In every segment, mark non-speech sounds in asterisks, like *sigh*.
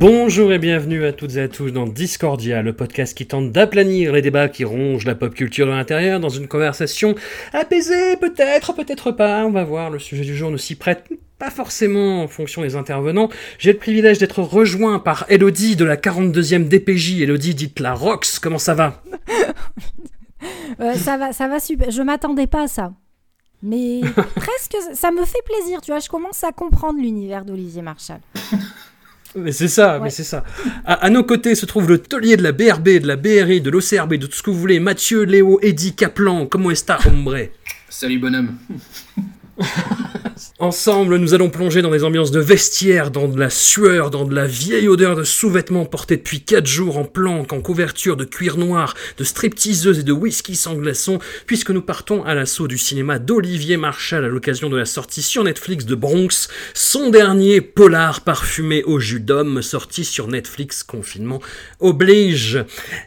Bonjour et bienvenue à toutes et à tous dans Discordia, le podcast qui tente d'aplanir les débats qui rongent la pop culture de l'intérieur dans une conversation apaisée, peut-être, peut-être pas. On va voir, le sujet du jour ne s'y prête pas forcément en fonction des intervenants. J'ai le privilège d'être rejoint par Elodie de la 42e DPJ. Elodie, dites la Rox, comment ça va? *laughs* Euh, ça va, ça va super. Je m'attendais pas à ça. Mais *laughs* presque, ça me fait plaisir, tu vois. Je commence à comprendre l'univers d'Olivier Marshall. Mais c'est ça, Ouais. mais c'est ça. À, à nos côtés se trouve le taulier de la BRB, de la BRI, de l'OCRB, de tout ce que vous voulez. Mathieu, Léo, Eddy, Kaplan, comment est hombre Salut bonhomme. *laughs* Ensemble, nous allons plonger dans des ambiances de vestiaire, dans de la sueur, dans de la vieille odeur de sous-vêtements portés depuis 4 jours en planque, en couverture de cuir noir, de stripteaseuses et de whisky sans glaçon, puisque nous partons à l'assaut du cinéma d'Olivier Marshall à l'occasion de la sortie sur Netflix de Bronx, son dernier polar parfumé au jus d'homme sorti sur Netflix, confinement oblige.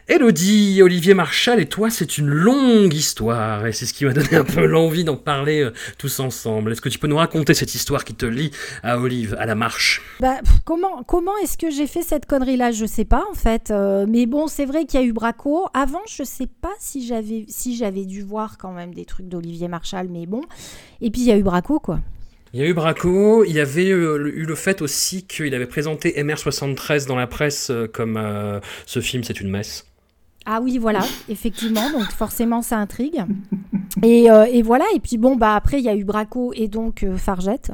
Elodie, Olivier Marshall et toi, c'est une longue histoire, et c'est ce qui m'a donné un peu l'envie d'en parler euh, tous ensemble. Est-ce que tu peux nous raconter cette histoire qui te lie à Olive, à la marche? Bah, comment comment est-ce que j'ai fait cette connerie-là? Je sais pas en fait. Euh, mais bon, c'est vrai qu'il y a eu Braco. Avant, je sais pas si j'avais si j'avais dû voir quand même des trucs d'Olivier Marshall, mais bon. Et puis il y a eu Braco quoi. Il y a eu Braco, il y avait euh, eu le fait aussi qu'il avait présenté MR73 dans la presse euh, comme euh, ce film c'est une messe. Ah oui, voilà, *laughs* effectivement. Donc forcément, ça intrigue. Et, euh, et voilà. Et puis bon, bah après, il y a eu Braco et donc euh, Fargette.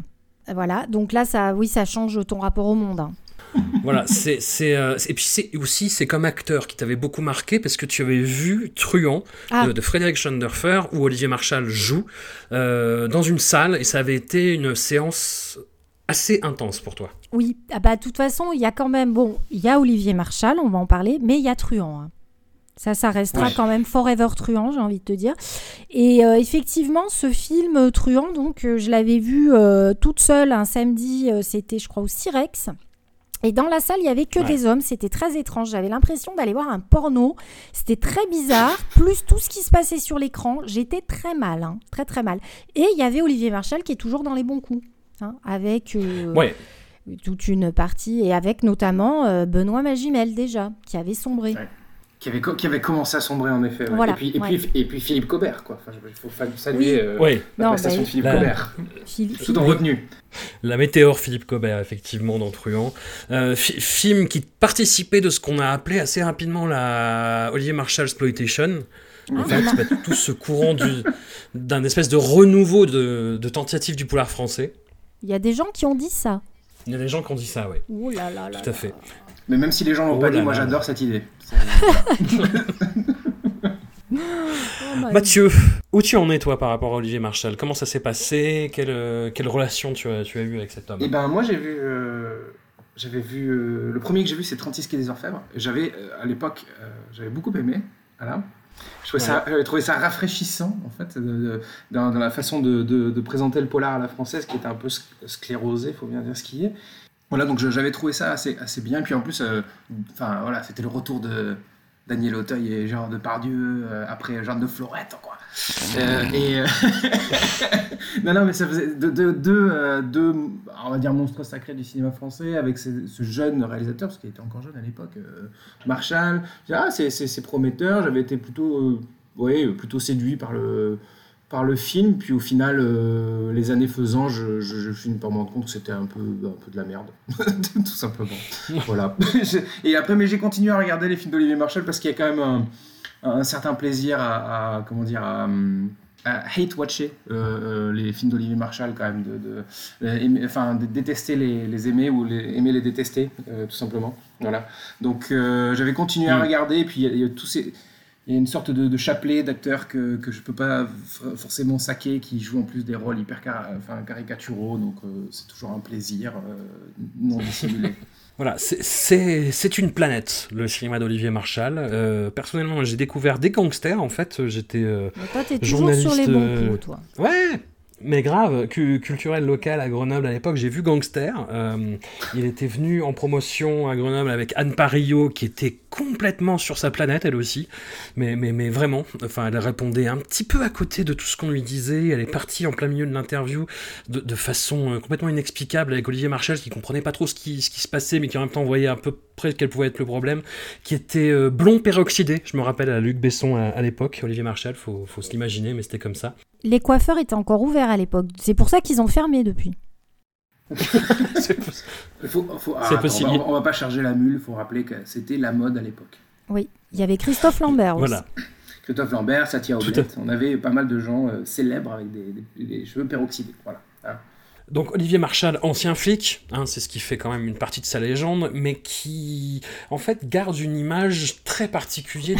Voilà. Donc là, ça, oui, ça change ton rapport au monde. hein. *laughs* Voilà, c'est c'est euh, et puis c'est aussi c'est comme acteur qui t'avait beaucoup marqué parce que tu avais vu Truand Ah. de, de Frédéric Schonderfer où Olivier Marshall joue euh, dans une salle et ça avait été une séance assez intense pour toi. Oui, ah bah de toute façon, il y a quand même, bon, il y a Olivier Marshall, on va en parler, mais il y a Truand. hein. Ça, ça restera Ouais. quand même forever Truand, j'ai envie de te dire. Et euh, effectivement, ce film euh, Truand, donc, euh, je l'avais vu euh, toute seule un samedi, c'était, je crois, au Sirex. Et dans la salle, il y avait que Ouais. des hommes, c'était très étrange. J'avais l'impression d'aller voir un porno. C'était très bizarre. Plus tout ce qui se passait sur l'écran, j'étais très mal, hein, très très mal. Et il y avait Olivier Marshall qui est toujours dans les bons coups, hein, avec Ouais, toute une partie, et avec notamment Benoît Magimel déjà, qui avait sombré. Qui avait, co- qui avait commencé à sombrer en effet. ouais. Voilà, et, puis, et, ouais. puis, et puis Philippe Cobert, quoi. Enfin, il faut fa- saluer Oui. euh, la Non, prestation bah, de Philippe la- Cobert. Philippe- Tout en retenue. La météore Philippe Cobert, effectivement, dans Truand. Euh, fi- film qui participait de ce qu'on a appelé assez rapidement la Olivier Marshall Exploitation. En fait, bah, tout ce courant du- d'un espèce de renouveau de, de tentative du polar français. Il y a des gens qui ont dit ça. Il y a des gens qui ont dit ça, ouais. Ouh là là là Tout à là. fait. Mais même si les gens l'ont Oh pas dit, là moi j'adore cette idée. *laughs* Oh Mathieu, où tu en es toi par rapport à Olivier Marshall Comment ça s'est passé? Quelle, euh, quelle relation tu as, tu as eue avec cet homme? Et ben moi j'ai vu, euh, j'avais vu euh, le premier que j'ai vu c'est 36 quai des Orfèvres. J'avais euh, à l'époque euh, j'avais beaucoup aimé. Voilà. Je trouvais ça, j'avais trouvé ça rafraîchissant en fait de- de- dans, dans la façon de, de- de présenter le polar à la française qui était un peu sc- sclérosé, faut bien dire ce qui est. Voilà donc j'avais trouvé ça assez, assez bien. Puis en plus, euh, enfin voilà, c'était le retour de Daniel Auteuil et Gérard Depardieu euh, après Jeanne de Florette quoi. Euh, et *laughs* non non mais ça faisait deux, deux, on va dire monstres sacrés du cinéma français avec ce, jeune réalisateur parce qu'il était encore jeune à l'époque Marshall ah c'est prometteur j'avais été plutôt ouais, plutôt séduit par le par le film puis au final euh, les années faisant je, je, je finis par me rendre compte que c'était un peu un peu de la merde *laughs* tout simplement voilà *laughs* et après mais j'ai continué à regarder les films d'Olivier Marshall parce qu'il y a quand même un, un certain plaisir à, à- comment dire à, hate watcher les films d'Olivier Marshall quand même, de, enfin de détester les, les, aimer ou les, aimer les détester tout simplement. Voilà. Donc j'avais continué à mm. regarder, et puis il y, a tous ces il y a une sorte de, chapelet d'acteurs que, que je peux pas forcément saquer, qui jouent en plus des rôles hyper enfin, caricaturaux, donc euh, c'est toujours un plaisir euh, non dissimulé. *laughs* Voilà, c'est une planète, le cinéma d'Olivier Marshall. Euh, personnellement, j'ai découvert des gangsters, en fait. J'étais euh, t'es toujours sur les bons coups, toi. Ouais, mais grave, culturel local à Grenoble à l'époque, j'ai vu Gangster. Euh, il était venu en promotion à Grenoble avec Anne Parillo, qui était complètement sur sa planète, elle aussi. Mais, mais, mais vraiment, enfin, elle répondait un petit peu à côté de tout ce qu'on lui disait. Elle est partie en plein milieu de l'interview de, façon euh, complètement inexplicable avec Olivier Marchal, qui comprenait pas trop ce qui, ce qui se passait, mais qui en même temps voyait à peu près quel pouvait être le problème, qui était euh, blond peroxydé. Je me rappelle à Luc Besson à, l'époque, Olivier Marchal, faut, faut se l'imaginer, mais c'était comme ça les coiffeurs étaient encore ouverts à l'époque. C'est pour ça qu'ils ont fermé depuis. *laughs* c'est possible. On va, va, pas charger la mule, il faut rappeler que c'était la mode à l'époque. Oui, il y avait Christophe Lambert aussi. Voilà. Christophe Lambert, Satya Oblet, on avait pas mal de gens euh, célèbres avec des, cheveux peroxydés. Voilà. Donc Olivier Marchal, ancien flic, hein, c'est ce qui fait quand même une partie de sa légende, mais qui en fait garde une image très particulière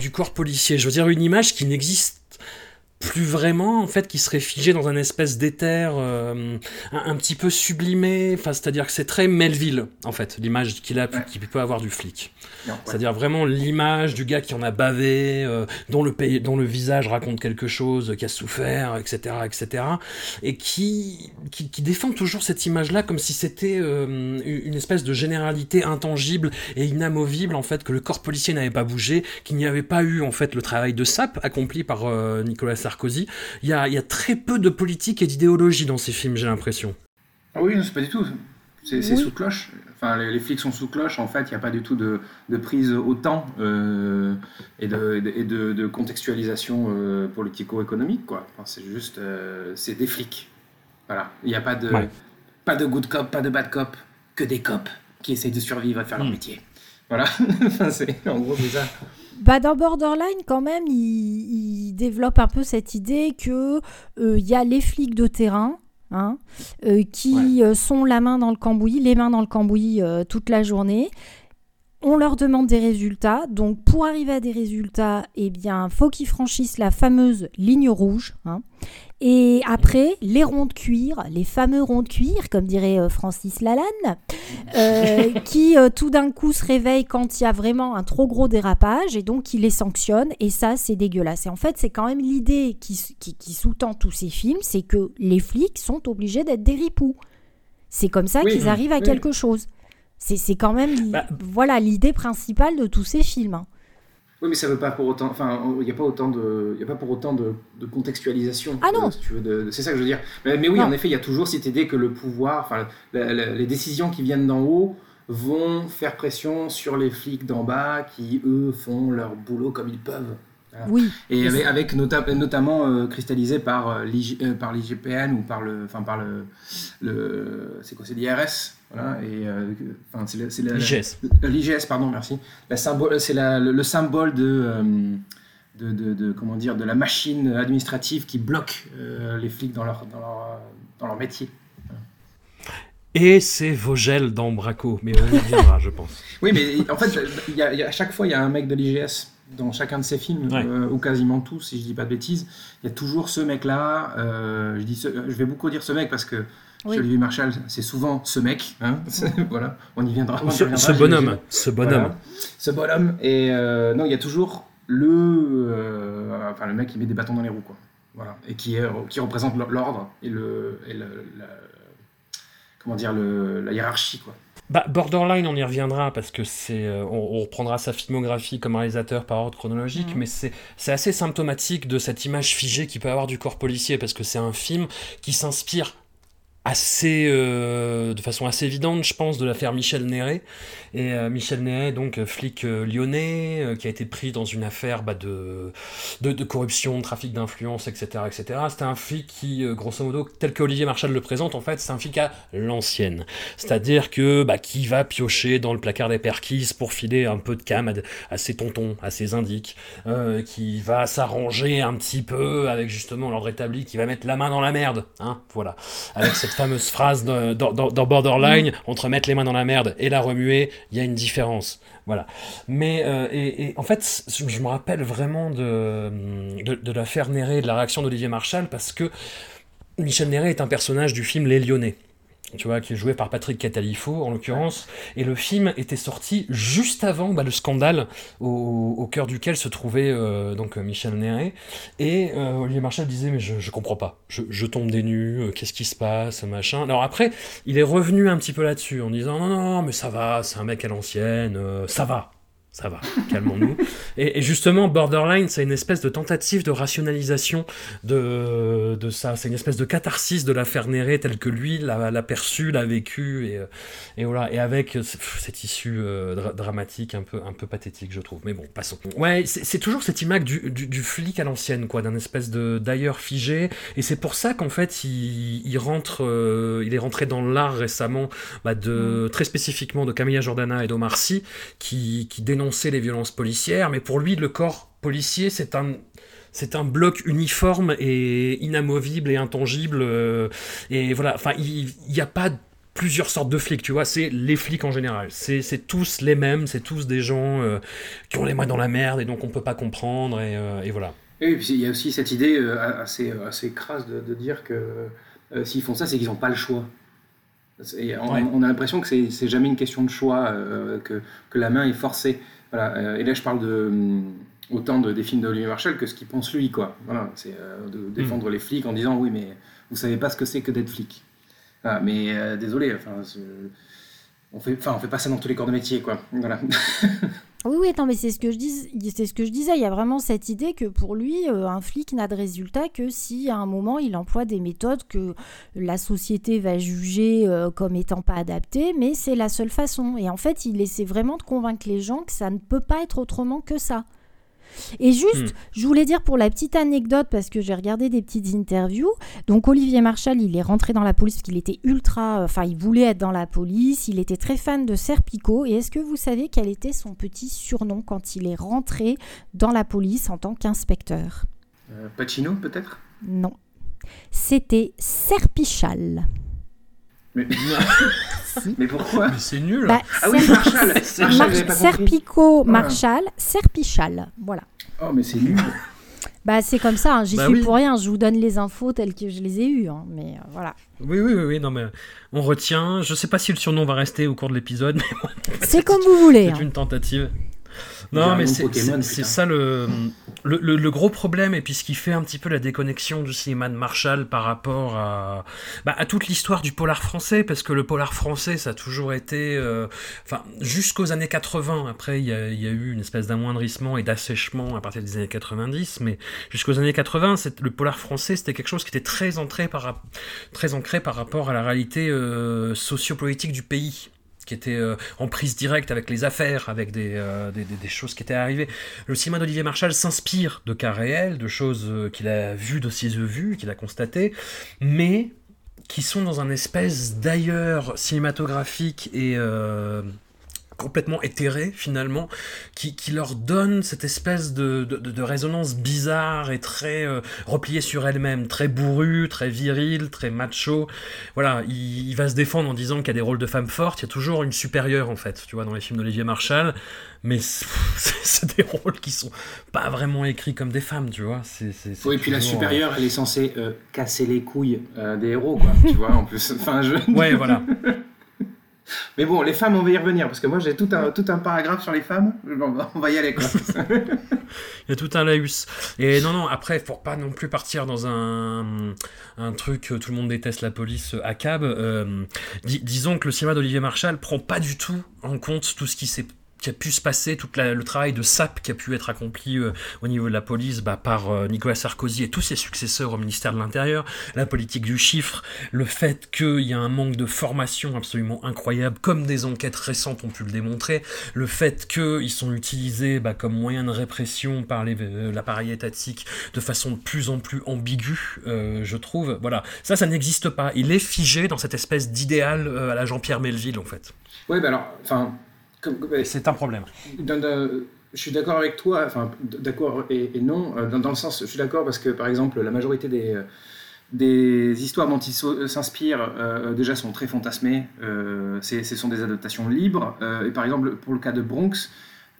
du corps policier. Je veux dire une image qui n'existe plus vraiment en fait qui serait figé dans un espèce d'éther euh, un, petit peu sublimé. Enfin c'est à dire que c'est très Melville en fait l'image qu'il a qu'il peut avoir du flic. C'est à dire vraiment l'image du gars qui en a bavé euh, dont le pays, dont le visage raconte quelque chose qui a souffert etc etc et qui qui, défend toujours cette image là comme si c'était euh, une espèce de généralité intangible et inamovible en fait que le corps policier n'avait pas bougé qu'il n'y avait pas eu en fait le travail de sape accompli par Nicolas Sarkozy Sarkozy. Il y a, très peu de politique et d'idéologie dans ces films, j'ai l'impression. Ah oui, c'est pas du tout. C'est sous cloche. Enfin, les, flics sont sous cloche. En fait, il n'y a pas du tout de, prise au temps euh, et, de, contextualisation euh, politico-économique. Quoi. c'est juste, euh, c'est des flics. Voilà. Il n'y a pas de, pas de good cop, pas de bad cop, que des cops qui essayent de survivre et faire leur hmm. métier. Voilà. *laughs* c'est en gros c'est ça. Bah dans Borderline, quand même, il, développe un peu cette idée que euh, il y a les flics de terrain. Hein, euh, qui euh, sont la main dans le cambouis, les mains dans le cambouis toute la journée, on leur demande des résultats. Donc, pour arriver à des résultats, eh bien, faut qu'ils franchissent la fameuse ligne rouge. Hein. Et après, les ronds de cuir, les fameux ronds de cuir, comme dirait euh, Francis Lalanne, euh, *laughs* qui euh, tout d'un coup se réveillent quand il y a vraiment un trop gros dérapage et donc qui les sanctionnent. Et ça, c'est dégueulasse. Et en fait, c'est quand même l'idée qui, sous-tend tous ces films, c'est que les flics sont obligés d'être des ripoux. C'est comme ça qu'ils arrivent à quelque chose. C'est quand même bah, voilà l'idée principale de tous ces films. Hein. Oui, mais ça veut pas pour autant. Enfin, il n'y a pas autant de, il a pas pour autant de, contextualisation. Ah non. c'est ça que je veux dire. Mais, oui, en effet, il y a toujours cette idée que le pouvoir, enfin, les décisions qui viennent d'en haut vont faire pression sur les flics d'en bas qui eux font leur boulot comme ils peuvent. Oui. Et avec, notamment euh, cristallisé par, euh, euh, l'IGPN ou par le, enfin par le, le c'est quoi, c'est l'IRS, voilà. Et enfin c'est l'IGS. L'IGS, pardon, merci. La symbole, c'est le, le, symbole de, de, de, comment dire, de la machine administrative qui bloque les flics dans leur, dans leur, dans leur métier. Et c'est Vogel dans Braco, mais on y reviendra, je pense. Oui, mais en fait, y a, à chaque fois, il y a un mec de l'IGS dans chacun de ses films, euh, ou quasiment tous, si je dis pas de bêtises, il y a toujours ce mec-là. Euh, je, dis je vais beaucoup dire ce mec parce que oui. Olivier Marshall, c'est souvent ce mec. Hein *laughs* voilà, on y viendra. Ce, bonhomme. Ce bonhomme. Ce bonhomme. Et euh, non, il y a toujours le, enfin, le mec qui met des bâtons dans les roues. Quoi. Voilà. Et qui, est, qui représente l'ordre et, le, et le, la, comment dire, le, la hiérarchie. Quoi. Bah, Borderline, on y reviendra parce que c'est, euh, on, reprendra sa filmographie comme réalisateur par ordre chronologique, mhm. mais c'est, c'est assez symptomatique de cette image figée qu'il peut avoir du corps policier parce que c'est un film qui s'inspire assez, euh, de façon assez évidente, je pense, de l'affaire Michel Néret. Et euh, Michel Néret, donc euh, flic lyonnais, qui a été pris dans une affaire bah, de, de, corruption, de trafic d'influence, etc. etc. C'était un flic qui, grosso modo, tel que Olivier Marchal le présente, en fait, c'est un flic à l'ancienne. C'est-à-dire que bah, qui va piocher dans le placard des perquises pour filer un peu de cam à, ses tontons, à ses indiques, qui va s'arranger un petit peu avec justement l'ordre établi, qui va mettre la main dans la merde, hein, voilà, avec cette fameuse phrase dans, Borderline, entre mettre les mains dans la merde et la remuer, il y a une différence. Voilà. Mais, euh, et, en fait, je me rappelle vraiment de, de, de l'affaire Néré, de la réaction d'Olivier Marchal, parce que Michel Néré est un personnage du film Les Lyonnais tu qui est joué par Patrick Catalifo en l'occurrence. Et le film était sorti juste avant bah, le scandale au, cœur duquel se trouvait euh, donc Michel Néret. Et euh, Olivier Marchal disait mais je, je comprends pas, je, tombe des nues, euh, qu'est-ce qui se passe, machin. Alors après, il est revenu un petit peu là-dessus en disant non non mais ça va, c'est un mec à l'ancienne, ça va, ça va, calmons-nous. Et, justement, Borderline, c'est une espèce de tentative de rationalisation de, de ça. C'est une espèce de catharsis de l'affaire Néré telle que lui l'a perçu, l'a vécu, et, euh, et, voilà. Et avec cette issue euh, dramatique un peu, un peu pathétique, je trouve. Mais bon, passons. Ouais, c'est toujours cette image du, du, flic à l'ancienne, quoi, d'un espèce de d'ailleurs figé. Et c'est pour ça qu'en fait, il, il rentre, euh, il est rentré dans l'art récemment, bah, de, mm. très spécifiquement de Camilla Jordana et d'Omar Sy, qui, qui dénoncent les violences policières, mais pour lui, le corps policier, c'est un, c'est un bloc uniforme et inamovible et intangible. Euh, et voilà, enfin, il n'y a pas plusieurs sortes de flics, tu vois, c'est les flics en général. C'est tous les mêmes, c'est tous des gens euh, qui ont les mains dans la merde et donc on peut pas comprendre, et, euh, voilà. Et puis il y a aussi cette idée assez, assez crasse de, dire que s'ils font ça, c'est qu'ils n'ont pas le choix. On, a l'impression que c'est jamais une question de choix, que, que, la main est forcée. Euh, et là, je parle de, hum, autant de, des films d'Olivier Marshall que ce qu'il pense lui. Quoi. Voilà, c'est euh, de défendre hmm. les flics en disant oui, mais vous savez pas ce que c'est que d'être flic. mais euh, désolé, enfin, on fait, enfin, on fait pas ça dans tous les corps de métier, quoi. Voilà. *laughs* Oui, oui, attends, mais c'est ce que je c'est ce que je disais. Il y a vraiment cette idée que pour lui, euh, un flic n'a de résultat que si à un moment il emploie des méthodes que la société va juger euh, comme étant pas adaptées, mais c'est la seule façon. Et en fait, il essaie vraiment de convaincre les gens que ça ne peut pas être autrement que ça. Et juste, hmm. je voulais dire pour la petite anecdote, parce que j'ai regardé des petites interviews. Donc, Olivier Marchal, il est rentré dans la police parce qu'il était ultra. Euh, enfin, il voulait être dans la police. Il était très fan de Serpico. Et est-ce que vous savez quel était son petit surnom quand il est rentré dans la police en tant qu'inspecteur? Euh, Pacino, peut-être? Non. C'était Serpichal. Mais, *laughs* mais pourquoi Mais c'est nul. Bah, ah oui, Marshall. Serpico, Marshall, Serpichal. Voilà. Oh, mais c'est nul. Bah, c'est comme ça, hein. j'y bah suis pour rien, je vous donne les infos telles que je les ai eues, hein. mais euh, voilà. Oui, oui, oui, non, mais on retient. Je sais pas si le surnom va rester au cours de l'épisode, mais C'est comme vous voulez. C'est hein. une tentative. Non, mais c'est ça le, le, gros problème, et puis ce qui fait un petit peu la déconnexion du cinéma de Marshall par rapport à, bah, à toute l'histoire du polar français, parce que le polar français, ça a toujours été. Euh, enfin, jusqu'aux années 80, après, il y a, y a, eu une espèce d'amoindrissement et d'assèchement à partir des années 90, mais jusqu'aux années 80, le polar français, c'était quelque chose qui était très ancré par, très ancré par rapport à la réalité euh, sociopolitique du pays qui était euh, en prise directe avec les affaires, avec euh, des, choses qui étaient arrivées. Le cinéma d'Olivier Marchal s'inspire de cas réels, de choses euh, qu'il a vues de ses yeux qu'il a constatées, mais qui sont dans un espèce d'ailleurs cinématographique et complètement éthérée finalement, qui, qui, leur donne cette espèce de, de, résonance bizarre et très euh, repliée sur elle-même, très bourrue, très virile, très macho. Voilà, il, va se défendre en disant qu'il y a des rôles de femmes fortes, il y a toujours une supérieure en fait, tu vois, dans les films d'Olivier Marshall, mais *laughs* c'est des rôles qui sont pas vraiment écrits comme des femmes, tu vois. c'est oui, et puis la supérieure, euh, elle est censée euh, casser les couilles des héros, quoi, tu vois, en plus. *laughs* Enfin, je... Ouais, voilà. Mais bon, les femmes, on va y revenir, parce que moi j'ai tout un, tout un paragraphe sur les femmes. On va y aller, quoi. *laughs* Il y a tout un laus. Et non, non, après, pour pas non plus partir dans un, un truc, tout le monde déteste la police à cab, euh, disons que le cinéma d'Olivier Marshall prend pas du tout en compte tout ce qui s'est qui a pu se passer, tout le travail de sape qui a pu être accompli euh, au niveau de la police bah, par euh, Nicolas Sarkozy et tous ses successeurs au ministère de l'Intérieur, la politique du chiffre, le fait qu'il y a un manque de formation absolument incroyable, comme des enquêtes récentes ont pu le démontrer, le fait qu'ils sont utilisés bah, comme moyen de répression par euh, l'appareil étatique de façon de plus en plus ambiguë, je trouve. Voilà, ça, ça n'existe pas. Il est figé dans cette espèce d'idéal à la Jean-Pierre Melville, en fait. Oui, ben alors, enfin, c'est un problème. je suis d'accord avec toi, enfin, d'accord et, non, euh, dans, le sens, je suis d'accord parce que, par exemple, la majorité des, euh, des histoires dont il euh, s'inspire déjà sont très fantasmées, ce sont des adaptations libres, et par exemple, pour le cas de Bronx,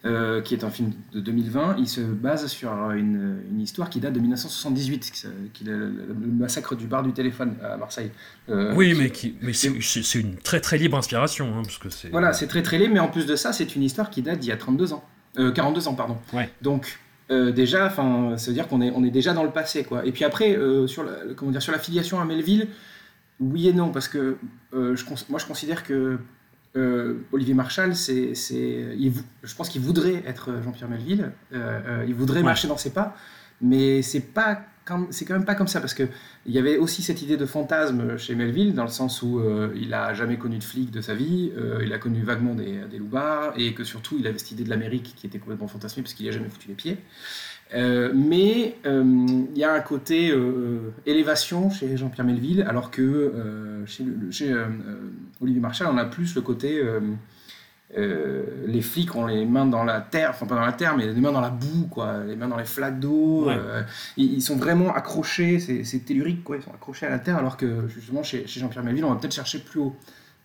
euh, qui est un film de 2020. Il se base sur une, une histoire qui date de 1978, qui est le, massacre du bar du téléphone à Marseille. Euh, oui, mais, mais c'est une très très libre inspiration. Hein, parce que voilà, c'est très très libre, mais en plus de ça, c'est une histoire qui date d'il y a 32 ans. 42 euh, ans, pardon. Ouais. Donc, déjà, enfin, ça veut dire qu'on est, on est déjà dans le passé, quoi. Et puis après, sur la, comment dire, sur la filiation à Melville, oui et non, parce que je, moi je considère que euh, Olivier Marchal, c'est, je pense qu'il voudrait être Jean-Pierre Melville, euh, euh, il voudrait marcher dans ses pas, mais c'est pas c'est quand même pas comme ça parce que il y avait aussi cette idée de fantasme chez Melville dans le sens où il a jamais connu de flic de sa vie, il a connu vaguement des, des loupards et que surtout il avait cette idée de l'Amérique qui était complètement fantasmée parce qu'il n'y a jamais foutu les pieds. Euh, mais euh, il y a un côté euh, élévation chez Jean-Pierre Melville, alors que chez, chez Olivier Marchal, on a plus le côté les flics ont les mains dans la terre, enfin pas dans la terre, mais les mains dans la boue, quoi, les mains dans les flaques d'eau. ils, sont vraiment accrochés, c'est tellurique, quoi, ils sont accrochés à la terre, alors que justement chez, chez Jean-Pierre Melville, on va peut-être chercher plus haut.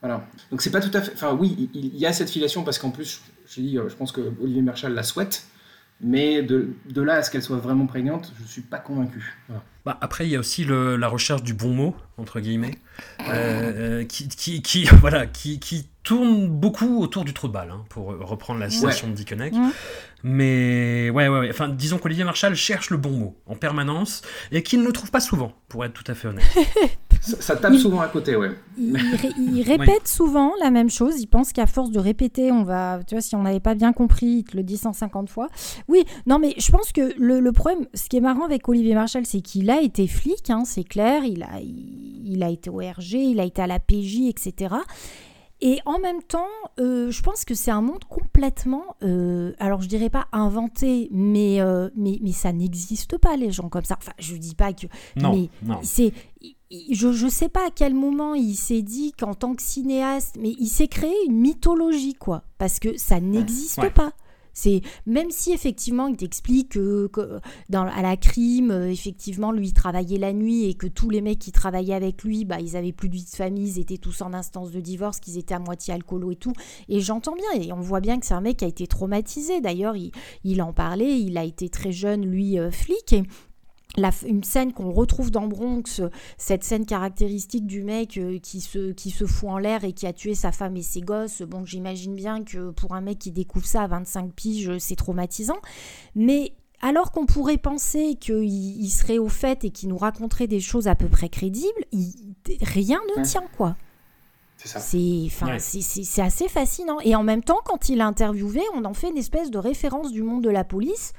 Voilà. Donc c'est pas tout à fait. Enfin oui, il, y a cette filiation parce qu'en plus, je, dis, je pense que Olivier Marchal la souhaite. Mais de, de là à ce qu'elle soit vraiment prégnante, je ne suis pas convaincu. Bah, après, il y a aussi le, la recherche du bon mot, entre guillemets, euh, qui, qui, qui, *laughs* voilà, qui, qui, tourne beaucoup autour du trou de balle, hein, pour reprendre la citation de Dickeneck. Mais ouais, ouais, ouais, Enfin, disons qu'Olivier Marchal cherche le bon mot en permanence et qu'il ne le trouve pas souvent, pour être tout à fait honnête. *laughs* ça, tape souvent à côté, ouais. Il, *laughs* répète souvent la même chose. Il pense qu'à force de répéter, on va. Tu vois, si on n'avait pas bien compris, il te le dit 150 fois. Oui, non, mais je pense que le, problème, ce qui est marrant avec Olivier Marchal, c'est qu'il a été flic, hein, c'est clair. Il a, il, a été au RG, il a été à la PJ, etc. Et en même temps, euh, je pense que c'est un monde complètement, euh, alors je dirais pas inventé, mais, euh, mais, mais ça n'existe pas les gens comme ça. Enfin, je dis pas que, non, mais non. c'est, je ne sais pas à quel moment il s'est dit qu'en tant que cinéaste, mais il s'est créé une mythologie quoi, parce que ça n'existe pas. C'est même si effectivement il t'explique que, à la crime, euh, effectivement, lui il travaillait la nuit et que tous les mecs qui travaillaient avec lui, bah, ils avaient plus de de famille, ils étaient tous en instance de divorce, qu'ils étaient à moitié alcoolo et tout. Et j'entends bien, et on voit bien que c'est un mec qui a été traumatisé. D'ailleurs, il, en parlait, il a été très jeune, lui, euh, flic. Une scène qu'on retrouve dans Bronx, cette scène caractéristique du mec euh, qui, se, qui se fout en l'air et qui a tué sa femme et ses gosses, bon j'imagine bien que pour un mec qui découvre ça à 25 piges, c'est traumatisant. Mais alors qu'on pourrait penser qu'il serait au fait et qu'il nous raconterait des choses à peu près crédibles, rien ne tient quoi. C'est assez fascinant. Et en même temps, quand il est interviewé, on en fait une espèce de référence du monde de la police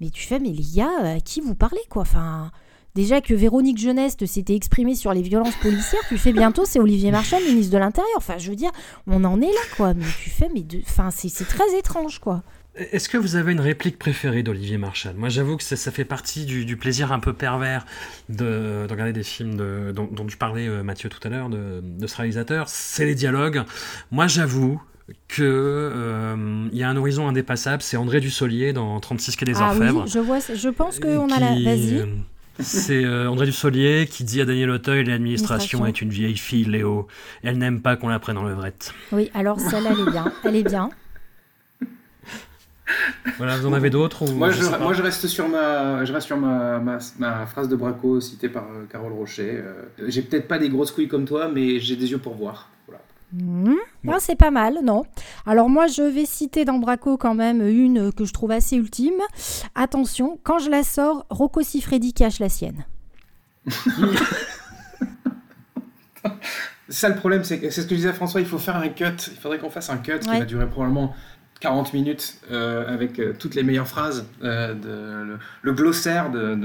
mais tu fais, mais les gars, à qui vous parlez, quoi? Enfin, déjà que Véronique Jeuneste s'était exprimée sur les violences policières, tu fais bientôt, c'est Olivier Marchal, ministre de l'Intérieur. Enfin, je veux dire, on en est là, quoi. Mais tu fais, mais de... enfin, c'est très étrange, quoi. Est-ce que vous avez une réplique préférée d'Olivier Marchal Moi, j'avoue que ça, fait partie du, plaisir un peu pervers de, regarder des films dont, dont, tu parlais, euh, Mathieu, tout à l'heure, de, de ce réalisateur. C'est les dialogues. Moi, j'avoue que euh, il y a un horizon indépassable, c'est André Dussolier dans 36 quai des ah Orfèvres. Oui, je vois, je pense qu'on a la. Vas-y. Euh, c'est euh, André Dussolier qui dit à Daniel Auteuil l'administration est une vieille fille, Léo. Elle n'aime pas qu'on la prenne en levrette. Oui, alors celle-là, elle est bien. Elle est bien. *laughs* Voilà, vous en avez d'autres moi, je, moi je, reste sur ma, je reste sur ma, ma, phrase de Braco citée par Carole Rocher. j'ai peut-être pas des grosses couilles comme toi, mais j'ai des yeux pour voir. Mmh. Ah, c'est pas mal, non. Alors moi, je vais citer dans Braco quand même une que je trouve assez ultime. Attention, quand je la sors, Rocco Siffredi cache la sienne. ça le problème, c'est c'est ce que disait François, il faut faire un cut. Il faudrait qu'on fasse un cut qui va durer probablement 40 minutes avec toutes les meilleures phrases, de, le, glossaire de,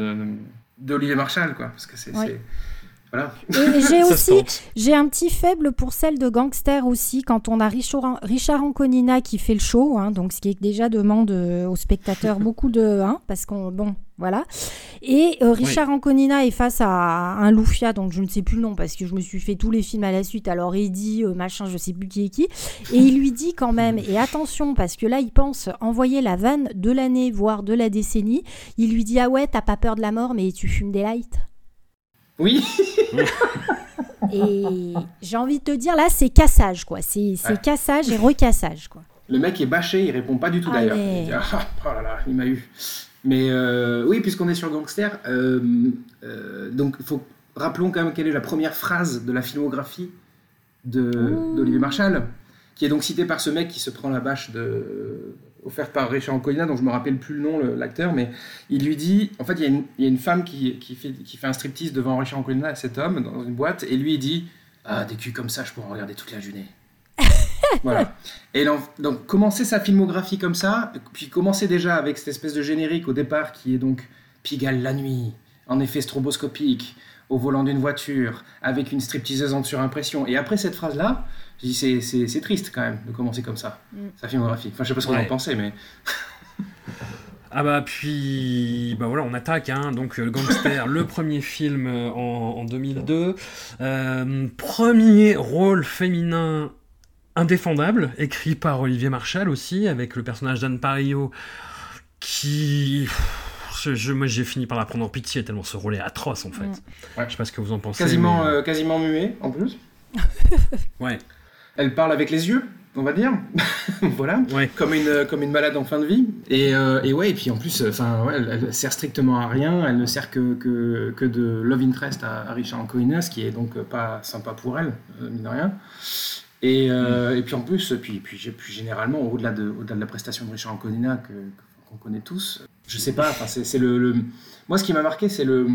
d'Olivier Marshall, quoi. Parce que c'est. Voilà. *laughs* J'ai aussi, j'ai un petit faible pour celle de Gangster aussi, quand on a Richard, Richard Anconina qui fait le show, hein, donc ce qui déjà demande aux spectateurs *laughs* beaucoup de, hein, parce qu'on, bon, voilà. Et euh, Richard Anconina est face à un Loufia, donc je ne sais plus le nom parce que je me suis fait tous les films à la suite. Alors Eddie, euh, machin, je sais plus qui est qui. Et il lui dit quand même, et attention parce que là il pense envoyer la vanne de l'année, voire de la décennie. Il lui dit ah ouais, t'as pas peur de la mort, mais tu fumes des lights. Oui. *laughs* et j'ai envie de te dire là, c'est cassage quoi. C'est cassage et recassage quoi. Le mec est bâché, il répond pas du tout d'ailleurs. Ah, oh là là, il m'a eu. Mais euh, oui, puisqu'on est sur Gangster, euh, euh, donc faut, rappelons quand même quelle est la première phrase de la filmographie d'Olivier Marshall, qui est donc citée par ce mec qui se prend la bâche de, offerte par Richard Anconina, dont je me rappelle plus le nom, l'acteur, mais il lui dit, en fait, il y a une, femme qui, qui, fait, qui fait un striptease devant Richard Anconina, cet homme, dans une boîte, et lui il dit, ah, des culs comme ça, je pourrais en regarder toute la journée. *laughs* voilà. Et donc, commencer sa filmographie comme ça, puis commencer déjà avec cette espèce de générique au départ qui est donc Pigalle la nuit, en effet stroboscopique, au volant d'une voiture, avec une stripteaseuse en surimpression. Et après cette phrase-là, je dis c'est triste quand même de commencer comme ça, mm. sa filmographie. Enfin, je sais pas ce qu'on en pensait, mais. Ah bah puis bah voilà on attaque hein, donc le gangster le premier film en, en 2002 euh, premier rôle féminin Indéfendable, écrit par Olivier Marchal aussi, avec le personnage d'Anne Parillo, qui... Je, moi j'ai fini par la prendre en pitié tellement ce rôle est atroce en fait. Mm. Je sais pas ce que vous en pensez. Quasiment, euh, quasiment muet en plus. *laughs* ouais. Elle parle avec les yeux, on va dire. *laughs* voilà. Ouais. Comme, une, comme une malade en fin de vie. Et, euh, et ouais, et puis en plus, enfin, ouais, elle, sert strictement à rien. Elle ne sert que, que, que de love interest à, Richard Ancoina, ce qui est donc pas sympa pour elle, euh, mine de rien. Et, euh, mm. et, puis en plus, puis, puis, puis généralement, au-delà de, au de la prestation de Richard Anconina, que, qu'on connaît tous, je sais pas, c'est, le, Moi, ce qui m'a marqué, c'est le.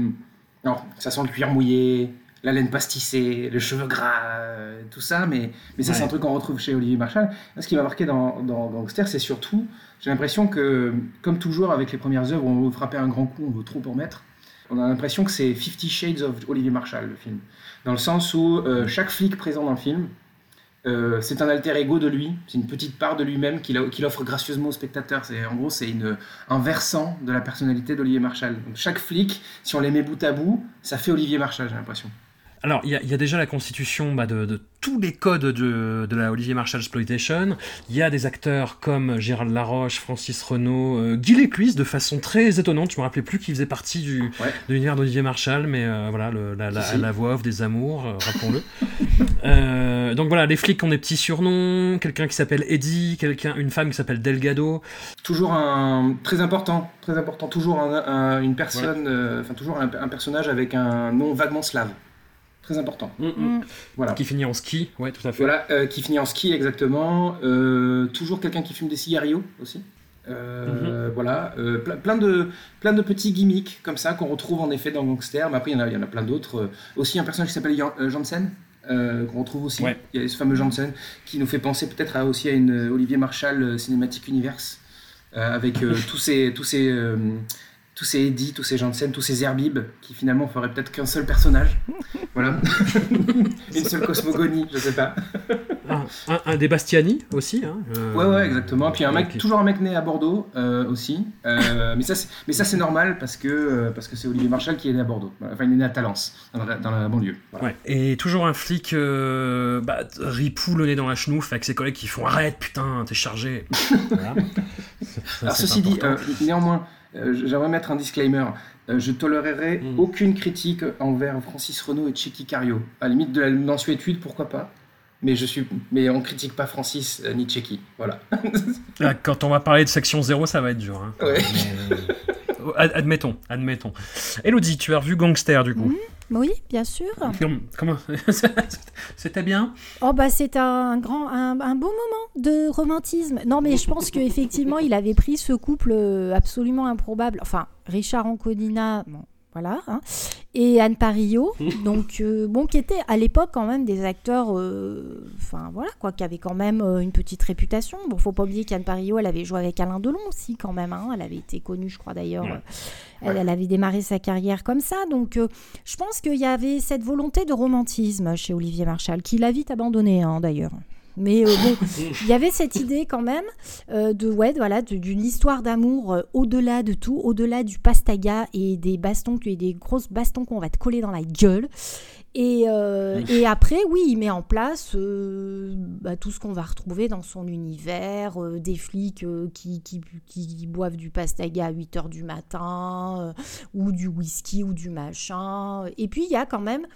Non, ça sent le cuir mouillé, la laine pastissée, les cheveux gras, tout ça, mais, mais ça, c'est un truc qu'on retrouve chez Olivier Marshall. ce qui m'a marqué dans, dans Gangster, c'est surtout, j'ai l'impression que, comme toujours avec les premières œuvres, on veut frapper un grand coup, on veut trop en mettre. On a l'impression que c'est Fifty Shades of Olivier Marshall, le film. Dans le sens où euh, chaque flic présent dans le film, euh, c'est un alter ego de lui, c'est une petite part de lui-même qu'il offre gracieusement au spectateur. En gros c'est un versant de la personnalité d'Olivier Marshall. Donc chaque flic, si on les met bout à bout, ça fait Olivier Marshall, j'ai l'impression. Alors, il y, a déjà la constitution bah, de, tous les codes de, la Olivier Marshall Exploitation. Il y a des acteurs comme Gérald Laroche, Francis Renault, euh, Guy Lécuisse, de façon très étonnante. Je me rappelais plus qu'il faisait partie du, de l'univers d'Olivier Marshall, mais euh, voilà, la, voix off des amours, euh, rappelons-le. *laughs* donc voilà, les flics ont des petits surnoms, quelqu'un qui s'appelle Eddie, quelqu'un, une femme qui s'appelle Delgado. Toujours un très important, très important, toujours une personne, enfin toujours un, un personnage avec un nom vaguement slave très important. Mm, mm. Voilà. Qui finit en ski, ouais, tout à fait. Voilà, euh, qui finit en ski exactement. Euh, toujours quelqu'un qui fume des cigarios aussi. Euh, mm-hmm. Voilà, plein, de, plein de petits gimmicks comme ça qu'on retrouve en effet dans Gangster, mais après il y en a, il y en a plein d'autres. aussi un personnage qui s'appelle Janssen, qu'on retrouve aussi. Il y a ce fameux Janssen qui nous fait penser peut-être à, aussi à une Olivier Marshall Cinematic Universe, avec *laughs* tous ces, tous ces tous ces Eddie, tous ces gens de scène, tous ces Herbib, qui finalement feraient peut-être qu'un seul personnage. *laughs* voilà. *laughs* Une seule cosmogonie, je sais pas. un, des Bastiani aussi. Hein, euh, ouais, ouais, exactement. Puis un mec, toujours un mec né à Bordeaux euh, aussi. Euh, mais ça, c'est normal parce que parce que c'est Olivier Marchal qui est né à Bordeaux. Enfin, il est né à Talence, dans la, banlieue. Ouais. Et toujours un flic bah, ripou le nez dans la chenouf avec ses collègues qui font arrête, putain, t'es chargé. *laughs* Alors ceci dit, néanmoins. Euh, j'aimerais mettre un disclaimer. Euh, je tolérerai mm. aucune critique envers Francis Renault et Checky Cario. À la limite de la mensuétude, pourquoi pas mais je suis mais on critique pas Francis euh, ni Checky voilà *laughs* quand on va parler de section 0 ça va être dur hein. admettons admettons Elodie tu as revu Gangster du coup mm, oui bien sûr. Comment *laughs* c'était bien? Oh bah c'est un grand un, beau moment de romantisme. Non mais je pense qu'effectivement il avait pris ce couple absolument improbable. Enfin Richard Anconina bon voilà. hein. Et Anne Parillo, *laughs* donc euh, bon, qui était à l'époque quand même des acteurs, euh, enfin voilà quoi, qui avaient quand même euh, une petite réputation. Bon, faut pas oublier qu'Anne Parillo, elle avait joué avec Alain Delon aussi quand même. hein. Elle avait été connue, je crois d'ailleurs. Ouais. Elle, elle avait démarré sa carrière comme ça. Donc, je pense qu'il y avait cette volonté de romantisme chez Olivier Marchal, qu'il a vite abandonné hein, d'ailleurs. Mais euh, bon, *laughs* il y avait cette idée quand même euh, de ouais, voilà, d'une histoire d'amour euh, au-delà de tout, au-delà du pastaga et des bastons et des grosses bastons qu'on va te coller dans la gueule. Et, et après, oui, il met en place bah, tout ce qu'on va retrouver dans son univers, des flics qui, qui, qui boivent du pastaga à 8 heures du matin, ou du whisky ou du machin. Et puis, il y a quand même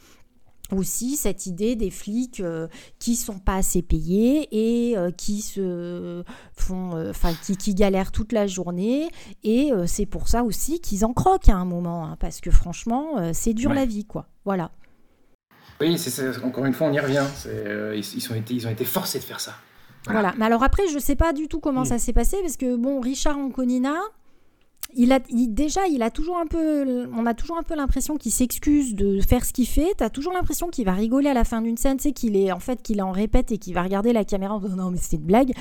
aussi cette idée des flics euh, qui sont pas assez payés et euh, qui se font euh, enfin qui, qui galèrent toute la journée et euh, c'est pour ça aussi qu'ils en croquent à un moment hein, parce que franchement c'est dur Ouais. la vie quoi voilà Oui, c'est encore une fois, on y revient. Ils, ils ont été, ils ont été forcés de faire ça. Voilà. Voilà. Mais alors après, je sais pas du tout comment Mm. ça s'est passé parce que bon, Richard Anconina, il a il- déjà, il a toujours un peu, on a toujours un peu l'impression qu'il s'excuse de faire ce qu'il fait. T'as toujours l'impression qu'il va rigoler à la fin d'une scène, c'est qu'il est en fait qu'il en répète et qu'il va regarder la caméra en disant non mais c'était une blague.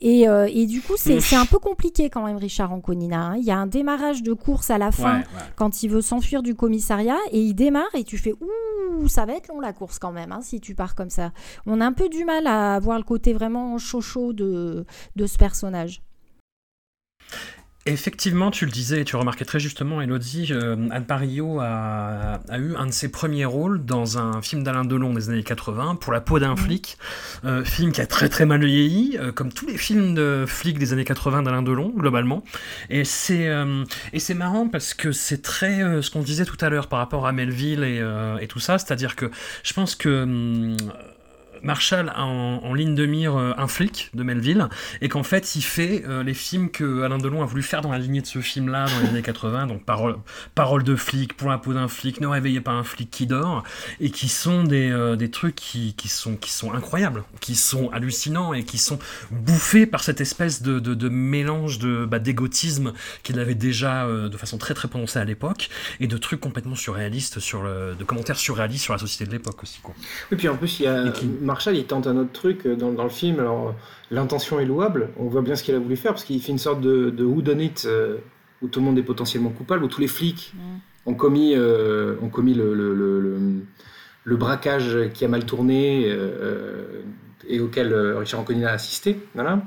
Et, euh, et du coup, c'est c'est un peu compliqué quand même, Richard Anconina. hein. Il y a un démarrage de course à la fin Ouais, ouais. quand il veut s'enfuir du commissariat et il démarre et tu fais ouh ça va être long la course quand même hein, si tu pars comme ça. On a un peu du mal à voir le côté vraiment chaud chaud de, de ce personnage. Effectivement, tu le disais et tu remarquais très justement, Elodie, euh, Anne Parillo a, a eu un de ses premiers rôles dans un film d'Alain Delon des années 80, Pour la peau d'un flic, euh, film qui a très très mal vieilli, euh, comme tous les films de flics des années 80 d'Alain Delon, globalement. Et c'est euh, et c'est marrant parce que c'est très ce qu'on disait tout à l'heure par rapport à Melville et, et tout ça, c'est-à-dire que je pense que... Marshall a en, en ligne de mire euh, un flic de Melville et qu'en fait il fait euh, les films que Alain Delon a voulu faire dans la lignée de ce film-là dans les années 80, donc parole, parole de flic, pour la peau d'un flic, ne réveillez pas un flic qui dort, et qui sont des, euh, des trucs qui, qui, sont, qui sont incroyables, qui sont hallucinants et qui sont bouffés par cette espèce de, de, de mélange de bah, d'égotisme qu'il avait déjà euh, de façon très très prononcée à l'époque et de trucs complètement surréalistes sur le, de commentaires surréalistes sur la société de l'époque aussi quoi. Et puis en plus, il y a qui- Marshall, il tente un autre truc euh, dans, dans le film. Alors, euh, l'intention est louable. On voit bien ce qu'il a voulu faire parce qu'il fait une sorte de, de who done it euh, où tout le monde est potentiellement coupable, où tous les flics ont commis, euh, ont commis le, le, le, le- le braquage qui a mal tourné euh, et auquel euh, Richard Anconina a assisté. Voilà.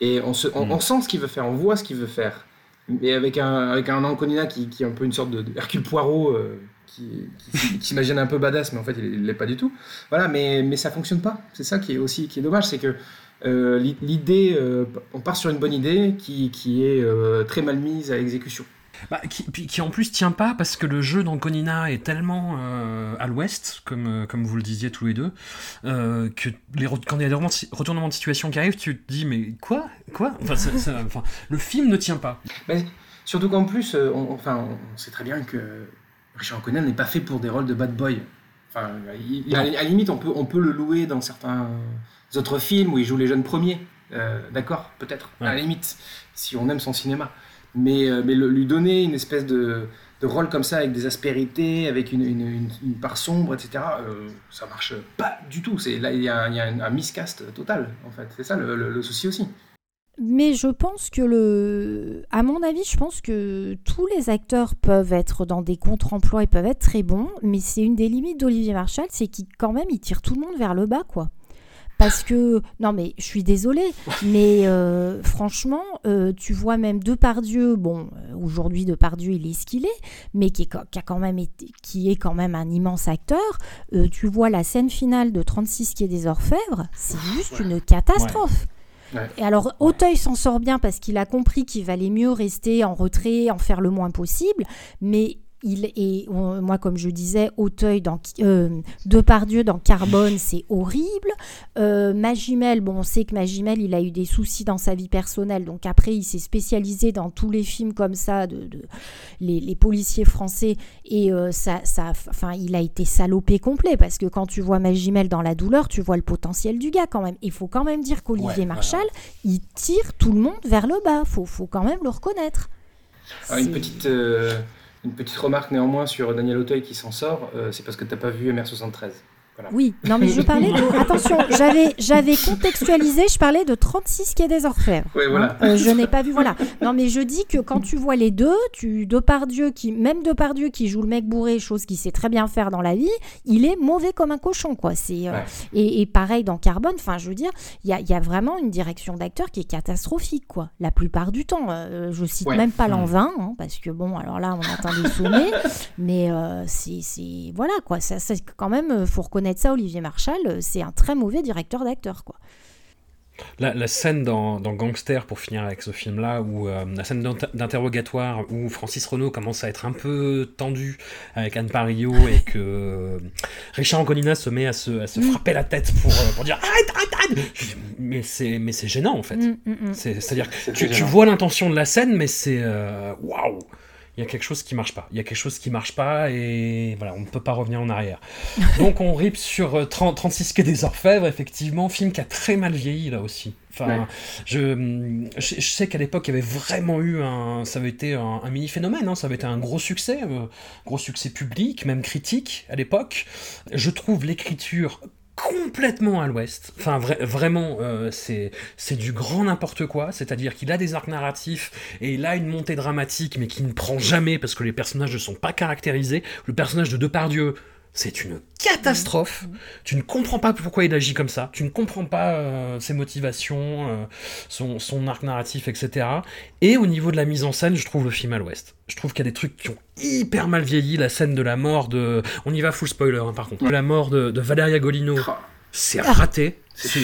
Et on, se, on, Mm. on sent ce qu'il veut faire, on voit ce qu'il veut faire. Mais avec un, avec un Anconina qui, qui est un peu une sorte de, de Hercule Poirot, euh, qui, qui, qui s'imagine un peu badass, mais en fait il l'est pas du tout. Voilà, mais, mais ça fonctionne pas. C'est ça qui est aussi qui est dommage, c'est que euh, l'i- l'idée, euh, on part sur une bonne idée qui, qui est euh, très mal mise à exécution. Bah, qui, en plus tient pas parce que le jeu d'Anconina est tellement euh, à l'ouest, comme, comme vous le disiez tous les deux, euh, que les, quand il y a des retournements de situation qui arrivent, tu te dis mais quoi? Quoi? Enfin, ça- ça- enfin, Le film ne tient pas. Mais surtout qu'en plus, on, enfin, on sait très bien que Richard Anconina n'est pas fait pour des rôles de bad boy. Enfin, il- à, la limite, on peut, on peut le louer dans certains autres films où il joue les jeunes premiers. Euh, D'accord, peut-être, à la limite, si on aime son cinéma. Mais, euh, mais le- lui donner une espèce de, de rôle comme ça, avec des aspérités, avec une, une- une- une part sombre, etc., euh, ça marche pas du tout. C'est, là, il y a, un- il y a un, un miscast total, en fait. C'est ça le- le- le souci aussi. Mais je pense que le. À mon avis, je pense que tous les acteurs peuvent être dans des contre-emplois et peuvent être très bons, mais c'est une des limites d'Olivier Marchal, c'est qu'il, quand même, il tire tout le monde vers le bas, quoi. Parce que, non mais je suis désolée, mais euh, franchement, euh, tu vois même Depardieu, bon, euh, aujourd'hui Depardieu il est ce qu'il est, mais qui est, qui a quand même été, qui est quand même un immense acteur. Euh, tu vois la scène finale de 36 qui est des Orfèvres, c'est juste une catastrophe. Ouais. Et alors, Auteuil s'en sort bien parce qu'il a compris qu'il valait mieux rester en retrait, en faire le moins possible, mais il est, on- moi, comme je disais, Auteuil dans euh, Depardieu dans Carbone, c'est horrible. Euh, Magimel, bon, on sait que Magimel, il a eu des soucis dans sa vie personnelle, donc après, il s'est spécialisé dans tous les films comme ça, de, de- les, les policiers français, et euh, ça, ça, enfin, il a été salopé complet parce que quand tu vois Magimel dans la douleur, tu vois le potentiel du gars quand même. Il faut quand même dire qu'Olivier Ouais, Marchal, il tire tout le monde vers le bas. Faut, faut quand même le reconnaître. Alors, une petite, euh, Une petite remarque néanmoins sur Daniel Auteuil qui s'en sort, euh, c'est parce que t'as pas vu MR73. Voilà. Oui, non mais je parlais de... *laughs* Attention, j'avais, j'avais contextualisé, je parlais de 36 quai des Orfèvres. Ouais, voilà. Hein, euh, je n'ai pas vu, voilà. Non mais je dis que quand tu vois les deux, tu Depardieu qui, même Depardieu qui joue le mec bourré, chose qu'il sait très bien faire dans la vie, il est mauvais comme un cochon, quoi. C'est, euh, Ouais. et, et pareil dans Carbone, enfin je veux dire, il y a, il y a vraiment une direction d'acteur qui est catastrophique, quoi. La plupart du temps. Euh, je cite Ouais. même pas Mm. l'envin, hein, parce que bon, alors là on atteint des sommets, *laughs* mais euh, c'est, c'est- voilà, quoi. Ça, c'est quand même, faut reconnaître ça, Olivier Marchal, euh, c'est un très mauvais directeur d'acteur, quoi. La, la scène dans, dans Gangster, pour finir avec ce film-là, où euh, la scène d'inter- d'interrogatoire où Francis Renault commence à être un peu tendu avec Anne Parillo *laughs* et que euh, Richard Anconina se met à se, à se frapper la tête pour, pour dire arrête, arrête, arrête Mais c'est mais c'est gênant en fait. Mm, mm, mm. C'est- C'est-à-dire que C'est tu, vois l'intention de la scène, mais c'est waouh il y a quelque chose qui marche pas. Il y a quelque chose qui marche pas et voilà, on ne peut pas revenir en arrière. *laughs* Donc on rip sur euh, 30 36 quai des Orfèvres, effectivement, film qui a très mal vieilli là aussi. Enfin, Ouais. je, je, je sais qu'à l'époque, il y avait vraiment eu un. Ça avait été un, un mini phénomène, hein, ça avait été un gros succès, euh, gros succès public, même critique à l'époque. Je trouve l'écriture complètement à l'ouest. Enfin, vra- vraiment, euh, c'est c'est du grand n'importe quoi. C'est-à-dire qu'il a des arcs narratifs et il a une montée dramatique, mais qui ne prend jamais parce que les personnages ne sont pas caractérisés. Le personnage de Depardieu. C'est une catastrophe. Tu ne comprends pas pourquoi il agit comme ça. Tu ne comprends pas euh, ses motivations, euh, son, son arc narratif, etc. Et au niveau de la mise en scène, je trouve le film à l'ouest. Je trouve qu'il y a des trucs qui ont hyper mal vieilli. La scène de la mort de. On y va full spoiler, hein, par contre. La mort de, de Valeria Golino. Ah, C'est raté. C'est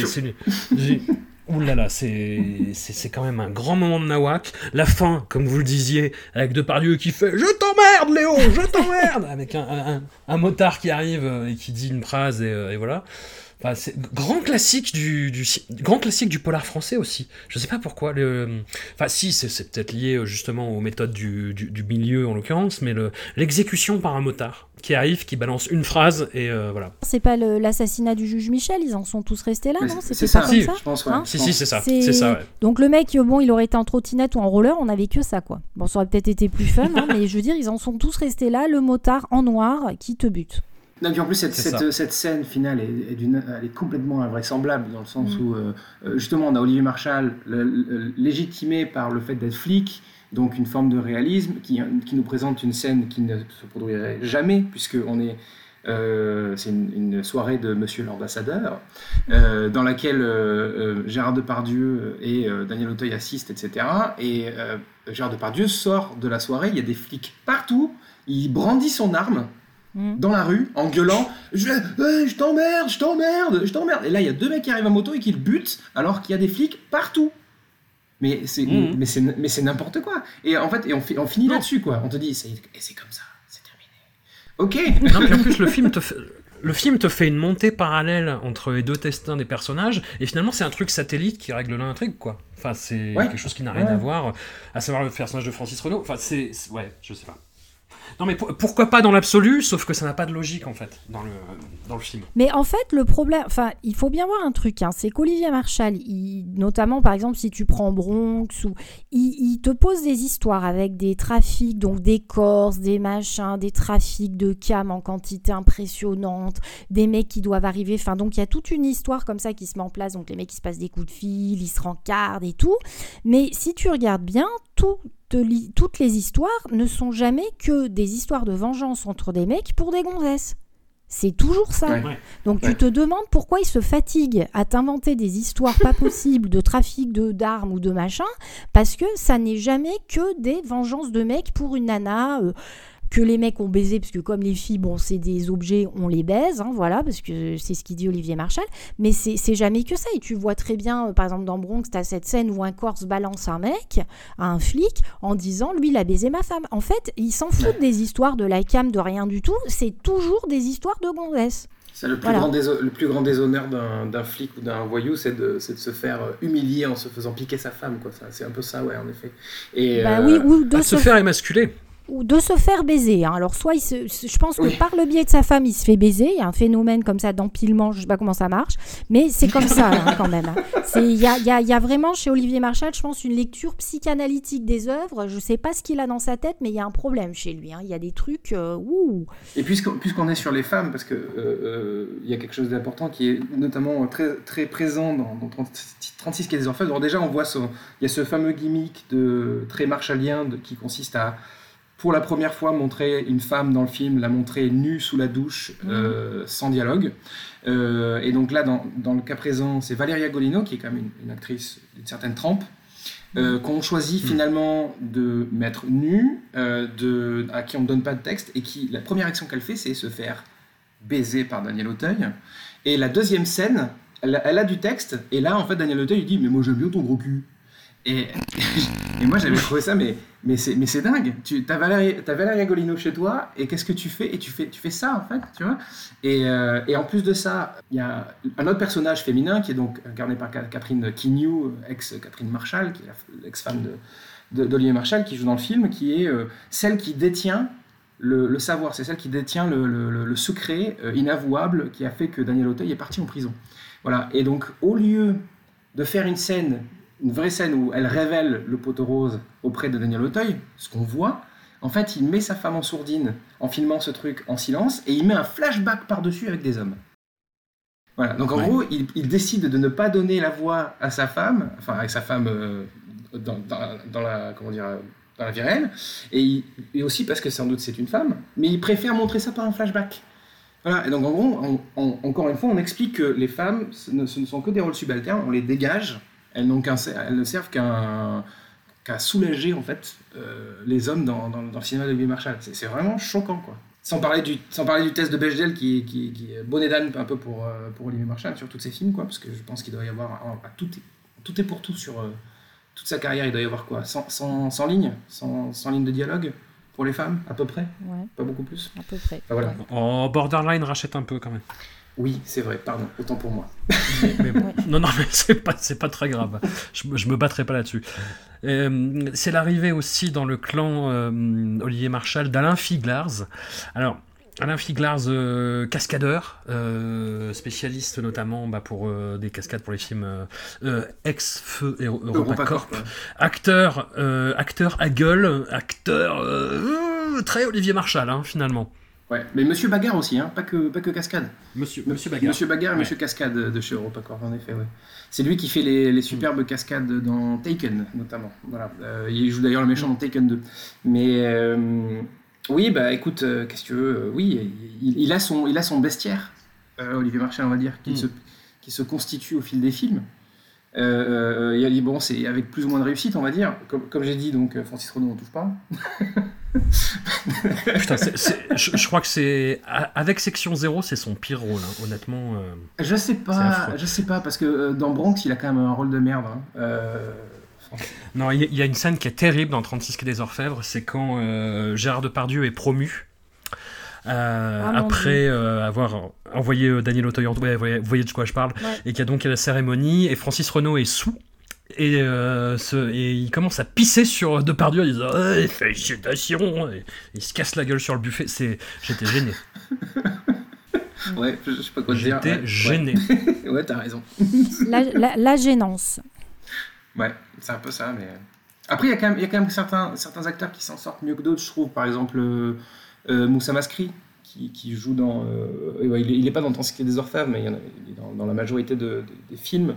Ouh là là, c'est, quand même un grand moment de Nawak. La fin, comme vous le disiez, avec Depardieu qui fait Je t'emmerde, Léo, je t'emmerde *laughs* Avec un, motard qui arrive euh, et qui dit une phrase, et, euh, et voilà. Enfin, c'est grand classique du, grand classique du polar français aussi. Je sais pas pourquoi. Le, enfin, si, c'est, c'est peut-être lié euh, justement aux méthodes du, du, du milieu en l'occurrence, mais le, l'exécution par un motard qui arrive, qui balance une phrase et euh, voilà. C'est pas le- l'assassinat du juge Michel, ils en sont tous restés là, mais non? c'est pas ça, comme Si, ça je pense, ouais. Hein? Si, si, c'est ça. C'est- C'est ça, ouais. Donc le mec, bon, il aurait été en trottinette ou en roller, on avait que ça, quoi. Bon, ça aurait peut-être été plus fun, hein, *laughs* mais je veux dire, ils en sont tous restés là, le motard en noir qui te bute. Non, puis en plus, cette, cette, scène finale est, est d'une- elle est complètement invraisemblable dans le sens Mm. où, euh, euh, justement, on a Olivier le- le- légitimé par le fait d'être flic, donc une forme de réalisme qui, qui nous présente une scène qui ne se produirait jamais, puisque on est. euh, c'est une, une soirée de Monsieur l'ambassadeur, euh, dans laquelle euh, Gérard Depardieu et euh, Daniel Auteuil assistent, etc. Et euh, Gérard Depardieu sort de la soirée, il y a des flics partout, il brandit son arme, Mm. dans la rue en gueulant je, euh, je t'emmerde, je t'emmerde, je t'emmerde. Et là, il y a deux mecs qui arrivent à moto et qui le butent alors qu'il y a des flics partout. Mais c'est Mhm. mais c'est mais c'est n'importe quoi. Et en fait, et on, fi- on finit Non. là-dessus quoi. On te dit c'est et c'est comme ça, c'est terminé. Ok. Non, puis en *laughs* plus, le film te fait. Le film te fait une montée parallèle entre les deux destins des personnages, et finalement c'est un truc satellite qui règle l'intrigue, quoi. Enfin, c'est Ouais. quelque chose qui n'a rien Ouais. à voir, à savoir le personnage de Francis Renault. Enfin, c'est. c'est- Ouais, je sais pas. Non, mais pour- pourquoi pas dans l'absolu, sauf que ça n'a pas de logique, en fait, dans le, dans le film. Mais en fait, le problème, enfin, il faut bien voir un truc, hein, c'est qu'Olivier Marchal, il, notamment par exemple si tu prends Bronx, ou, il, il te pose des histoires avec des trafics, donc des corses, des machins, des trafics de cam en quantité impressionnante, des mecs qui doivent arriver, enfin donc il y a toute une histoire comme ça qui se met en place, donc les mecs qui se passent des coups de fil, ils se rencardent et tout. Mais si tu regardes bien, tout li- toutes les histoires ne sont jamais que des histoires de vengeance entre des mecs pour des gonzesses. C'est toujours ça. Ouais. Donc Ouais. tu te demandes pourquoi ils se fatiguent à t'inventer des histoires pas *laughs* possibles de trafic de d'armes ou de machin, parce que ça n'est jamais que des vengeances de mecs pour une nana. euh, que les mecs ont baisé, parce que comme les filles, bon, c'est des objets, on les baise, hein, voilà, parce que c'est ce qu'il dit Olivier Marchal, mais c'est c'est jamais que ça. Et tu vois très bien, euh, par exemple, dans Bronx, tu as cette scène où un Corse balance un mec, à un flic, en disant, lui, il a baisé ma femme. En fait, ils s'en foutent des histoires de la cam, de rien du tout, c'est toujours des histoires de gonzesses. C'est le Voilà. le plus grand déshonneur d'un d'un flic ou d'un voyou, c'est de, c'est de se faire euh, humilier en se faisant piquer sa femme quoi. Ça, C'est un peu ça ouais en effet. Et Bah euh, oui, ou de Pas de se se faire émasculer. Ou de se faire baiser. hein. Alors, soit il se, se- je pense que par le biais de sa femme, il se fait baiser. Il y a un phénomène comme ça d'empilement, je sais pas comment ça marche, mais c'est comme ça hein, quand même. hein. Il y a, y y vraiment chez Olivier Marchal, je pense, une lecture psychanalytique des œuvres. Je sais pas ce qu'il a dans sa tête, mais il y a un problème chez lui. hein. Il y a des trucs. euh, ouh. Et puisqu'on est sur les femmes, parce que euh, euh, y a quelque chose d'important qui est notamment très, très présent dans, dans 36 36 Quai des Orfèvres. Alors déjà, on voit il y a ce fameux gimmick de très marshallien de- qui consiste à, pour la première fois, montrer une femme dans le film, la montrer nue sous la douche, euh, sans dialogue. Euh, et donc là, dans, dans le cas présent, c'est Valeria Golino, qui est quand même une, une actrice d'une certaine trempe, euh, qu'on choisit finalement de mettre nue, de, à qui on ne donne pas de texte, et qui, la première action qu'elle fait, c'est se faire baiser par Daniel Auteuil. Et la deuxième scène, elle, a- elle a du texte, et là, en fait, Daniel Auteuil il dit Mais moi, j'aime bien ton gros cul. *laughs* Et, moi, j'avais trouvé ça, mais, mais c'est dingue. Tu as Valérie, Golino chez toi, et qu'est-ce que tu fais? Et tu fais, tu fais ça, en fait, tu vois? Et, euh, et en plus de ça, il y a un autre personnage féminin qui est donc incarné par Ca- Catherine Quignou, ex-Catherine Marshall, qui est l'ex-femme d'Olivier Marshall, qui joue dans le film, qui est euh, celle qui détient le, savoir, c'est celle qui détient le secret euh, inavouable qui a fait que Daniel Auteuil est parti en prison. Voilà. Et donc, au lieu de faire une scène, une vraie scène où elle révèle le poteau rose auprès de Daniel Auteuil, ce qu'on voit, en fait, il met sa femme en sourdine en filmant ce truc en silence et il met un flashback par-dessus avec des hommes. Voilà. Donc, en Ouais. gros, il, il décide de ne pas donner la voix à sa femme, enfin, avec sa femme euh, dans, dans- dans la, comment dire, euh, dans la vie réelle, et, il- et aussi parce que sans doute c'est une femme, mais il préfère montrer ça par un flashback. Voilà, et donc en gros, on- on- encore une fois, on explique que les femmes, ce ne, ce ne sont que des rôles subalternes, on les dégage, elles, ne servent qu'à soulager en fait euh, les hommes dans, dans- dans le cinéma de Louis Marshall. C'est vraiment choquant quoi. Sans parler du, sans parler du test de Bechdel qui, qui, qui est bonnet d'âne un peu pour, euh, pour Olivier Marshall sur tous ses films, quoi, parce que je pense qu'il doit y avoir un- un- tout, est, tout est pour tout sur euh, toute sa carrière. Il doit y avoir quoi 100, 100, 100 lignes 100, 100 lignes de dialogue pour les femmes, à peu près? Ouais, Pas beaucoup plus? À peu près. Voilà. Ouais. Oh, Borderline rachète un peu quand même. Oui, c'est vrai, pardon, autant pour moi. Mais bon. Non, non, mais c'est pas, c'est pas très grave. Je, me- je me battrai pas là-dessus. Euh, c'est l'arrivée aussi dans le clan euh, Olivier Marshall d'Alain Figlars. Alors, Alain Figlars, euh, cascadeur, euh, spécialiste notamment bah, pour euh, des cascades pour les films ex-feu et ouais. Acteur, euh, acteur à gueule, acteur euh, très Olivier Marshall, hein, finalement. Ouais, mais Monsieur Bagarre aussi, hein, pas, que, pas que Cascade. Monsieur, Monsieur Bagarre. Monsieur Bagarre et Ouais. Monsieur Cascade de chez EuropaCorp, en effet, ouais. C'est lui qui fait les, les superbes cascades dans Taken, notamment. Voilà. Euh, il joue d'ailleurs le méchant dans Taken 2. Mais euh, oui, bah écoute, euh, qu'est-ce que tu veux Oui, il, il a son, il a son bestiaire, Olivier Marchal, on va dire, qui, Mm. se, qui se constitue au fil des films. Euh, il y a- bon, c'est avec plus ou moins de réussite, on va dire. Comme, comme j'ai dit, donc euh, Francis Renaud, on touche pas. *laughs* Putain, je, je crois que c'est. Avec Section 0, c'est son pire rôle, hein, honnêtement. euh. Je sais pas, je sais pas, parce que euh, dans Bronx, il a quand même un rôle de merde. hein. Euh, Non, il y, y a une scène qui est terrible dans 36 Quai des Orfèvres, c'est quand Gérard Depardieu est promu. Euh, Ah, après euh, avoir envoyé euh, Daniel Auteuil en ouais, vous voyez- de quoi je parle, Ouais. et qu'il y a donc la cérémonie, et Francis Renaud est sous, et, euh, ce- et il commence à pisser sur Depardieu en disant hey, Félicitations et Il se casse la gueule sur le buffet, c'est... j'étais gêné. *laughs* ouais, je, je sais pas quoi te dire. J'étais ouais. gêné. Ouais, *laughs* ouais t'as raison. La, la- la gênance. Ouais, c'est un peu ça, mais. Après, il y a quand même, il y a quand même certains, certains acteurs qui s'en sortent mieux que d'autres, je trouve. Par exemple, euh, Moussa Maskri, qui, qui joue dans. euh, il, est, il est pas dans Transcript des Orfèvres, mais il, y en a- il est dans, dans la majorité de- de- des films.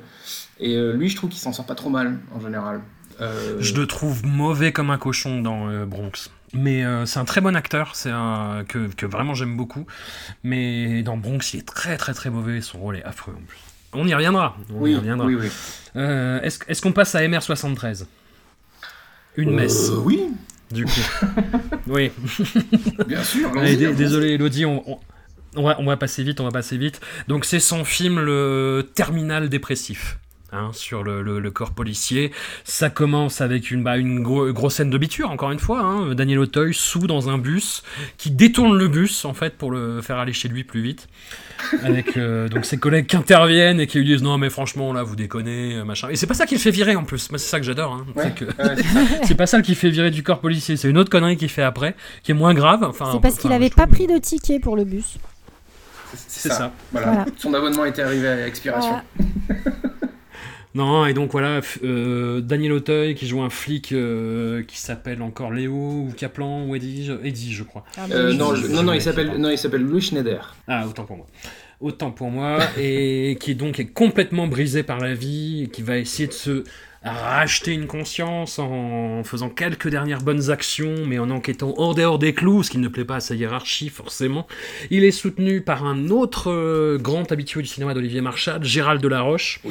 Et euh, lui, je trouve qu'il s'en sort pas trop mal, en général. Euh, Je le trouve mauvais comme un cochon dans euh, Bronx. Mais euh, c'est un très bon acteur, c'est un que, que vraiment j'aime beaucoup. Mais dans Bronx, il est très très très mauvais, son rôle est affreux en plus. On y reviendra. On Oui, y reviendra. oui, oui. Euh, Est-ce qu'on passe à MR73 Une messe, Euh, oui, du coup. *laughs* oui. bien sûr. Allez, désolé Elodie, on, on- on va, on va passer vite, on va passer vite. Donc c'est son film le terminal dépressif. Hein, sur le, le, corps policier. Ça commence avec une, bah, une grosse scène de biture, encore une fois. Hein. Daniel Auteuil sous dans un bus, qui détourne le bus, en fait, pour le faire aller chez lui plus vite. Avec euh, donc ses collègues qui interviennent et qui lui disent Non, mais franchement, là, vous déconnez, machin. Et c'est pas ça qui le fait virer en plus. Moi, c'est ça que j'adore. Hein. *laughs* c'est pas ça qui fait virer du corps policier. C'est une autre connerie qu'il fait après, qui est moins grave. Enfin, c'est parce qu'il avait pas pris de ticket pour le bus. C'est ça. Voilà. Son abonnement était arrivé à expiration. *laughs* Non, et donc voilà, euh, Daniel Auteuil qui joue un flic euh, qui s'appelle encore Léo ou Kaplan ou Eddie, Eddie je crois. Ah, euh, non, non, non, il s'appelle, non, il s'appelle Louis Schneider. Ah, autant pour moi. Autant pour moi, et qui donc est complètement brisé par la vie, et qui va essayer de se racheter une conscience en faisant quelques dernières bonnes actions, mais en enquêtant hors dehors des clous, ce qui ne plaît pas à sa hiérarchie forcément. Il est soutenu par un autre euh, grand habitué du cinéma d'Olivier Marchal, Gérald Delaroche,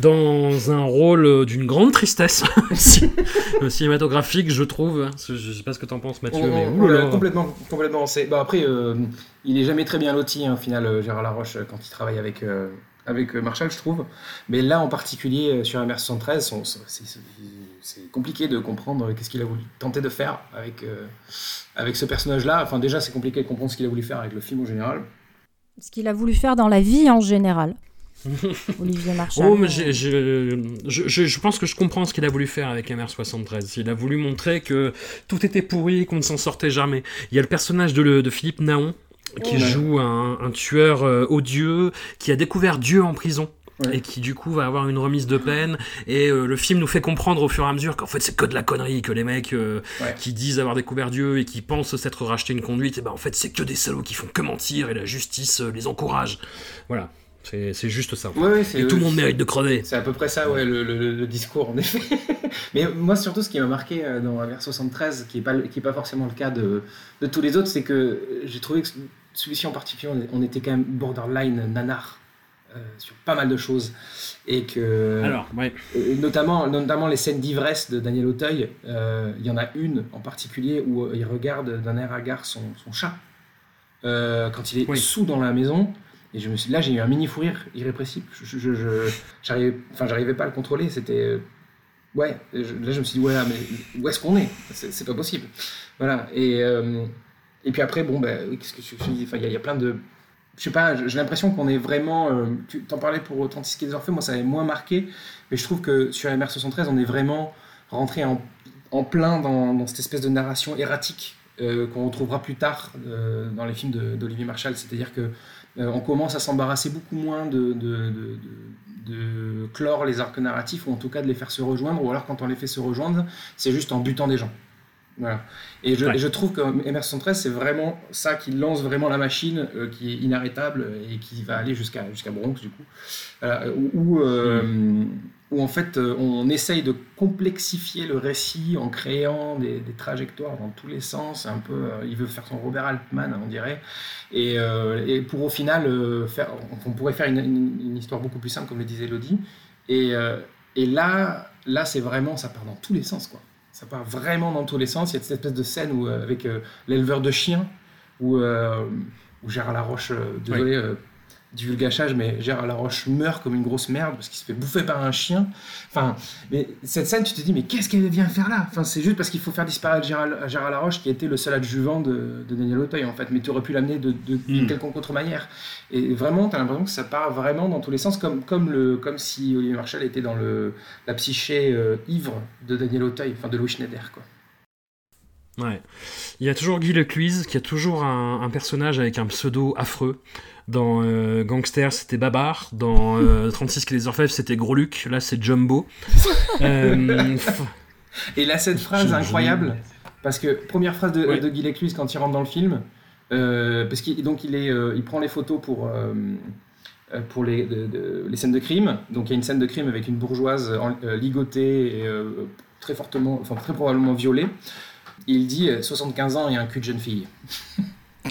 dans un rôle euh, d'une grande tristesse *laughs* cinématographique, je trouve. Je ne sais pas ce que tu en penses, Mathieu. mais, oh, complètement, complètement. Bah, après, euh, il est jamais très bien loti, hein, au final, Gérald Laroche, quand il travaille avec avec euh, Marshall, je trouve. Mais là, en particulier, euh, sur MR73, c'est compliqué de comprendre qu'est-ce qu'il a voulu tenter de faire avec, euh, avec ce personnage-là. Enfin, déjà, c'est compliqué de comprendre ce qu'il a voulu faire avec le film en général. Ce qu'il a voulu faire dans la vie en général. *laughs* Olivier Marshall. Oh, mais je, je, pense que je comprends ce qu'il a voulu faire avec MR73. Il a voulu montrer que tout était pourri, qu'on ne s'en sortait jamais. Il y a le personnage de, de Philippe Naon, qui joue un, tueur euh, odieux qui a découvert Dieu en prison. Et qui du coup va avoir une remise de peine et euh, le film nous fait comprendre au fur et à mesure qu'en fait c'est que de la connerie que les mecs euh, qui disent avoir découvert Dieu et qui pensent s'être racheté une conduite et ben en fait c'est que des salauds qui font que mentir et la justice les encourage voilà c'est juste ça. et tout le monde mérite de crever. C'est à peu près ça, ouais, le, discours, en effet. *laughs* Mais moi, surtout, ce qui m'a marqué dans vers 73, qui n'est pas, qui est pas forcément le cas de, de tous les autres, c'est que j'ai trouvé que celui-ci en particulier, on était quand même borderline nanar euh, sur pas mal de choses. Et que. Alors, ouais. notamment, notamment les scènes d'ivresse de Daniel Auteuil, euh, il y en a une en particulier où il regarde d'un air hagard son, son chat. quand il est sous dans la maison, et je me suis, là, j'ai eu un mini fou rire irrépressible. Je, je, j'arrivais, enfin, j'arrivais pas à le contrôler. C'était, euh, ouais. là, je me suis dit, ouais, mais où est-ce qu'on est, c'est, pas possible. Voilà. Et, euh, et puis après, bon, ben, qu'est-ce que je, dis Enfin, il y, a plein de, je sais pas. J'ai l'impression qu'on est vraiment. Euh, tu t'en parlais pour Authenticité des Orphées. Moi, ça avait moins marqué. Mais je trouve que sur MR73, on est vraiment rentré en, plein dans, cette espèce de narration erratique qu'on retrouvera plus tard dans les films d'Olivier Marshall. C'est-à-dire que euh, on commence à s'embarrasser beaucoup moins de, clore les arcs narratifs, ou en tout cas de les faire se rejoindre, ou alors quand on les fait se rejoindre, c'est juste en butant des gens. Voilà. Et je, trouve que MR113, c'est vraiment ça qui lance vraiment la machine, euh, qui est inarrêtable et qui va aller jusqu'à jusqu'à Bronx, du coup. Euh, où, mm où en fait euh, on essaye de complexifier le récit en créant des, trajectoires dans tous les sens. Un peu, euh, il veut faire son Robert Altman, on dirait, et, euh, pour au final faire, on pourrait faire une, histoire beaucoup plus simple, comme le disait Elodie. Et, et là, là c'est vraiment, ça part dans tous les sens, quoi. Ça part vraiment dans tous les sens. Il y a cette espèce de scène où, avec l'éleveur de chiens, où, où Gérard Laroche, désolé du vulgachage, mais Gérard Laroche meurt comme une grosse merde parce qu'il se fait bouffer par un chien. Enfin, mais cette scène, tu te dis, mais qu'est-ce qu'elle vient faire là? Enfin, c'est juste parce qu'il faut faire disparaître Gérard, Gérard, Laroche qui était le seul adjuvant de, Daniel Auteuil, en fait, mais tu aurais pu l'amener de, de, hmm. quelconque autre manière. Et vraiment, tu as l'impression que ça part vraiment dans tous les sens, comme, comme, le, comme si Olivier Marshall était dans le, la psyché euh, ivre de Daniel Auteuil, enfin de Louis Schneider, quoi. Ouais. Il y a toujours Guy Lecluise qui a toujours un, un personnage avec un pseudo affreux. Dans euh, Gangster, c'était Babar. Dans 36 qui les Orfèvres, c'était Gros Luc. Là, c'est Jumbo. *laughs* Euh, Et là, cette phrase incroyable, parce que première phrase de, de Guy Lecluise quand il rentre dans le film, euh, parce qu'il donc il est, il prend les photos pour pour les, les scènes de crime. Donc il y a une scène de crime avec une bourgeoise ligotée et très fortement, enfin très probablement violée. Il dit 75 ans et un cul de jeune fille. *laughs*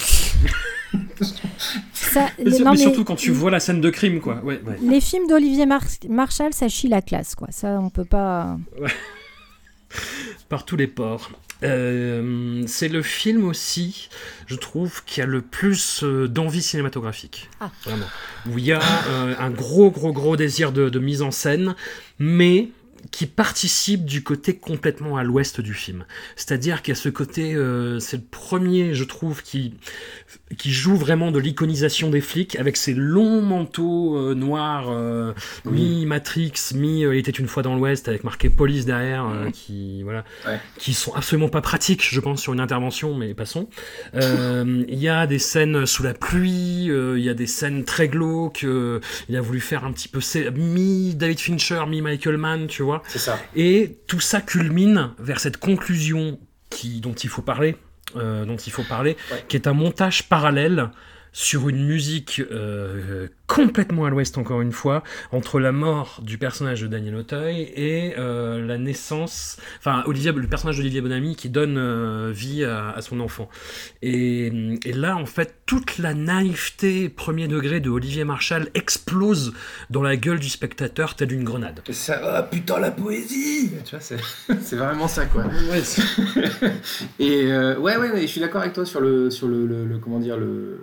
mais, surtout quand tu vois la scène de crime, quoi. Ouais, Les films d'Olivier Marshall, ça chie la classe, quoi. Ça, on peut pas. *laughs* Par tous les ports. Euh, c'est le film aussi, je trouve, qui a le plus euh, d'envie cinématographique. Ah. Vraiment. Où il y a euh, un gros, gros, gros désir de, de mise en scène, mais qui participe du côté complètement à l'ouest du film. C'est-à-dire qu'il y a ce côté, euh, c'est le premier, je trouve, qui, qui joue vraiment de l'iconisation des flics avec ses longs manteaux euh, noirs, euh, mi euh, Il était une fois dans l'ouest, avec marqué police derrière, euh, qui, voilà, Ouais. qui sont absolument pas pratiques, je pense, sur une intervention, mais passons. Il y a des scènes sous la pluie, il y a des scènes très glauques, il a voulu faire un petit peu c'est- mi-David Fincher, mi-Michael Mann, tu vois. C'est ça. Et tout ça culmine vers cette conclusion qui, dont il faut parler, euh, dont il faut parler, Ouais. qui est un montage parallèle sur une musique euh, complètement à l'ouest encore une fois, entre la mort du personnage de Daniel Auteuil et euh, la naissance, enfin Olivier, le personnage d'Olivier Bonamy qui donne euh, vie à, à son enfant. Et, et là, en fait, toute la naïveté premier degré de Olivier Marshall explose dans la gueule du spectateur telle une grenade. Et ça, ah, putain, la poésie Tu vois, *laughs* c'est vraiment ça, quoi. *laughs* Et euh, ouais, ouais, mais je suis d'accord avec toi sur le, sur le, le- le- comment dire, le,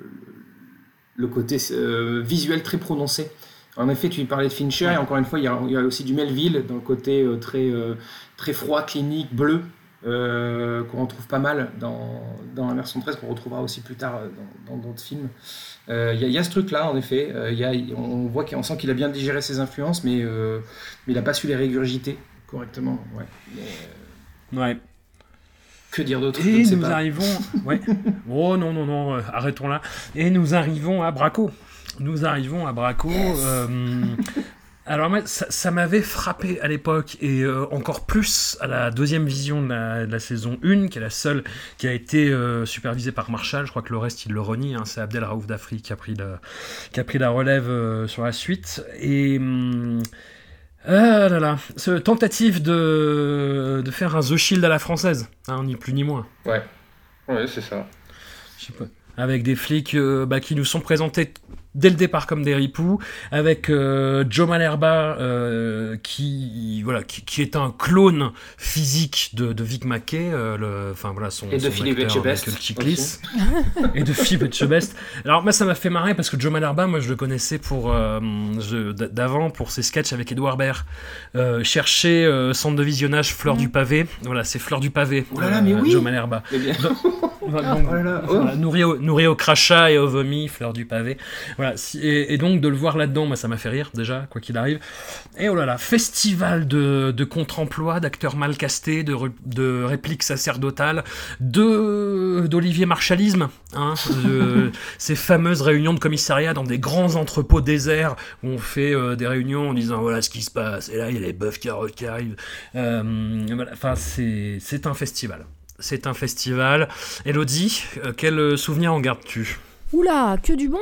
le côté euh, visuel très prononcé. En effet, tu parlais de Fincher, et encore une fois, il y a, aussi du Melville dans le côté euh, très, euh, très froid, clinique, bleu, qu'on retrouve pas mal dans, dans la version 13, qu'on retrouvera aussi plus tard dans d'autres films. Il y, a- ce truc-là, en effet. Y a, on voit qu'on sent qu'il a bien digéré ses influences, mais, il n'a pas su les régurgiter correctement. Ouais. Que dire d'autre Et nous pas. arrivons. *laughs* Ouais. Oh non, non, non, euh, arrêtons là. Et nous arrivons à Braco. Nous arrivons à Braco. euh, alors, moi, ça, ça m'avait frappé à l'époque, et euh, encore plus à la deuxième vision de la, de la saison 1, qui est la seule qui a été euh, supervisée par Marshall. Je crois que le reste, il le renie. hein. C'est Abdel Raouf d'Afrique qui, a pris la- qui a pris la relève euh, sur la suite. Et. hum, ah là là, ce tentative de, de faire un The Shield à la française, hein, ni plus ni moins. Ouais, ouais c'est ça. Je sais pas. Avec des flics euh, bah, qui nous sont présentés dès le départ comme des ripoux, avec euh, Joe Malerba euh, qui voilà qui, qui est un clone physique de, de Vic Mackey, euh, enfin voilà son Et de son Philippe acteur, Chiklis. *laughs* et de Philippe Etchebest. Alors moi ça m'a fait marrer parce que Joe Malerba, moi je le connaissais pour euh, d'avant pour ses sketchs avec Edouard Baird. Euh, chercher euh, centre de visionnage Fleur du pavé. Voilà, c'est Fleur du pavé. Oh là là, mais oui Joe Malerba. Bien. Donc, *laughs* Oh là là, voilà, nourri, au, nourri au crachat et au vomi, fleur du pavé. Voilà, si- et, et donc de le voir là-dedans, moi ça m'a fait rire déjà, quoi qu'il arrive. Et oh là là, festival de, de contre-emploi, d'acteurs mal castés, de, répliques sacerdotales, de d'Olivier Marchallisme, hein, de- *laughs* ces fameuses réunions de commissariat dans des grands entrepôts déserts où on fait euh, des réunions en disant voilà ce qui se passe, et là il y a les bœufs qui arrivent. Euh, voilà, enfin c'est c'est un festival. C'est un festival. Elodie, euh, quel souvenir en gardes-tu? Oula, que du bon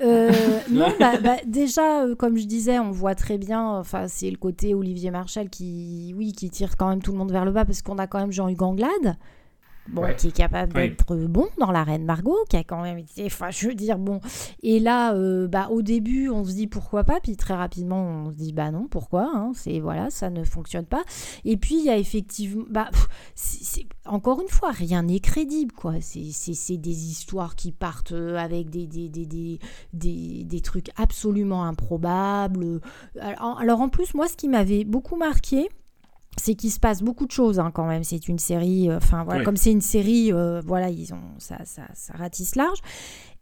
Euh, *laughs* non, bah, bah, déjà, euh, comme je disais, on voit très bien, enfin, c'est le côté Olivier Marchal qui, oui, qui tire quand même tout le monde vers le bas parce qu'on a quand même Jean-Hugues Anglade, bon, Ouais. qui est capable Oui. d'être bon dans La Reine Margot, qui a quand même été, enfin, je veux dire, bon. Et là, euh, bah, au début, on se dit pourquoi pas, puis très rapidement, on se dit bah non, pourquoi hein, C'est voilà, ça ne fonctionne pas. Et puis il y a effectivement, bah, pff, encore une fois, rien n'est crédible, quoi. C'est- C'est c'est des histoires qui partent euh, avec des, des, des, des, des, des trucs absolument improbables. Alors, alors, en plus, moi, ce qui m'avait beaucoup marqué, c'est qu'il se passe beaucoup de choses hein, quand même. C'est une série, euh, enfin voilà, Oui. comme c'est une série, euh, voilà, ils ont ça, ça, ça ratisse large.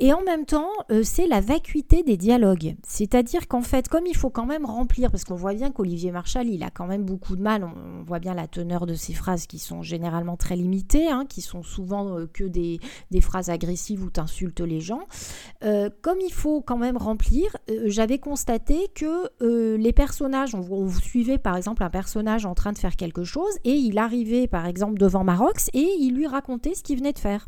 Et en même temps, euh, c'est la vacuité des dialogues. C'est-à-dire qu'en fait, comme il faut quand même remplir, parce qu'on voit bien qu'Olivier Marchal, il a quand même beaucoup de mal. On, voit bien la teneur de ses phrases qui sont généralement très limitées, hein, qui sont souvent euh, que des, phrases agressives où tu insultes les gens. Euh, comme il faut quand même remplir, j'avais constaté que les personnages, on, on suivait par exemple un personnage en train de faire quelque chose et il arrivait par exemple devant Marox et il lui racontait ce qu'il venait de faire.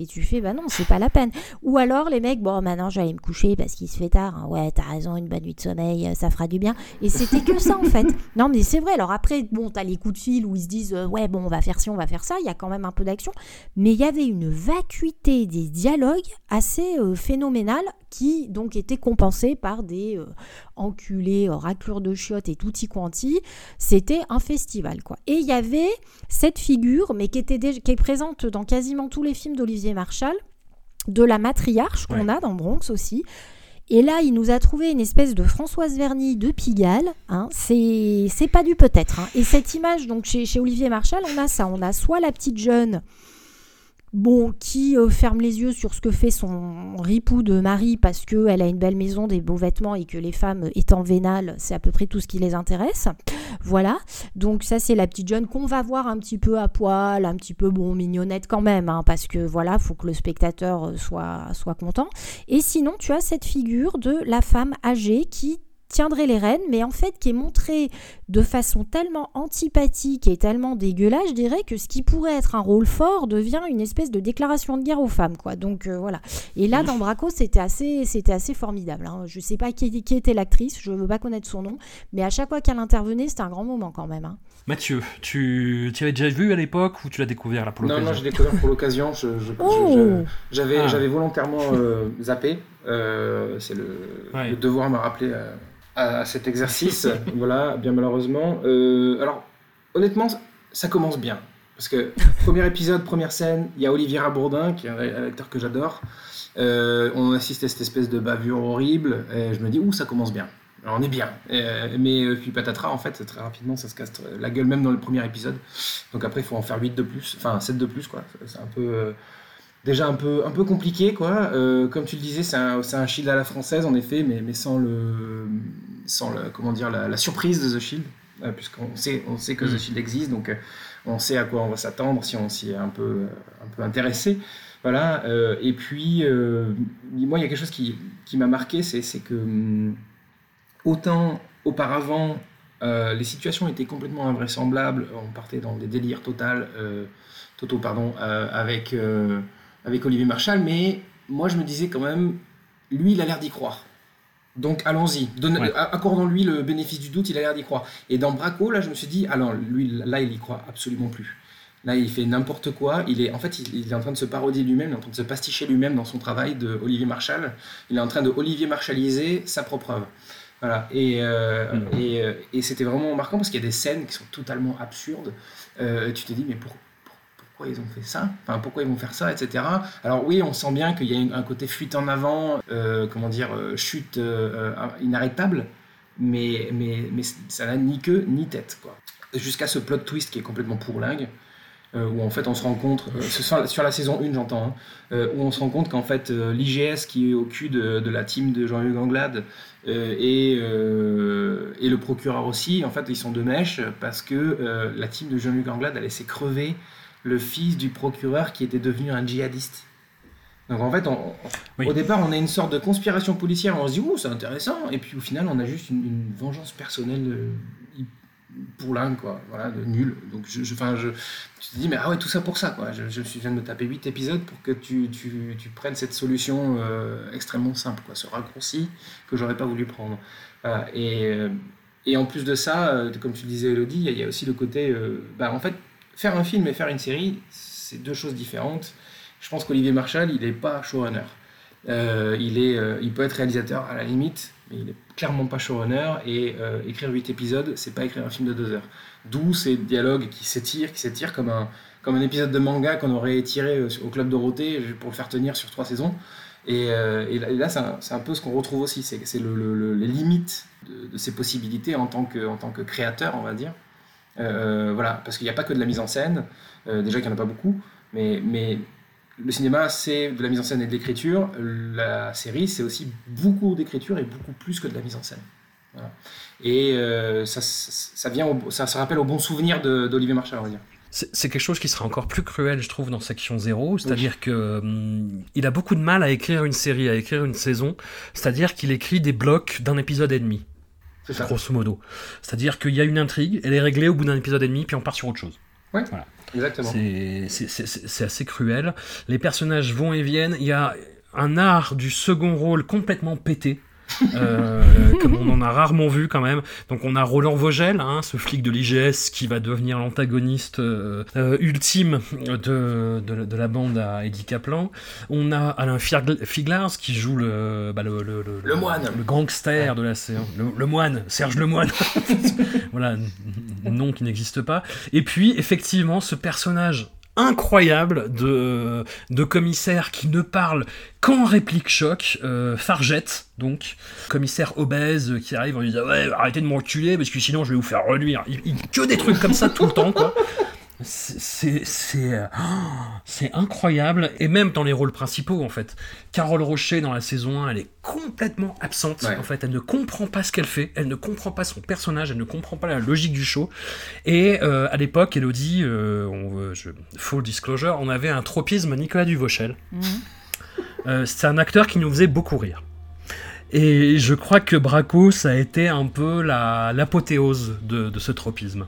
Et tu fais, bah non, c'est pas la peine. Ou alors les mecs, bon, maintenant j'allais me coucher parce qu'il se fait tard. hein. Ouais, t'as raison, une bonne nuit de sommeil, euh, ça fera du bien. Et c'était que ça en fait. *laughs* Non, mais c'est vrai. Alors après, bon, t'as les coups de fil où ils se disent, euh, ouais, bon, on va faire ci, on va faire ça. Il y a quand même un peu d'action. Mais il y avait une vacuité des dialogues assez euh, phénoménale qui donc était compensé par des euh, enculés, raclures de chiottes et tutti quanti. C'était un festival, quoi. Et il y avait cette figure, mais qui, était qui est présente dans quasiment tous les films d'Olivier Marshall, de la matriarche qu'on a dans Bronx aussi. Et là, il nous a trouvé une espèce de Françoise Verny de Pigalle. Hein. C'est pas du peut-être. Hein. Et cette image, donc chez, chez Olivier Marchal, on a ça. On a soit la petite jeune bon, qui euh, ferme les yeux sur ce que fait son ripou de mari parce qu'elle a une belle maison, des beaux vêtements et que les femmes étant vénales, c'est à peu près tout ce qui les intéresse. Voilà, donc ça c'est la petite jeune qu'on va voir un petit peu à poil, un petit peu bon mignonnette quand même, hein, parce que voilà, faut que le spectateur euh, soit, soit content. Et sinon, tu as cette figure de la femme âgée qui tiendrait les rênes, mais en fait qui est montré de façon tellement antipathique et tellement dégueulasse, je dirais que ce qui pourrait être un rôle fort devient une espèce de déclaration de guerre aux femmes, quoi. Donc euh, voilà. Et là, dans Braco, c'était assez, c'était assez formidable. Hein. Je sais pas qui, qui était l'actrice, je veux pas connaître son nom, mais à chaque fois qu'elle intervenait, c'était un grand moment quand même. Hein. Mathieu, tu, tu avais déjà vu à l'époque ou tu l'as découvert là pour l'occasion Non, non, j'ai découvert pour l'occasion. Oh j'avais, ah. j'avais volontairement euh, zappé. Euh, c'est le, le, devoir m'a rappelé à, cet exercice, *laughs* voilà, bien malheureusement. Euh, alors, honnêtement, ça commence bien. Parce que, *laughs* premier épisode, première scène, il y a Olivier Rabourdin, qui est un acteur que j'adore. Euh, on assiste à cette espèce de bavure horrible, et je me dis, ouh, ça commence bien. Alors, on est bien. Euh, mais puis patatras, en fait, très rapidement, ça se casse la gueule même dans le premier épisode. Donc après, il faut en faire 8 de plus, enfin 7 de plus, quoi. C'est un peu déjà un peu, un peu compliqué, quoi. Euh, comme tu le disais, c'est un, un, Shield à la française, en effet, mais, mais sans, le, sans le, comment dire, la, surprise de The Shield, euh, puisqu'on sait, on sait que The mm. Shield existe, donc euh, on sait à quoi on va s'attendre si on s'y est un peu, un peu intéressé. Voilà, et puis, moi, il y a quelque chose qui, qui m'a marqué, c'est que mm, autant auparavant, les situations étaient complètement invraisemblables, on partait dans des délires total, totaux, pardon, avec avec Olivier Marchal, mais moi je me disais quand même, lui il a l'air d'y croire. Donc allons-y, accordons-lui le bénéfice du doute, il a l'air d'y croire. Et dans Braco, là je me suis dit, alors lui là il y croit absolument plus. Là il fait n'importe quoi, il est en fait il, est en train de se parodier lui-même, il est en train de se pasticher lui-même dans son travail de Olivier Marchal. Il est en train de Olivier Marchaliser sa propre œuvre. Voilà, et, euh, mmh. euh, et, c'était vraiment marquant parce qu'il y a des scènes qui sont totalement absurdes. Euh, tu te dis, mais pour, pourquoi ils ont fait ça, enfin pourquoi ils vont faire ça, etc. Alors oui, on sent bien qu'il y a un côté fuite en avant, euh, comment dire, euh, chute euh, inarrêtable, mais, mais, mais ça n'a ni queue ni tête, quoi. Jusqu'à ce plot twist qui est complètement pourlingue, où en fait on se rend compte, sur la saison 1 j'entends, hein, où on se rend compte qu'en fait l'IGS qui est au cul de, la team de Jean-Luc Anglade et, et, le procureur aussi, en fait ils sont de mèche parce que la team de Jean-Luc Anglade a laissé crever le fils du procureur qui était devenu un djihadiste. Donc en fait, au départ, on a une sorte de conspiration policière, on se dit, oh, c'est intéressant, et puis au final, on a juste une, vengeance personnelle euh, pour l'un, quoi, voilà, de nul. Donc je, je, je, tu te dis, mais ah ouais, tout ça pour ça, quoi. Je, je viens de me taper 8 épisodes pour que tu, tu, tu prennes cette solution euh, extrêmement simple, quoi, ce raccourci que j'aurais pas voulu prendre. et, euh, et en plus de ça, comme tu disais, Elodie, il y, a aussi le côté, bah, en fait, faire un film et faire une série, c'est deux choses différentes. Je pense qu'Olivier Marshall, il n'est pas showrunner. Euh, il, est, euh, il peut être réalisateur à la limite, mais il n'est clairement pas showrunner. Et euh, écrire 8 épisodes, c'est pas écrire un film de 2 heures. D'où ces dialogues qui s'étirent, qui s'étirent comme un, comme un épisode de manga qu'on aurait étiré au Club Dorothée pour le faire tenir sur 3 saisons. Et, là, c'est un, peu ce qu'on retrouve aussi, c'est le, les limites de, de, ses possibilités en tant, que, en tant que créateur, on va dire. Euh, voilà, parce qu'il n'y a pas que de la mise en scène, euh, déjà qu'il n'y en a pas beaucoup, mais, mais le cinéma, c'est de la mise en scène et de l'écriture. La série, c'est aussi beaucoup d'écriture et beaucoup plus que de la mise en scène. Et euh, ça, ça, vient ça se rappelle au bon souvenir d'Olivier Marchal, on va dire. C'est quelque chose qui sera encore plus cruel, je trouve, dans Section 0. C'est-à-dire qu'il que hum, il a beaucoup de mal à écrire une série, à écrire une saison. C'est-à-dire qu'il écrit des blocs d'un épisode et demi grosso modo. C'est-à-dire qu'il y a une intrigue, elle est réglée au bout d'un épisode et demi, puis on part sur autre chose. Oui, exactement. C'est assez cruel. Les personnages vont et viennent. Il y a un art du second rôle complètement pété. Euh, comme on en a rarement vu quand même. Donc on a Roland Vogel, hein, ce flic de l'IGS qui va devenir l'antagoniste euh, euh, ultime de, de, de, la bande à Eddie Kaplan. On a Alain Figlars qui joue le, bah, le, le, le, moine, le gangster de la séance, le, moine, Serge le moine. *laughs* voilà, nom qui n'existe pas. Et puis effectivement ce personnage incroyable de, de commissaire qui ne parle qu'en réplique choc, euh, Fargette, donc, commissaire obèse qui arrive en disant Ouais, arrêtez de m'enculer parce que sinon je vais vous faire reluire. Il, il, que des trucs comme ça tout le temps, quoi. C'est *gasps* c'est incroyable et même dans les rôles principaux en fait. Carole Rocher dans la saison 1, elle est complètement absente en fait, elle ne comprend pas ce qu'elle fait, elle ne comprend pas son personnage, elle ne comprend pas la logique du show. Et euh, à l'époque, Elodie, euh, on, je, full disclosure, on avait un tropisme Nicolas Duvauchel. Mhm. Euh, c'est un acteur qui nous faisait beaucoup rire. Et je crois que Braco, ça a été un peu l'apothéose de, de ce tropisme.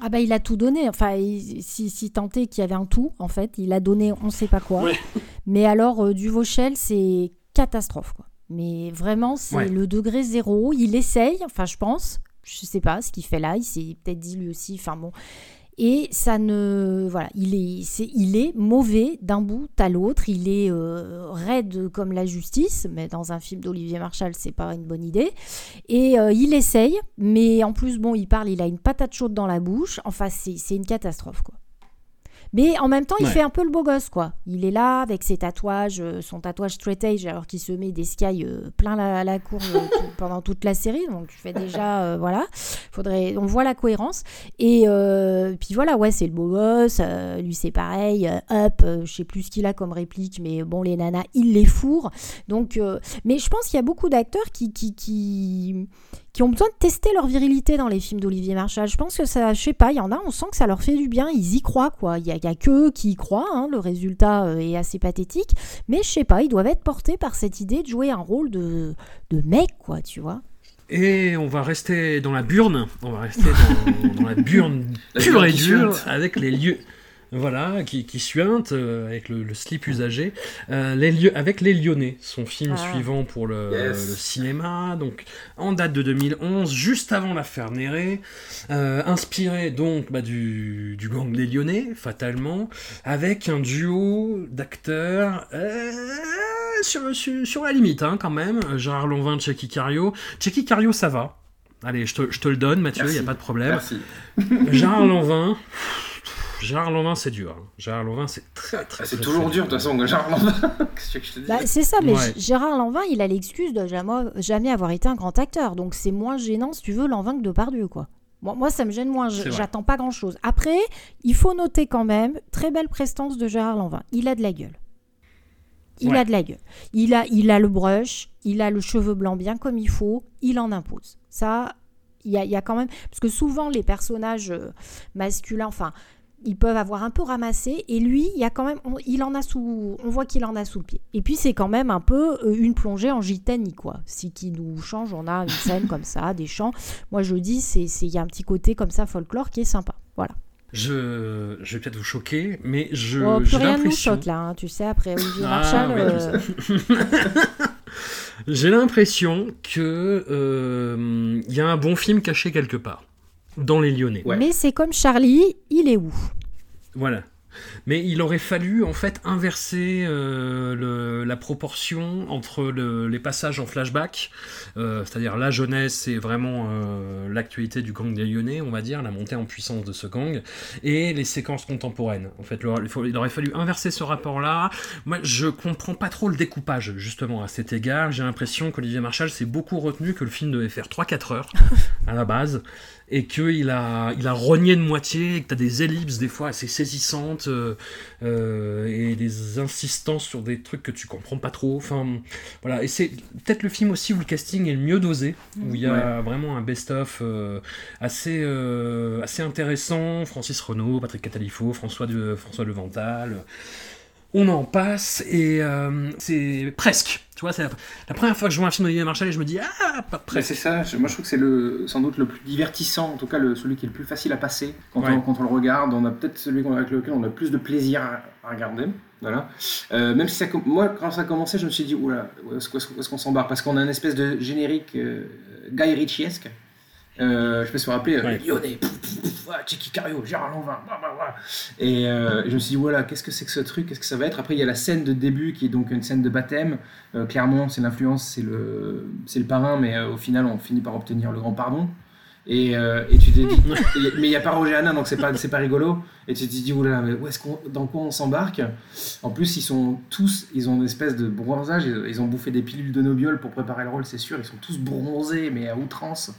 Ah bah il a tout donné, enfin si, si tant est qu'il y avait un tout en fait, il a donné on sait pas quoi. *laughs* Mais alors euh, du Vauchel c'est catastrophe quoi. Mais vraiment c'est le degré zéro, il essaye, enfin je pense, je sais pas ce qu'il fait là, il s'est peut-être dit lui aussi, enfin bon, et ça ne voilà il est, il est mauvais d'un bout à l'autre. Il est euh, raide comme la justice mais dans un film d'Olivier Marshall c'est pas une bonne idée. Et euh, il essaye mais en plus bon il parle il a une patate chaude dans la bouche. Enfin c'est une catastrophe quoi mais en même temps, il fait un peu le beau gosse, quoi. Il est là avec ses tatouages, euh, son tatouage straight age, alors qu'il se met des skies euh, plein la, la cour euh, *laughs* pendant toute la série. Donc, tu fais déjà, voilà. Faudrait, on voit la cohérence. Et puis voilà, ouais, c'est le beau gosse. lui, c'est pareil. up, je sais plus ce qu'il a comme réplique, mais bon, les nanas, il les fourre. Donc, mais je pense qu'il y a beaucoup d'acteurs qui, qui, qui qui ont besoin de tester leur virilité dans les films d'Olivier Marchal. Je pense que ça, je sais pas, il y en a, on sent que ça leur fait du bien, ils y croient quoi. Il y a, a que qui y croient, hein. le résultat euh, est assez pathétique, mais je sais pas, ils doivent être portés par cette idée de jouer un rôle de, de mec quoi, tu vois. Et on va rester dans la burne, on va rester dans, dans la burne *laughs* pure et dure avec les lieux voilà, qui, qui suinte euh, avec le, slip usagé, euh, les avec Les Lyonnais, son film ah. suivant pour le, cinéma, donc en date de 2011, juste avant l'affaire Néré, euh, inspiré donc bah, du, du, gang des Lyonnais, fatalement, avec un duo d'acteurs sur, sur, la limite hein, quand même, Gérard Lonvin, Checky Cario. Checky Cario, ça va. Allez, je te, je te le donne, Mathieu, il n'y a pas de problème. Merci. Gérard Lanvin, Gérard Lanvin, c'est dur. Hein. Gérard Lanvin, c'est très, très. C'est toujours dur, de toute façon, Gérard Lanvin. *laughs* bah, c'est ça, mais Gérard Lanvin, il a l'excuse de jamais, avoir été un grand acteur. Donc c'est moins gênant, si tu veux, Lanvin que Depardieu, quoi. Moi, moi, ça me gêne moins, j'attends pas grand chose. Après, il faut noter quand même, très belle prestance de Gérard Lanvin. Il a de la gueule. Il a de la gueule. Il a, il a le brush, il a le cheveu blanc bien comme il faut, il en impose. Ça, il y a, y a, quand même. Parce que souvent, les personnages euh, masculins, enfin, ils peuvent avoir un peu ramassé et lui il y a quand même on, il en a sous on voit qu'il en a sous le pied et puis c'est quand même un peu euh, une plongée en gitanie quoi si qui nous change on a une *laughs* scène comme ça des chants moi je dis c'est il y a un petit côté comme ça folklore qui est sympa voilà je, je vais peut-être vous choquer, mais je. Oh, plus rien nous choque là, hein, tu sais, après Olivier ah, Marshall. Euh. *laughs* J'ai l'impression que il euh, y a un bon film caché quelque part dans les Lyonnais. Mais c'est comme Charlie, il est où? Voilà. Mais il aurait fallu en fait inverser euh, la proportion entre les passages en flashback, euh, c'est-à-dire la jeunesse et vraiment euh, l'actualité du gang des Lyonnais, on va dire, la montée en puissance de ce gang, et les séquences contemporaines. En fait, il, aurait fallu inverser ce rapport-là. Moi, je comprends pas trop le découpage justement à cet égard. J'ai l'impression qu'Olivier Marshall s'est beaucoup retenu que le film devait faire 3-4 heures *laughs* à la base et qu'il a, il a rogné de moitié, et que tu as des ellipses des fois assez saisissantes euh, euh, et des insistances sur des trucs que tu comprends pas trop. Enfin, voilà. Et c'est peut-être le film aussi où le casting est le mieux dosé, où il y a vraiment un best-of euh, assez, assez intéressant. Francis Renault, Patrick Catalifo, François, de, François Levental. on en passe et c'est presque. Tu vois, c'est la, la première fois que je vois un film d'Olivier Marshall et je me dis ah pas presque. c'est ça, je- moi je trouve que c'est le, sans doute le plus divertissant, en tout cas le, celui qui est le plus facile à passer. Quand, Ouais. on, quand on le regarde, on a peut-être celui avec lequel on a plus de plaisir à, à regarder. Voilà. Euh, même si ça, moi, quand ça a commencé, je me suis dit, oula, où est-ce, est-ce qu'on s'embarque? Parce qu'on a une espèce de générique euh, Guy Ritchiesque. Euh, je peux se rappeler, euh, Ouais. Lyonnais, Chicky Cario, Gérard Lanvin, bah, bah, bah. Et euh, je me suis dit, voilà, qu'est-ce que c'est que ce truc Qu'est-ce que ça va être? Après, il y a la scène de début qui est donc une scène de baptême. Euh, clairement, c'est l'influence, c'est le, c'est le parrain, mais au final, on finit par obtenir le grand pardon. Et, euh, et tu te dis, *laughs* et- mais il n'y a pas Roger Hanin, donc c'est pas, c'est pas rigolo. Et tu te dis, oulala, mais où est-ce qu'on, dans quoi on s'embarque? En plus, ils sont tous, ils ont une espèce de bronzage, ils, ils ont bouffé des pilules de Nobiol pour préparer le rôle, c'est sûr. Ils sont tous bronzés, mais à outrance.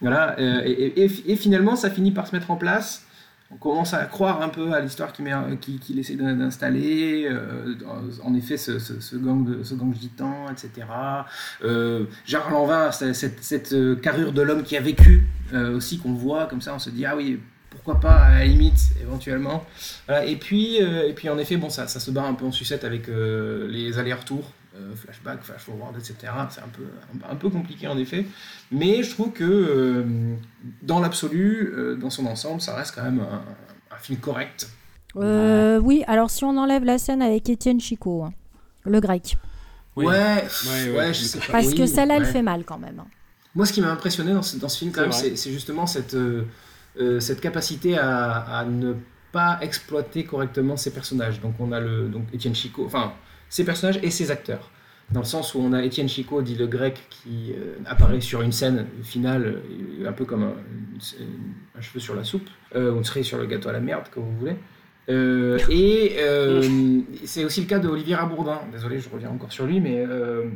Voilà. euh, et, finalement, ça finit par se mettre en place. On commence à croire un peu à l'histoire qu'il qu'il qu'il essaie d'in- d'installer. euh, en effet, ce, gang de ce gang gitan, etc. Euh, Gérard Lanvin, cette, cette, euh, carrure de l'homme qui a vécu aussi qu'on voit comme ça, on se dit ah oui, pourquoi pas à la limite éventuellement. Et puis et puis en effet bon ça, se bat un peu en sucette avec les allers-retours. Euh, flashback, flash forward, etc. C'est un peu, un, un peu compliqué en effet, mais je trouve que euh, dans l'absolu, euh, dans son ensemble, ça reste quand même un, un film correct. Euh, oui, alors si on enlève la scène avec Étienne Chicot, hein, le grec. Oui. Ouais, Ouais, ouais, ouais, je mais sais pas. Parce Oui, que celle-là, elle fait mal quand même. Moi, ce qui m'a impressionné dans ce, dans ce film, quand C'est même, justement cette, euh, cette capacité à, à ne pas exploiter correctement ses personnages. Donc, on a le, donc Étienne Chicot, enfin, ses personnages et ses acteurs. Dans le sens où on a Étienne Chicot, dit le grec, qui euh, apparaît sur une scène finale, euh, un peu comme un, cheveu sur la soupe, euh, ou une cerise sur le gâteau à la merde, comme vous voulez. Euh, et c'est aussi le cas de Olivier Rabourdin, désolé je reviens encore sur lui, mais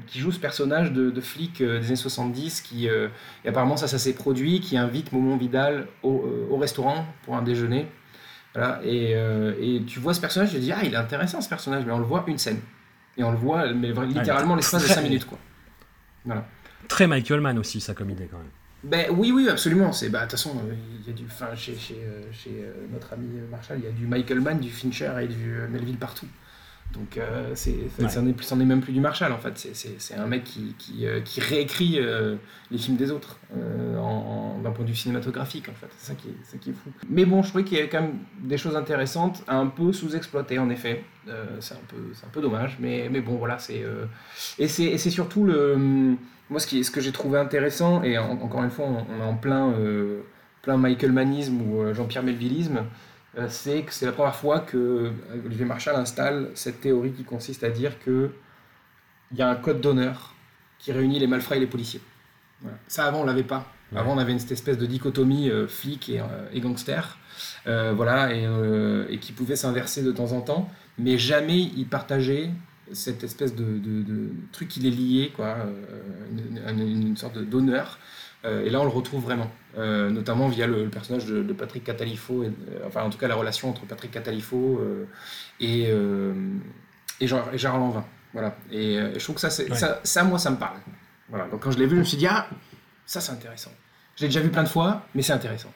qui joue ce personnage de, flic des années 70 qui, et apparemment ça, ça s'est produit, qui invite Momon Vidal au, au restaurant pour un déjeuner. Voilà, et, et tu vois ce personnage, tu te dis, ah il est intéressant ce personnage, mais on le voit une scène. Et on le voit mais littéralement l'espace de très- 5 minutes. Quoi. Très Michael Mann aussi sa comme idée quand même. Ben, oui, oui, absolument. C'est, bah, de toute façon, euh, il y a du, enfin, chez, chez, euh, chez euh, notre ami Marshall, il y a du Michael Mann, du Fincher et du Melville partout. Donc, euh, c'est, Ouais. ça n'est plus, c'en est même plus du Marshall, en fait. C'est, un mec qui, qui, euh, qui réécrit euh, les films des autres euh, d'un point de vue cinématographique, en fait. C'est ça qui est, ça qui est fou. Mais bon, je trouvais qu'il y avait quand même des choses intéressantes, un peu sous-exploitées, en effet. C'est, un peu, c'est un peu dommage, mais, mais bon, voilà. C'est, et, c'est, et c'est surtout le. Moi, ce, qui, ce que j'ai trouvé intéressant, et en- encore une fois, on, on est en plein, plein Michael Mannisme ou Jean-Pierre Melvillisme, c'est que c'est la première fois que euh, Olivier Marshall installe cette théorie qui consiste à dire que il y a un code d'honneur qui réunit les malfrats et les policiers. Voilà. Ça, avant, on l'avait pas. Ouais. Avant, on avait une cette espèce de dichotomie euh, flic et, euh, et gangster, euh, voilà, et, euh, et qui pouvait s'inverser de temps en temps, mais jamais ils partageaient cette espèce de, de- de truc qui les liait, quoi, euh, une, une- une sorte d'honneur. Euh, et là, on le retrouve vraiment, euh, notamment via le, le personnage de, de Patrick Catalifo, et, euh, enfin, en tout cas, la relation entre Patrick Catalifo et, et, Jean, et Gérard Lanvin. Voilà. Et, je trouve que ça, Ouais. ça, ça, moi, ça me parle. Voilà. Donc, quand je l'ai vu, je me suis dit, ah, ça, c'est intéressant. Je l'ai déjà vu plein de fois, mais c'est intéressant.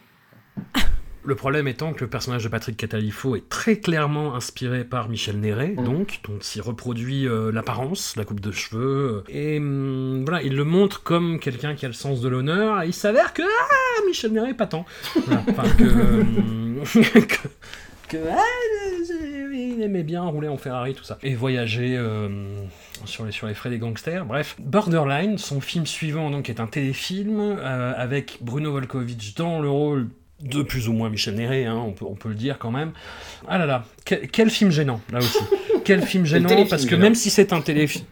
Le problème étant que le personnage de Patrick Catalifo est très clairement inspiré par Michel Néret, Mm. donc, dont il reproduit euh, l'apparence, la coupe de cheveux, euh, et hum, voilà, il le montre comme quelqu'un qui a le sens de l'honneur, et il s'avère que ah, Michel Néret, pas tant. Voilà, Enfin, que, hum, *laughs* que, que, ah, il aimait bien rouler en Ferrari, tout ça, et voyager euh, sur, les, sur les frais des gangsters. Bref, Borderline, son film suivant, donc, est un téléfilm euh, avec Bruno Volkovitch dans le rôle de plus ou moins Michel Néret, hein, on, peut, on peut le dire quand même. Ah là là, quel, quel film gênant, là aussi. *laughs* quel film gênant, parce que gênant. même si c'est un téléfilm...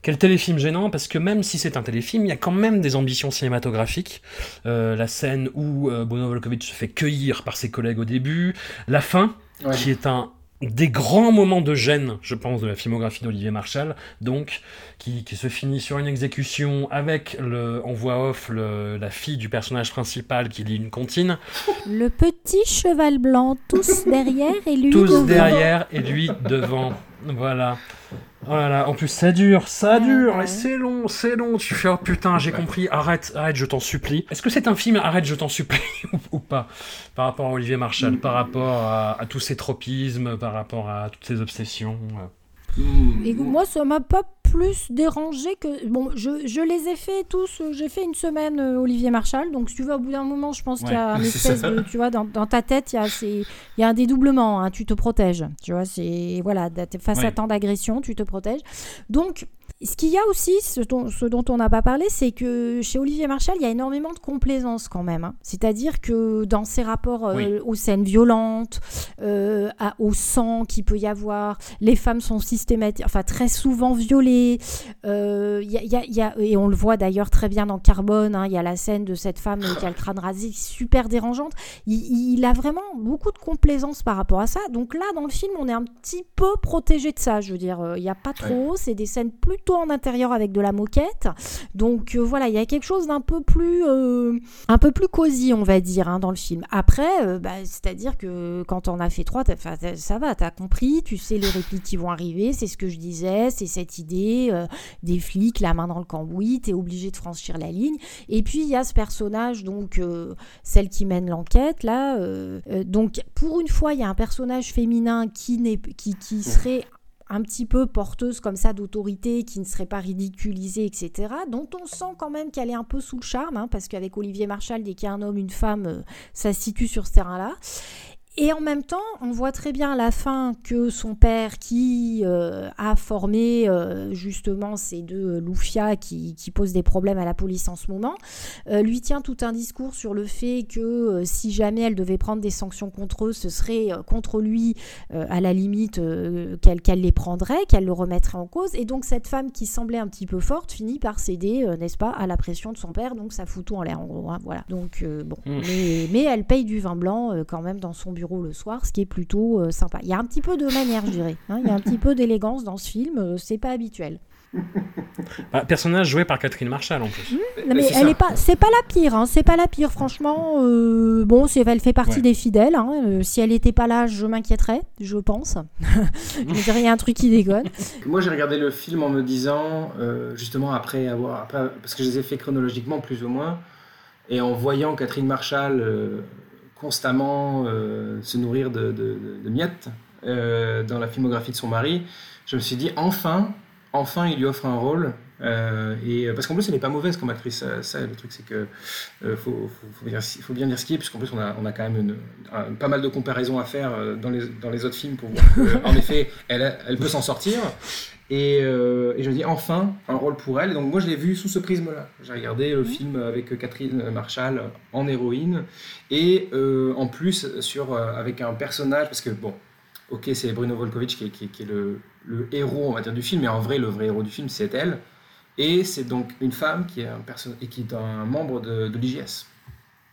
Quel téléfilm gênant, parce que même si c'est un téléfilm, il y a quand même des ambitions cinématographiques. Euh, la scène où euh, Bruno Volkovitch se fait cueillir par ses collègues au début, la fin, Ouais. qui est un des grands moments de gêne, je pense, de la filmographie d'Olivier Marshall, donc qui, qui se finit sur une exécution avec le, en voix off le- la fille du personnage principal qui lit une comptine, Le petit cheval blanc, tous derrière et lui tous devant. derrière et lui devant. Voilà. Oh là là, en plus ça dure, ça dure, et c'est long, c'est long. Tu fais oh putain, j'ai compris, arrête, arrête, je t'en supplie. Est-ce que c'est un film Arrête, je t'en supplie *laughs* ou, pas? Par rapport à Olivier Marshall, par rapport à, à tous ses tropismes, par rapport à toutes ses obsessions. euh. Hmm. Et moi, ça m'a pas plus dérangé que. Bon, je, je les ai fait tous. J'ai fait une semaine euh, Olivier Marshall. Donc, si tu veux, au bout d'un moment, je pense qu'il y a un *laughs* espèce de. Tu vois, dans, dans ta tête, il y a, il y a un dédoublement. hein, tu te protèges. Tu vois, c'est. Voilà, face à tant d'agressions, tu te protèges. Donc. Ce qu'il y a aussi, ce dont, ce dont on n'a pas parlé, c'est que chez Olivier Marshall, il y a énormément de complaisance quand même. hein. C'est-à-dire que dans ses rapports euh, Oui. aux scènes violentes, euh, à- au sang qu'il peut y avoir, les femmes sont systématiques, enfin très souvent violées. Euh, il y a- il y a- il y a- et on le voit d'ailleurs très bien dans Carbone. hein, Il y a la scène de cette femme qui a le crâne rasé, super dérangeante. Il, il a vraiment beaucoup de complaisance par rapport à ça. Donc là, dans le film, on est un petit peu protégé de ça. Je veux dire, il n'y a pas trop. C'est des scènes plutôt en intérieur avec de la moquette. Donc euh, voilà, il y a quelque chose d'un peu plus, euh, un peu plus cosy, on va dire, hein, dans le film. Après, euh, bah, c'est-à-dire que quand on a fait trois, ça va, t'as compris, tu sais les répliques qui vont arriver, c'est ce que je disais, c'est cette idée des flics, la main dans le cambouis, t'es obligé de franchir la ligne. Et puis il y a ce personnage, donc celle qui mène l'enquête là. donc pour une fois, il y a un personnage féminin qui qui, qui serait un petit peu porteuse comme ça d'autorité, qui ne serait pas ridiculisée, etc., dont on sent quand même qu'elle est un peu sous le charme, hein, parce qu'avec Olivier Marchal, dès qu'il y a un homme, une femme, euh, ça se situe sur ce terrain-là. Et en même temps, on voit très bien à la fin que son père, qui euh, a formé euh, justement ces deux loufias qui, qui posent des problèmes à la police en ce moment, euh, lui tient tout un discours sur le fait que euh, si jamais elle devait prendre des sanctions contre eux, ce serait euh, contre lui, euh, à la limite, euh, qu'elle les prendrait, qu'elle le remettrait en cause. Et donc cette femme qui semblait un petit peu forte finit par céder, euh, n'est-ce pas, à la pression de son père. Donc ça fout tout en l'air, en gros. hein, voilà. Donc euh, bon, Mm. mais, mais elle paye du vin blanc euh, quand même dans son bureau le soir, ce qui est plutôt euh, sympa. Il y a un petit peu de manière, je dirais. hein, il y a un petit peu d'élégance dans ce film. euh, c'est pas habituel. *laughs* Bah, personnage joué par Catherine Marshall en plus. Non, mais c'est elle est pas, c'est pas la pire, hein, c'est pas la pire, franchement. euh, bon, c'est, elle fait partie Ouais. des fidèles. hein, euh, si elle était pas là, je m'inquiéterais, je pense. *laughs* je dirais, il y a un truc qui déconne. *laughs* Moi, j'ai regardé le film en me disant, euh, justement, après avoir. après- parce que je les ai fait chronologiquement, plus ou moins, et en voyant Catherine Marshall euh, constamment euh, se nourrir de, miettes euh, dans la filmographie de son mari, je me suis dit, enfin, enfin, il lui offre un rôle. euh, et parce qu'en plus, elle n'est pas mauvaise comme actrice. Le truc, c'est que faut, bien, faut dire ce qui est, puisqu'en plus, on a, quand même pas mal de comparaisons à faire dans les, autres films pour voir qu'en effet, elle peut s'en sortir. Et, euh, et je me dis enfin un rôle pour elle. Et donc moi je l'ai vu sous ce prisme-là. J'ai regardé le film avec Catherine Marshall en héroïne et euh, en plus sur euh, avec un personnage parce que bon, ok c'est Bruno Volkovitch qui est, qui est- qui est le, le héros on va dire du film, mais en vrai le vrai héros du film c'est elle. Et c'est donc une femme qui est un et qui est un membre de, de l'IGS.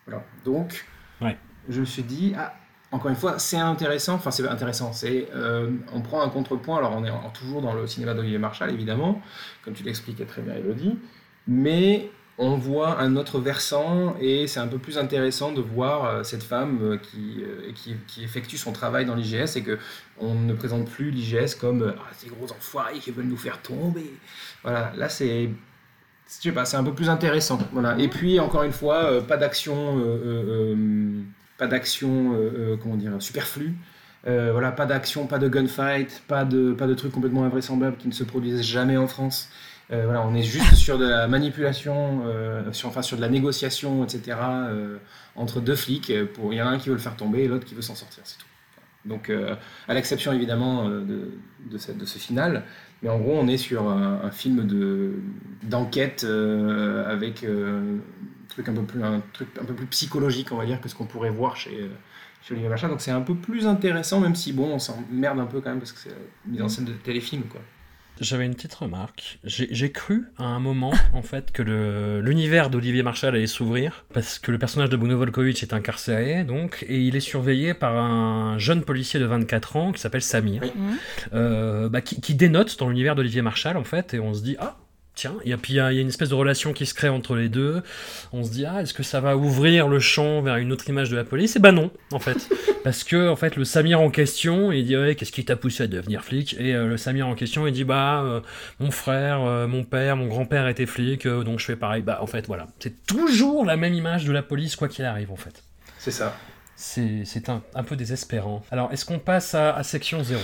Voilà. Donc Ouais. je me suis dit ah encore une fois, c'est intéressant. Enfin, c'est intéressant. C'est, euh, on prend un contrepoint. Alors, on est toujours dans le cinéma d'Olivier Marshall, évidemment, comme tu l'expliquais très bien, Elodie. Mais on voit un autre versant et c'est un peu plus intéressant de voir euh, cette femme euh, qui, effectue son travail dans l'IGS et que on ne présente plus l'IGS comme ah, ces gros enfoirés qui veulent nous faire tomber. Voilà, là c'est je sais pas, c'est un peu plus intéressant. Voilà. Et puis encore une fois, pas d'action, pas d'action, euh, euh, comment dire, superflue. Euh, voilà, pas d'action, pas de gunfight, pas de, pas de trucs complètement invraisemblables qui ne se produisent jamais en France. Voilà, on est juste sur de la manipulation, sur, enfin sur de la négociation, etc. entre deux flics. Pour, il y en a un qui veut le faire tomber et l'autre qui veut s'en sortir, c'est tout. Donc, à l'exception évidemment de, de, ce final, mais en gros, on est sur un, un film de d'enquête avec truc un peu plus un truc un peu plus psychologique, on va dire, que ce qu'on pourrait voir chez chez Olivier Machin. Donc c'est un peu plus intéressant, même si bon, on s'emmerde un peu quand même parce que c'est une mise en scène de téléfilm, quoi. J'avais une petite remarque. J'ai cru à un moment, en fait, que l'univers d'Olivier Marshall allait s'ouvrir, parce que le personnage de Bruno Volkovitch est incarcéré, donc, et il est surveillé par un jeune policier de 24 ans qui s'appelle Samir, Oui. Euh, bah, qui, qui dénote dans l'univers d'Olivier Marshall, en fait, et on se dit, ah, tiens, et puis il y, a une espèce de relation qui se crée entre les deux. On se dit, ah, est-ce que ça va ouvrir le champ vers une autre image de la police? Et bah non, en fait. *laughs* Parce que, en fait, le Samir en question, il dit, ouais, qu'est-ce qui t'a poussé à devenir flic? Et euh, le Samir en question, il dit, bah, euh, mon frère, euh, mon père, mon grand-père était flic, donc je fais pareil. Bah, en fait, voilà. C'est toujours la même image de la police, quoi qu'il arrive, en fait. C'est ça. C'est c'est un, un peu désespérant. Alors, est-ce qu'on passe à, à section 0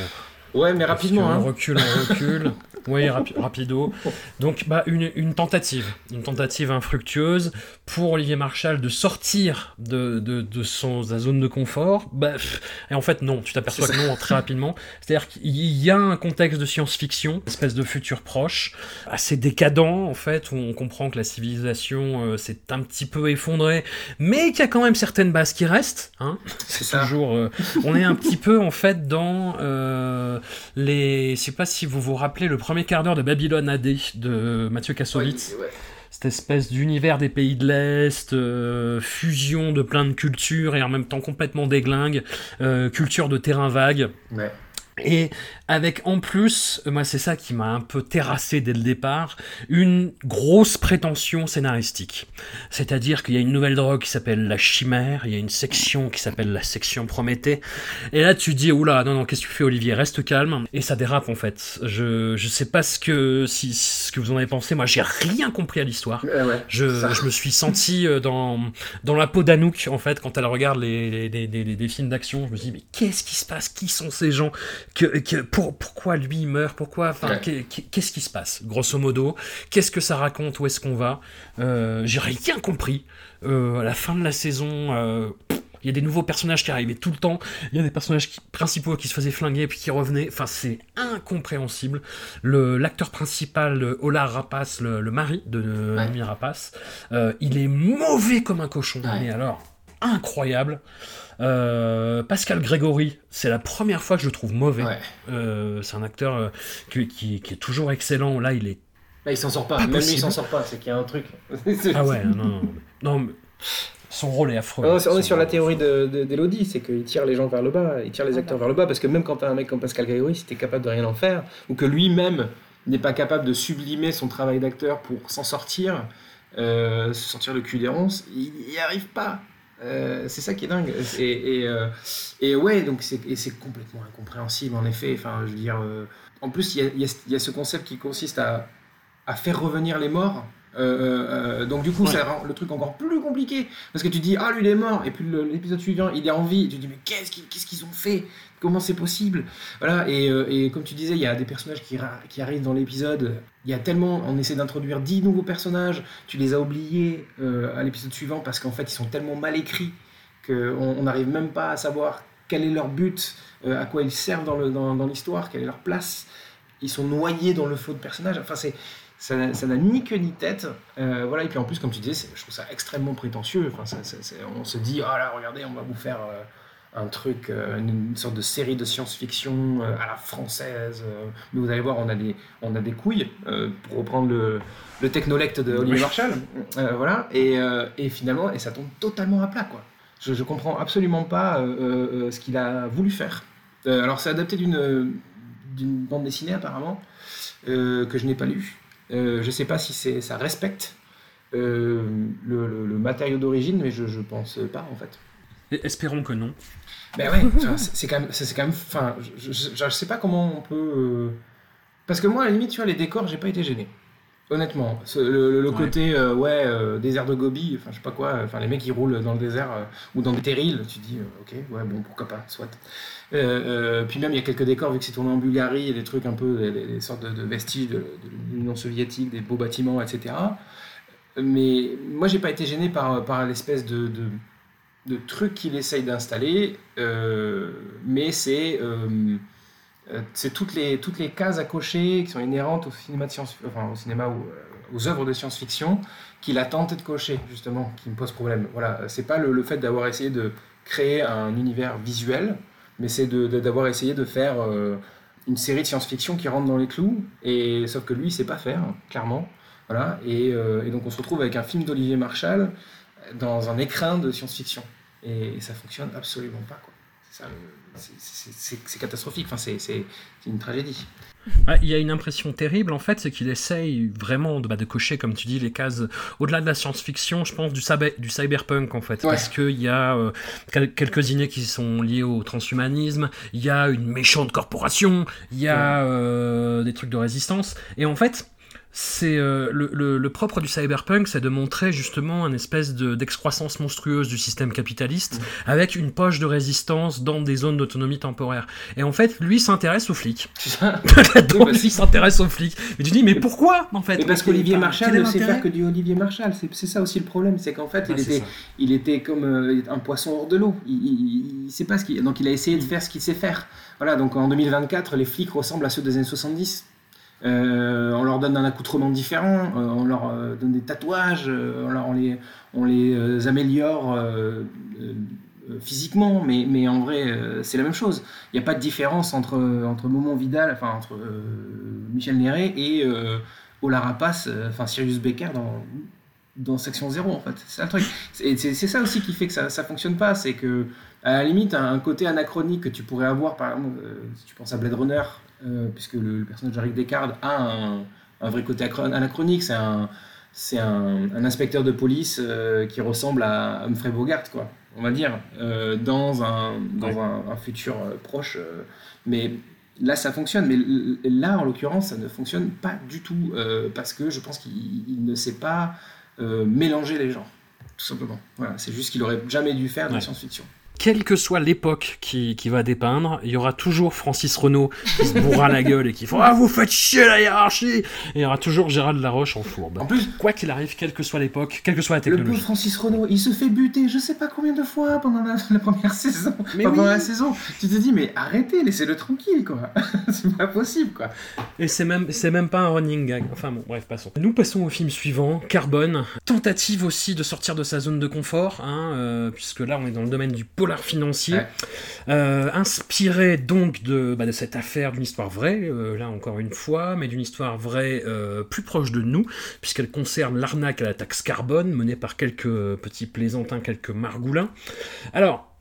Ouais, mais rapidement. On Hein. recule, on recule. *laughs* oui, rapi- rapido. Donc, bah, une, une tentative, une tentative infructueuse pour Olivier Marchal de sortir de, de, de son, sa zone de confort. Bah, et en fait, non, tu t'aperçois que non très rapidement. C'est-à-dire qu'il y a un contexte de science-fiction, espèce de futur proche, assez décadent en fait, où on comprend que la civilisation euh, s'est un petit peu effondrée, mais qu'il y a quand même certaines bases qui restent. Hein C'est toujours. euh, on est un petit peu en fait dans euh, les. Je sais pas si vous vous rappelez le premier quart d'heure de Babylone AD de Mathieu Kassovitz. Ouais. Cette espèce d'univers des pays de l'Est, euh, fusion de plein de cultures et en même temps complètement déglingue, euh, culture de terrain vague. Ouais. Et avec en plus, euh, moi c'est ça qui m'a un peu terrassé dès le départ, une grosse prétention scénaristique. C'est-à-dire qu'il y a une nouvelle drogue qui s'appelle la chimère, il y a une section qui s'appelle la section Prométhée. Et là tu dis, oula, non, non, qu'est-ce que tu fais Olivier, reste calme. Et ça dérape en fait. Je, je sais pas ce que, si, ce que vous en avez pensé, moi j'ai rien compris à l'histoire. Ouais. Je, je me suis senti euh, dans, dans la peau d'Anouk, en fait, quand elle regarde les, les, les- les- les films d'action. Je me suis dit, mais qu'est-ce qui se passe? Qui sont ces gens? Que, que- pour, Pourquoi lui il meurt Pourquoi Enfin, Ouais. qu'est-ce qui se passe Grosso modo, qu'est-ce que ça raconte? Où est-ce qu'on va? Euh, J'ai rien compris. Euh, à la fin de la saison. euh, il y a des nouveaux personnages qui arrivaient tout le temps. Il y a des personnages qui- principaux qui se faisaient flinguer puis qui revenaient. Enfin, c'est incompréhensible. Le L'acteur principal, Ola Rapace, le, le mari de Ouais. Rapace, euh, il est mauvais comme un cochon. Ouais. Mais alors, incroyable. Euh, Pascal Grégory, c'est la première fois que je le trouve mauvais. Ouais. Euh, c'est un acteur euh, qui, qui- qui est toujours excellent. Là, il est. Bah, il s'en sort pas. Pas Même lui, il s'en sort pas. C'est qu'il y a un truc. Ah ouais, non, non, non. non mais son rôle est affreux. On est on est Son sur la théorie de- de- d'Elodie, c'est qu'il tire les gens vers le bas, il tire les acteurs vers le bas, parce que même quand t'as un mec comme Pascal Grégory, si t'es capable de rien en faire, ou que lui-même n'est pas capable de sublimer son travail d'acteur pour s'en sortir, euh, se sortir le cul des ronces, il n'y arrive pas. Euh, c'est ça qui est dingue. Et, et, euh, et ouais, donc c'est complètement incompréhensible en effet. Enfin, je veux dire, euh, en plus, il y a, y y ce concept qui consiste à, à faire revenir les morts. Donc du coup, Ouais. ça rend le truc encore plus compliqué parce que tu dis ah lui il est mort et puis l'épisode suivant il est en vie et tu dis mais qu'est-ce qu'ils qu'est-ce qu'ils ont fait? Comment c'est possible? Voilà et, euh, et comme tu disais il y a des personnages qui, arrivent dans l'épisode il y a tellement on essaie d'introduire 10 nouveaux personnages tu les as oubliés euh, à l'épisode suivant parce qu'en fait ils sont tellement mal écrits qu'on on n'arrive même pas à savoir quel est leur but euh, à quoi ils servent dans l'histoire quelle est leur place ils sont noyés dans le flot de personnages enfin c'est ça ça n'a ni queue ni tête. Voilà, et puis en plus, comme tu disais, je trouve ça extrêmement prétentieux. Enfin, on se dit, ah là, regardez, on va vous faire un truc, euh, une, sorte de série de science-fiction euh, à la française. euh. mais vous allez voir, on a des, on a des couilles, pour reprendre le, le technolecte de Olivier Oui. Marshall. Euh, voilà, et, et finalement, et ça tombe totalement à plat, quoi. Je, je comprends absolument pas euh, euh, euh, ce qu'il a voulu faire. Alors, c'est adapté d'une d'une bande dessinée, apparemment, que je n'ai pas lue. Je sais pas si c'est ça respecte le, le- le matériau d'origine, mais je, je pense pas en fait. Espérons que non. Ben ouais, c'est quand même, c'est c'est quand même, enfin, je, je, je sais pas comment on peut, euh, parce que moi à la limite, tu vois, les décors, j'ai pas été gêné. Honnêtement, Ce- le, le- le Ouais. côté euh, ouais euh, désert de Gobi, enfin je sais pas quoi, enfin les mecs qui roulent dans le désert euh, ou dans des terrils, tu dis euh, ok ouais bon pourquoi pas, soit. Euh, euh, puis même il y a quelques décors vu que c'est tourné en Bulgarie, il y a des trucs un peu des, des- des sortes de, de vestiges de, de l'Union soviétique, des beaux bâtiments, etc. Mais moi j'ai pas été gêné par, par l'espèce de, de, de truc qu'il essaye d'installer, euh, mais c'est euh, euh, c'est toutes les, toutes les cases à cocher qui sont inhérentes au cinéma, de science, enfin, au cinéma euh, aux œuvres de science-fiction qu'il a tenté de cocher, justement, qui me pose problème. Voilà, c'est pas le, le fait d'avoir essayé de créer un univers visuel, mais c'est d'avoir essayé de faire une série de science-fiction qui rentre dans les clous, et sauf que lui, il sait pas faire, clairement. Voilà, et donc on se retrouve avec un film d'Olivier Marshall dans un écrin de science-fiction. Et, ça fonctionne absolument pas. quoi. C'est ça, catastrophique, enfin, c'est une tragédie. Il y a une impression terrible en fait, c'est qu'il essaye vraiment de, bah, de cocher, comme tu dis, les cases au-delà de la science-fiction, je pense, du, cyber- du cyberpunk en fait. Ouais. Parce qu'il y a euh, quel- quelques idées qui sont liées au transhumanisme, il y a une méchante corporation, il y a euh, des trucs de résistance. Et en fait, c'est euh, le, le- le propre du cyberpunk, c'est de montrer justement une espèce de- d'excroissance monstrueuse du système capitaliste avec une poche de résistance dans des zones d'autonomie temporaire. Et en fait, lui s'intéresse aux flics. *laughs* Donc, parce- lui s'intéresse aux flics. Mais tu dis, mais pourquoi en fait parce qu'Olivier est ne sait faire que du Olivier Marchal. C'est ça aussi le problème, c'est qu'en fait, Ah, il, était, ça. il était comme euh, un poisson hors de l'eau. Il, il, il sait pas ce qu'il. Donc il a essayé de faire ce qu'il sait faire. Voilà. Donc en 2024, les flics ressemblent à ceux des années 70. Euh, on leur donne un accoutrement différent, euh, on leur euh, donne des tatouages, on, les, améliore physiquement, mais, en vrai, c'est la même chose. Il n'y a pas de différence entre, entre Momon Vidal, enfin entre Michel Néret et Ola Rapace, euh, enfin Sirius Becker dans, Section 0 en fait. C'est truc. C'est ça aussi qui fait que ça ne fonctionne pas, c'est que la limite, un, côté anachronique que tu pourrais avoir, par exemple, si tu penses à Blade Runner, euh, puisque le, le personnage d'Eric Descartes a un, un vrai côté anachronique, c'est un, c'est un, un inspecteur de police euh, qui ressemble à Humphrey Bogart, quoi, on va dire, euh, dans, un, dans Ouais. un, un futur proche. mais là, ça fonctionne. Mais là, en l'occurrence, ça ne fonctionne pas du tout, parce que je pense qu'il il ne sait pas mélanger les genres, tout simplement. Voilà, c'est juste qu'il aurait jamais dû faire de la Ouais. science-fiction. Quelle que soit l'époque qui, qui va dépeindre, il y aura toujours Francis Renault qui se bourra la gueule et qui fera Ah, vous faites chier la hiérarchie Et il y aura toujours Gérald Laroche en fourbe. En plus, Quoi qu'il arrive, quelle que soit l'époque, quelle que soit la Le pauvre technologie. Francis Renault, il se fait buter je sais pas combien de fois pendant la, la première saison. Mais pendant oui. la saison. Tu te dis, mais arrêtez, laissez-le tranquille, quoi. *laughs* c'est pas possible, quoi. Et c'est même, c'est même pas un running gag. Enfin bon, bref, passons. Nous passons au film suivant, Carbone. Tentative aussi de sortir de sa zone de confort, hein, euh, puisque là on est dans le domaine du polar financier. Ouais. Euh, inspiré donc de, bah, de cette affaire d'une histoire vraie, euh, là encore une fois, mais d'une histoire vraie euh, plus proche de nous, puisqu'elle concerne l'arnaque à la taxe carbone menée par quelques petits plaisantins, quelques margoulins. Alors,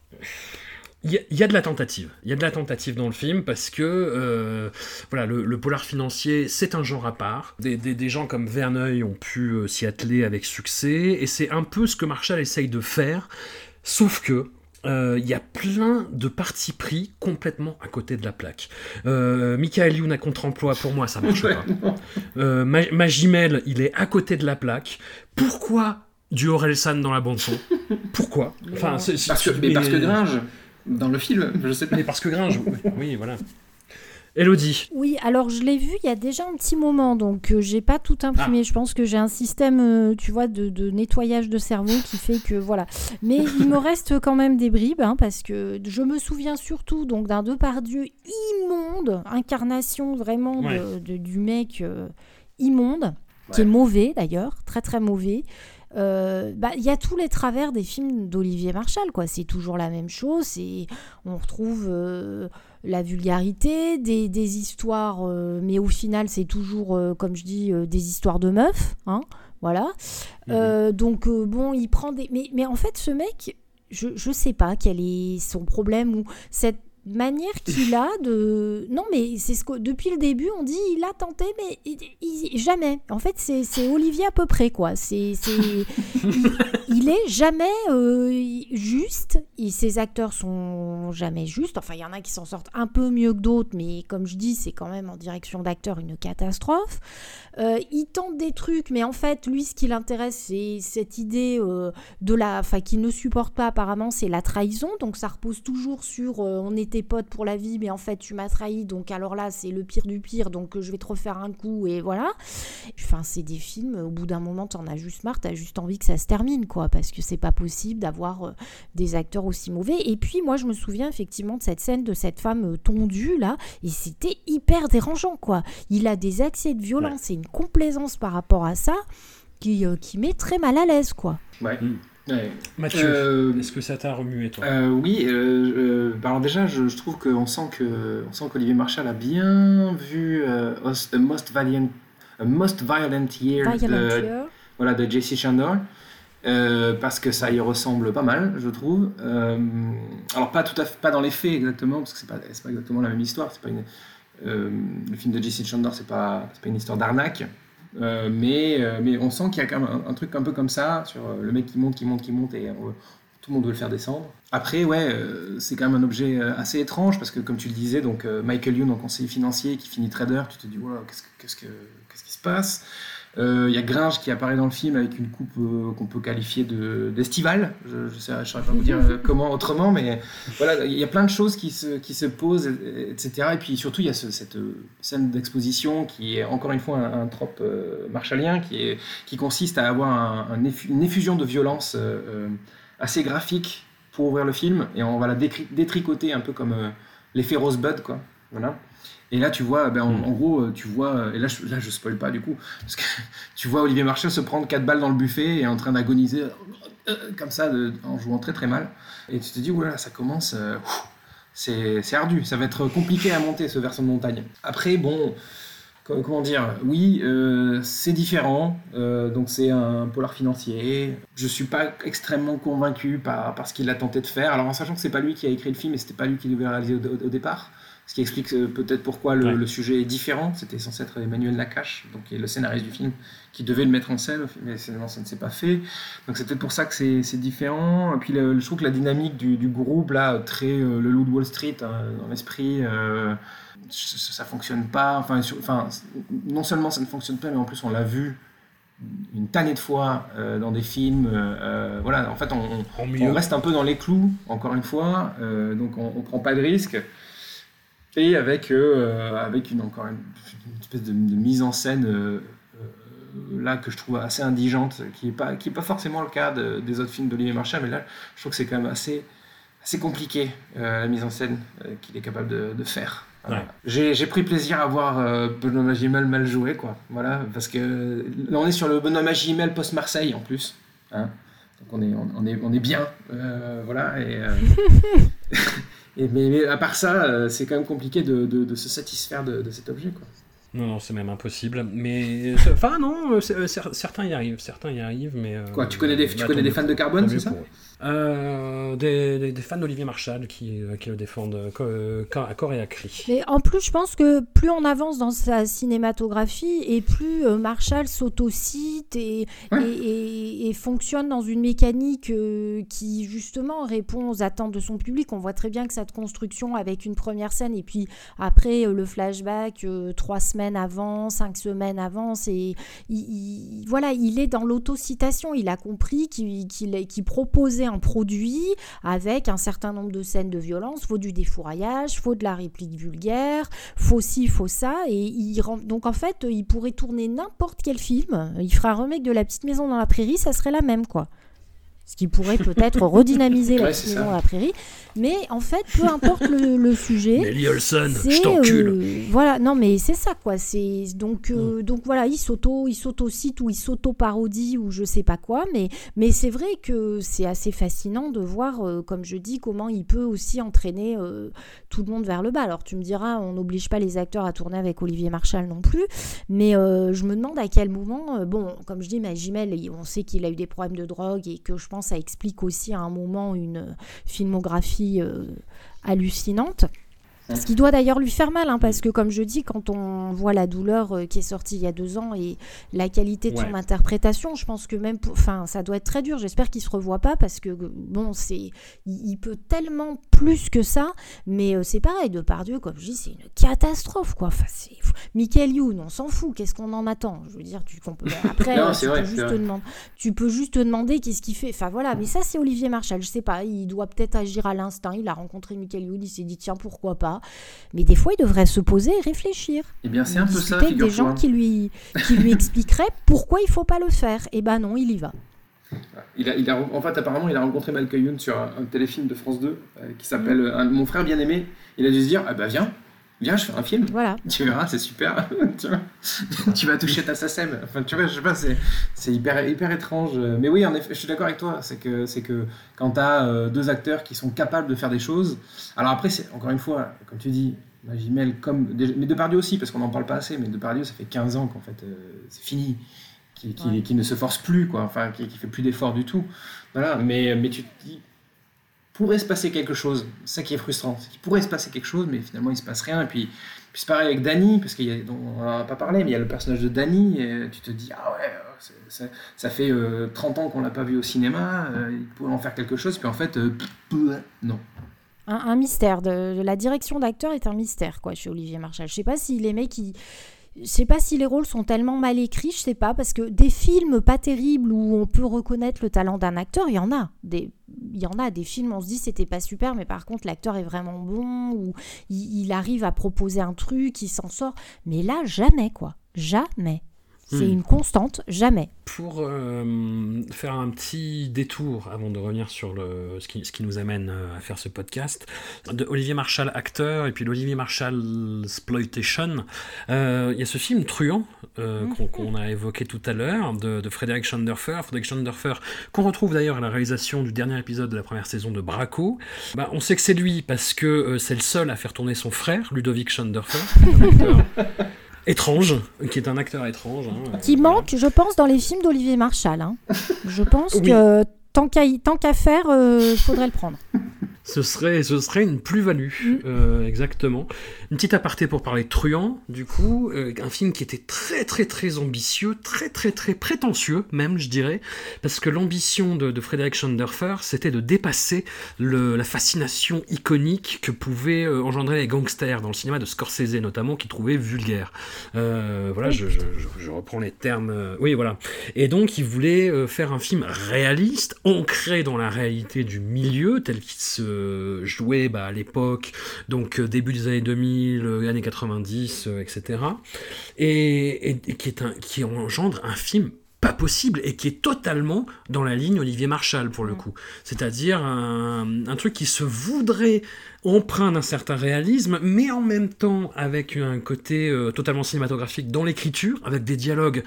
il y, a- il y a de la tentative. Il y a de la tentative dans le film parce que euh, voilà, le, le polar financier, c'est un genre à part. Des, des- des gens comme Verneuil ont pu euh, s'y atteler avec succès, et c'est un peu ce que Marshall essaye de faire, sauf que euh, il y a plein de partis pris complètement à côté de la plaque. Euh, Michael Youn à contre-emploi, pour moi, ça marche pas. Euh, Ma- Magimel, il est à côté de la plaque. Pourquoi du Orelsan dans la bande-son? Pourquoi? Enfin, Parce que, mais parce que Gringe, dans le film, je sais pas. mais parce que Gringe, oui, oui, voilà. Elodie, Oui, alors je l'ai vu il y a déjà un petit moment, donc euh, j'ai pas tout imprimé. Je pense que j'ai un système, euh, tu vois, de, de nettoyage de cerveau qui fait que voilà. Mais il me reste quand même des bribes, hein, parce que je me souviens surtout donc d'un Depardieu immonde, incarnation vraiment de- Ouais. de- du mec euh, immonde, qui est mauvais d'ailleurs, très très mauvais. Euh, bah, il y a tous les travers des films d'Olivier Marchal, quoi. C'est toujours la même chose. C'est, on retrouve euh, la vulgarité, des, des histoires, euh, mais au final, c'est toujours, euh, comme je dis, euh, des histoires de meufs, hein. Voilà. Euh, donc bon, il prend des, mais, mais en fait, ce mec, je je sais pas quel est son problème ou cette manière qu'il a de non mais c'est ce que depuis le début on dit il a tenté mais jamais. En fait c'est Olivier à peu près quoi. C'est il, il est jamais euh, juste. Et ses acteurs sont jamais justes. Enfin il y en a qui s'en sortent un peu mieux que d'autres mais comme je dis c'est quand même en direction d'acteur une catastrophe. Euh, il tente des trucs mais en fait lui ce qui l'intéresse c'est cette idée euh, de la enfin qu'il ne supporte pas apparemment c'est la trahison. Donc ça repose toujours sur on était potes pour la vie mais en fait tu m'as trahi donc alors là c'est le pire du pire donc euh, je vais te refaire un coup et voilà. Enfin c'est des films au bout d'un moment t'en as juste marre t'as juste envie que ça se termine quoi parce que c'est pas possible d'avoir euh, des acteurs aussi mauvais. Et puis moi je me souviens effectivement de cette scène de cette femme euh, tondue là et c'était hyper dérangeant quoi. Il a des accès de violence et une complaisance par rapport à ça qui, euh, qui met très mal à l'aise quoi. Ouais. Mm. Ouais. Mathieu, Euh, est-ce que ça t'a remué toi? Euh, oui, euh, euh, bah alors déjà, je, je trouve qu'on sent que, on sent qu'Olivier Marchal a bien vu euh, Os- A Most Valiant, A Most Violent Year, Violent de, Year. voilà, de J.C. Chandor, euh, parce que ça y ressemble pas mal, je trouve. Euh, alors pas tout à fait, pas dans les faits exactement, parce que c'est pas, c'est pas exactement la même histoire. C'est pas une, euh, le film de J.C. Chandor, c'est pas, c'est pas une histoire d'arnaque. Euh, mais, euh, mais on sent qu'il y a quand même un, truc un peu comme ça, sur euh, le mec qui monte, qui monte, qui monte, et tout le monde veut le faire descendre. Après, ouais, c'est quand même un objet assez étrange parce que, comme tu le disais, donc Michael Youn en conseiller financier qui finit trader, tu te dis, qu'est-ce, que- qu'est-ce, que, qu'est-ce qui se passe? Il y a Gringe qui apparaît dans le film avec une coupe euh, qu'on peut qualifier de, d'estivale. Je ne saurais pas vous dire euh, comment autrement, mais voilà, il y a plein de choses qui se, posent, et- etc. Et puis surtout, il y a ce- cette euh, scène d'exposition qui est encore une fois un, un trope euh, marshallien qui, consiste à avoir une effusion de violence euh, euh, assez graphique pour ouvrir le film et on va la détricoter un peu comme euh, l'effet Rosebud quoi voilà et là tu vois ben, en, Mm. en gros euh, tu vois euh, et là je, là je spoil pas du coup parce que *laughs* tu vois Olivier Marchal se prendre quatre balles dans le buffet et en train d'agoniser euh, comme ça de- en jouant très très mal et tu te dis oulala ça commence euh, c'est ardu ça va être compliqué à monter ce versant de montagne après bon co- comment dire Oui, euh, c'est différent. euh, donc c'est un polar financier. Je suis pas extrêmement convaincu par, par ce qu'il a tenté de faire. Alors en sachant que c'est pas lui qui a écrit le film et c'était pas lui qui devait réaliser au, au- au départ. Ce qui explique euh, peut-être pourquoi le, Ouais. le sujet est différent. C'était censé être Emmanuel Nakache, donc qui est le scénariste du film, qui devait le mettre en scène, mais finalement ça ne s'est pas fait. Donc c'est peut-être pour ça que c'est c'est différent. Et puis le- je trouve que la dynamique du, du groupe, là, très euh, le loup de Wall Street hein, dans l'esprit, euh, ça, ça fonctionne pas. Enfin, sur- enfin, non seulement ça ne fonctionne pas, mais en plus on l'a vu une tannée de fois euh, dans des films. euh, voilà, en fait, on, reste un peu dans les clous, encore une fois, euh, donc on, on prend pas de risque. Et avec, euh, avec une, encore une, une espèce de, de mise en scène euh, euh, là que je trouve assez indigente, qui n'est pas, qui est pas forcément le cas de- des autres films d'Olivier Marchal, mais là je trouve que c'est quand même assez, assez compliqué euh, la mise en scène euh, qu'il est capable de, de faire. Voilà. Ouais. J'ai j'ai pris plaisir à voir euh, Benoît Magimel mal joué, quoi. Voilà, parce que là on est sur le Benoît Magimel post-Marseille en plus. hein. Donc on est, on, on est, on est bien. euh, voilà, et, euh, *laughs* et- mais, mais à part ça, euh, c'est quand même compliqué de, de- de se satisfaire de, de cet objet, quoi. Non, non, c'est même impossible. Mais enfin non, euh, euh, certains y arrivent, certains y arrivent, mais. euh, Quoi, tu connais des, tu connais des fans de Carbone, c'est ça. Euh, des, des- des fans d'Olivier Marchal qui, euh, qui le défendent euh, à corps et à cri. Mais en plus, je pense que plus on avance dans sa cinématographie et plus euh, Marshall s'autocite et, Ouais. et, et- et fonctionne dans une mécanique euh, qui justement répond aux attentes de son public. On voit très bien que cette construction avec une première scène et puis après euh, le flashback euh, trois semaines avant, cinq semaines avant, c'est il, il- voilà, il est dans l'autocitation. Il a compris qu'il est- qu'il proposait un produit avec un certain nombre de scènes de violence. Faut du défouraillage, faut de la réplique vulgaire, faut ci, faut ça. Et donc en fait, il pourrait tourner n'importe quel film. Il ferait un remake de La Petite Maison dans la Prairie, ça serait la même quoi. Ce qui pourrait peut-être redynamiser La Ouais, la Prairie. Mais en fait, peu importe le, le sujet. Nelly Olson, je t'encule. euh, voilà, non mais c'est ça quoi. C'est donc euh, donc voilà, il s'auto, il s'auto-cite ou il s'auto-parodie ou je sais pas quoi. Mais mais c'est vrai que c'est assez fascinant de voir, euh, comme je dis, comment il peut aussi entraîner tout le monde vers le bas. Alors tu me diras, on n'oblige pas les acteurs à tourner avec Olivier Marchal non plus. Mais je me demande à quel moment, bon, comme je dis, Magimel, on sait qu'il a eu des problèmes de drogue et que je pense ça explique aussi à un moment une filmographie euh, hallucinante. Ce qui doit d'ailleurs lui faire mal, hein, parce que comme je dis, quand on voit la douleur euh, qui est sortie il y a deux ans et la qualité de son Ouais. interprétation, je pense que même, enfin, ça doit être très dur. J'espère qu'il se revoit pas, parce que bon, c'est, il, il peut tellement plus que ça, mais euh, c'est pareil. De Pardieu, comme je dis, c'est une catastrophe, quoi. Enfin, c'est Michael Youn, on s'en fout. Qu'est-ce qu'on en attend? Je veux dire, tu *laughs* après, Non, c'est tu, vrai, peux juste te demander, tu peux juste te demander qu'est-ce qu'il fait. Enfin voilà, mais ça c'est Olivier Marchal. Je sais pas, il doit peut-être agir à l'instinct. Il a rencontré Michael Youn, il s'est dit tiens pourquoi pas? Mais des fois, il devrait se poser et réfléchir. Eh bien, c'est un peu ça, avec des gens qui lui, qui lui *laughs* expliqueraient pourquoi il faut pas le faire. Et ben non, il y va. Il a, il a, en fait, apparemment, il a rencontré Malcolm Youn sur un, un téléfilm de France 2 euh, qui s'appelle Un- Mon frère bien-aimé. Il a dû se dire Ah bah viens, viens, je fais un film. Voilà. *laughs* Tu verras, c'est super. *laughs* tu, vois. tu vas toucher ta SACEM. Enfin, tu vois, je sais pas, c'est, hyper, hyper étrange. Mais oui, en effet, je suis d'accord avec toi. C'est que, c'est que quand tu as deux acteurs qui sont capables de faire des choses. Alors après, c'est encore une fois, comme tu dis, Magimel, comme. Mais Depardieu aussi, parce qu'on n'en parle pas assez, mais Depardieu, ça fait 15 ans qu'en fait, euh, c'est fini. Qui, qui, Ouais. qui ne se force plus, quoi. Enfin, qui, qui fait plus d'efforts du tout. Voilà. Mais, mais tu te dis pourrait se passer quelque chose. Ça qui est frustrant. C'est qu'il pourrait se passer quelque chose, mais finalement il se passe rien. Et puis, puis c'est pareil avec Danny, parce qu'on n'en a pas parlé, mais il y a le personnage de Danny, et tu te dis, ah ouais, ça fait 30 ans qu'on l'a pas vu au cinéma, il pourrait en faire quelque chose, puis en fait, non. Un, mystère. La direction d'acteur est un mystère, quoi, chez Olivier Marchal. Je sais pas si les mecs, ils je sais pas si les rôles sont tellement mal écrits, je sais pas, parce que des films pas terribles où on peut reconnaître le talent d'un acteur, il y en a. Des, il y en a des films, on se dit c'était pas super, mais par contre l'acteur est vraiment bon, ou il arrive à proposer un truc, il s'en sort. Mais là, jamais, quoi. Jamais. C'est hmm. une constante, jamais. Pour euh, faire un petit détour avant de revenir sur le, ce, qui, ce qui nous amène euh, à faire ce podcast, de Olivier Marshall acteur et puis l'Olivier Marshall exploitation, euh, il y a ce film Truand hmm. qu'on a évoqué tout à l'heure de, Frédéric Schanderfer, Frédéric Schanderfer qu'on retrouve d'ailleurs à la réalisation du dernier épisode de la première saison de Braco. Bah, on sait que c'est lui parce que c'est le seul à faire tourner son frère Ludovic Schanderfer. *laughs* étrange, qui est un acteur étrange. Hein. Qui manque, je pense, dans les films d'Olivier Marshall. Hein. Je pense que tant qu'à faire, il euh, faudrait le prendre. Ce serait, ce serait une plus-value, mm. euh, exactement. Une petite aparté pour parler de Truand, du coup, euh, un film qui était très très très ambitieux, très très très prétentieux même, je dirais, parce que l'ambition de, Frédéric Schanderfer, c'était de dépasser le, la fascination iconique que pouvaient euh, engendrer les gangsters dans le cinéma de Scorsese notamment, qui trouvait vulgaire. voilà, je, je, reprends les termes. oui, voilà. Et donc, il voulait faire un film réaliste, ancré dans la réalité du milieu, tel qu'il se joué bah, à l'époque, donc euh, début des années 2000, euh, années 90, etc. Et, qui, est un, qui engendre un film pas possible et qui est totalement dans la ligne Olivier Marshall pour le coup. C'est-à-dire un, un, truc qui se voudrait empreint d'un certain réalisme, mais en même temps avec un côté euh, totalement cinématographique dans l'écriture, avec des dialogues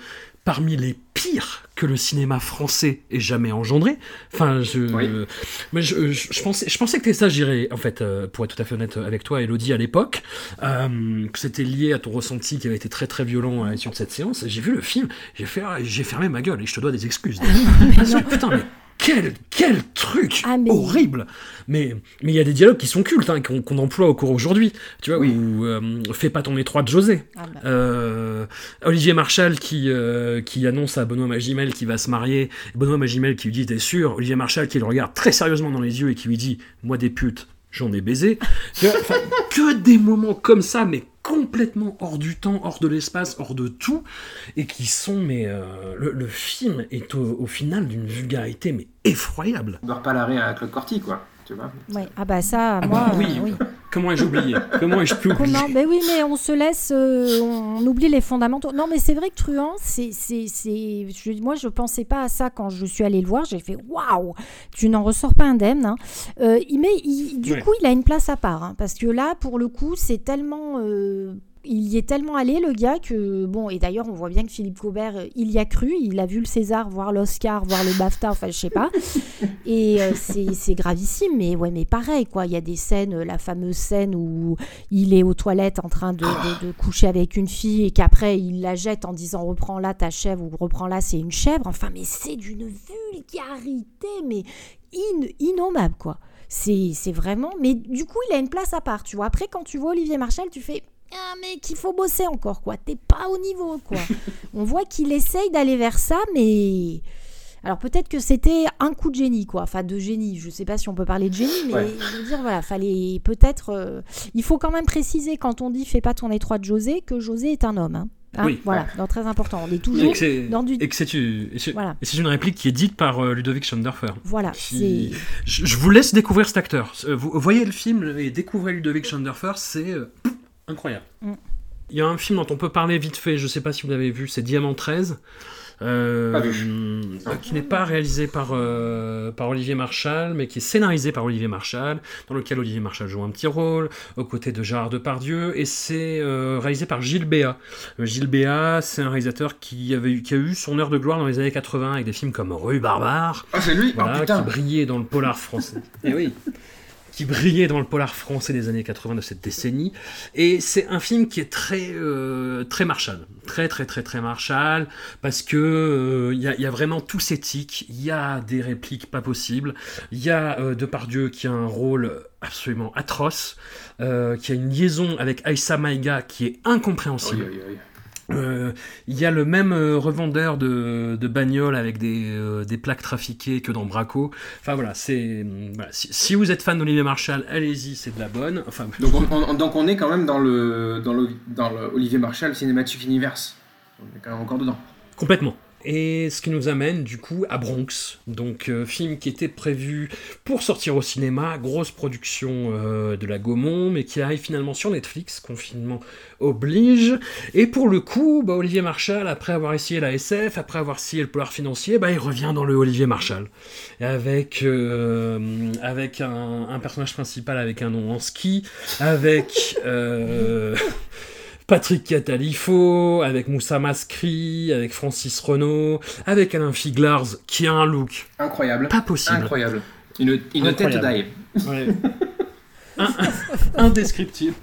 parmi les pires que le cinéma français ait jamais engendré. Enfin, je, mais je, je, pensais, je pensais que ça, j'irais, en fait, euh, pour être tout à fait honnête avec toi, Elodie, à l'époque, euh, que c'était lié à ton ressenti qui avait été très très violent à l'issue de cette séance. J'ai vu le film, j'ai fait, j'ai fermé ma gueule et je te dois des excuses. *laughs* Parce que, putain, mais quel, quel truc ah, horrible Mais mais il y a des dialogues qui sont cultes, hein, qu'on emploie au cours aujourd'hui. Tu vois, oui. où euh, Fais pas ton étroit de José. Ah, bah. euh, Olivier Marshall qui, euh, qui annonce à Benoît Magimel qu'il va se marier. Benoît Magimel qui lui dit T'es sûr? Olivier Marshall qui le regarde très sérieusement dans les yeux et qui lui dit Moi des putes, j'en ai baisé. que des moments comme ça, mais complètement hors du temps, hors de l'espace, hors de tout, et qui sont, mais le, film est au, final d'une vulgarité mais effroyable. On pas l'arrêt à Claude Corti, quoi. Tu vois ouais. Ah bah ça, ah moi, bah oui. oui. Comment ai-je oublié? Comment ai-je pu oublier Comment ben oui, mais on se laisse, euh, on oublie les fondamentaux. Non, mais c'est vrai que Truand, c'est, c'est, c'est, moi je pensais pas à ça quand je suis allée le voir. J'ai fait waouh, tu n'en ressors pas indemne. Hein. Euh, mais du coup, il a une place à part, hein, parce que là, pour le coup, c'est tellement euh, il y est tellement allé, le gars, que. Bon, et d'ailleurs, on voit bien que Philippe Cobert, euh, il y a cru. Il a vu le César, voir l'Oscar, voir le BAFTA, enfin, je sais pas. *laughs* Et euh, c'est gravissime, mais ouais, mais pareil, quoi. Il y a des scènes, la fameuse scène où il est aux toilettes en train de, coucher avec une fille et qu'après, il la jette en disant reprends là ta chèvre ou reprends là, c'est une chèvre. Enfin, mais c'est d'une vulgarité, mais innommable, quoi. C'est vraiment. Mais du coup, il a une place à part, tu vois. Après, quand tu vois Olivier Marchal, tu fais ah mec, il faut bosser encore, quoi. T'es pas au niveau, quoi. *laughs* on voit qu'il essaye d'aller vers ça, mais... Alors peut-être que c'était un coup de génie, quoi. Enfin, de génie. Je sais pas si on peut parler de génie, mais je veux dire, voilà, fallait peut-être... Euh, il faut quand même préciser, quand on dit « fais pas ton étroit de José », que José est un homme, hein. Hein, oui, voilà, très important. On est toujours dans du. Et que c'est une, une réplique qui est dite par euh, Ludovic Schanderfer. Voilà. Je, je, vous laisse découvrir cet acteur. Euh, vous voyez le film et découvrez Ludovic Schanderfer, c'est incroyable. Mm. Il y a un film dont on peut parler vite fait, je sais pas si vous l'avez vu, c'est Diamant 13. Euh, qui n'est pas réalisé par, euh, par Olivier Marchal, mais qui est scénarisé par Olivier Marchal, dans lequel Olivier Marchal joue un petit rôle, aux côtés de Gérard Depardieu, et c'est euh, réalisé par Gilles Béat. Gilles Béat, c'est un réalisateur qui, avait, qui a eu son heure de gloire dans les années 80 avec des films comme Rue Barbare, ah, oh, qui brillait dans le polar français. et eh oui qui brillait dans le polar français des années 80 de cette décennie. Et c'est un film qui est très, euh, très Marshall. Très, très, très, très Marshall. Parce que il euh, y, a vraiment tout s'éthique. Il y a des répliques pas possibles. Il y a euh, Depardieu qui a un rôle absolument atroce. qui a une liaison avec Aïssa Maïga qui est incompréhensible. Euh, il y a le même euh, revendeur de, de bagnoles avec des, euh, des, plaques trafiquées que dans Braco. Enfin voilà, c'est voilà. Si, si, vous êtes fan d'Olivier Marshall, allez-y, c'est de la bonne. Enfin, donc, on, on, donc on est quand même dans le dans le dans le Olivier Marshall Cinematic Universe. On est quand même encore dedans. Complètement. Et ce qui nous amène du coup à Bronx, donc euh, film qui était prévu pour sortir au cinéma, grosse production euh, de la Gaumont, mais qui arrive finalement sur Netflix, confinement oblige. Et pour le coup, bah, Olivier Marshall, après avoir essayé la SF, après avoir essayé le polar financier, bah, il revient dans le Olivier Marshall, avec, euh, avec un, personnage principal avec un nom en ski, avec... *laughs* Patrick Catalifo, avec Moussa Maskri, avec Francis Renault, avec Alain Figlars, qui a un look incroyable. Pas possible. Incroyable. Une, une incroyable. tête d'ail. Ouais. *laughs* indescriptible.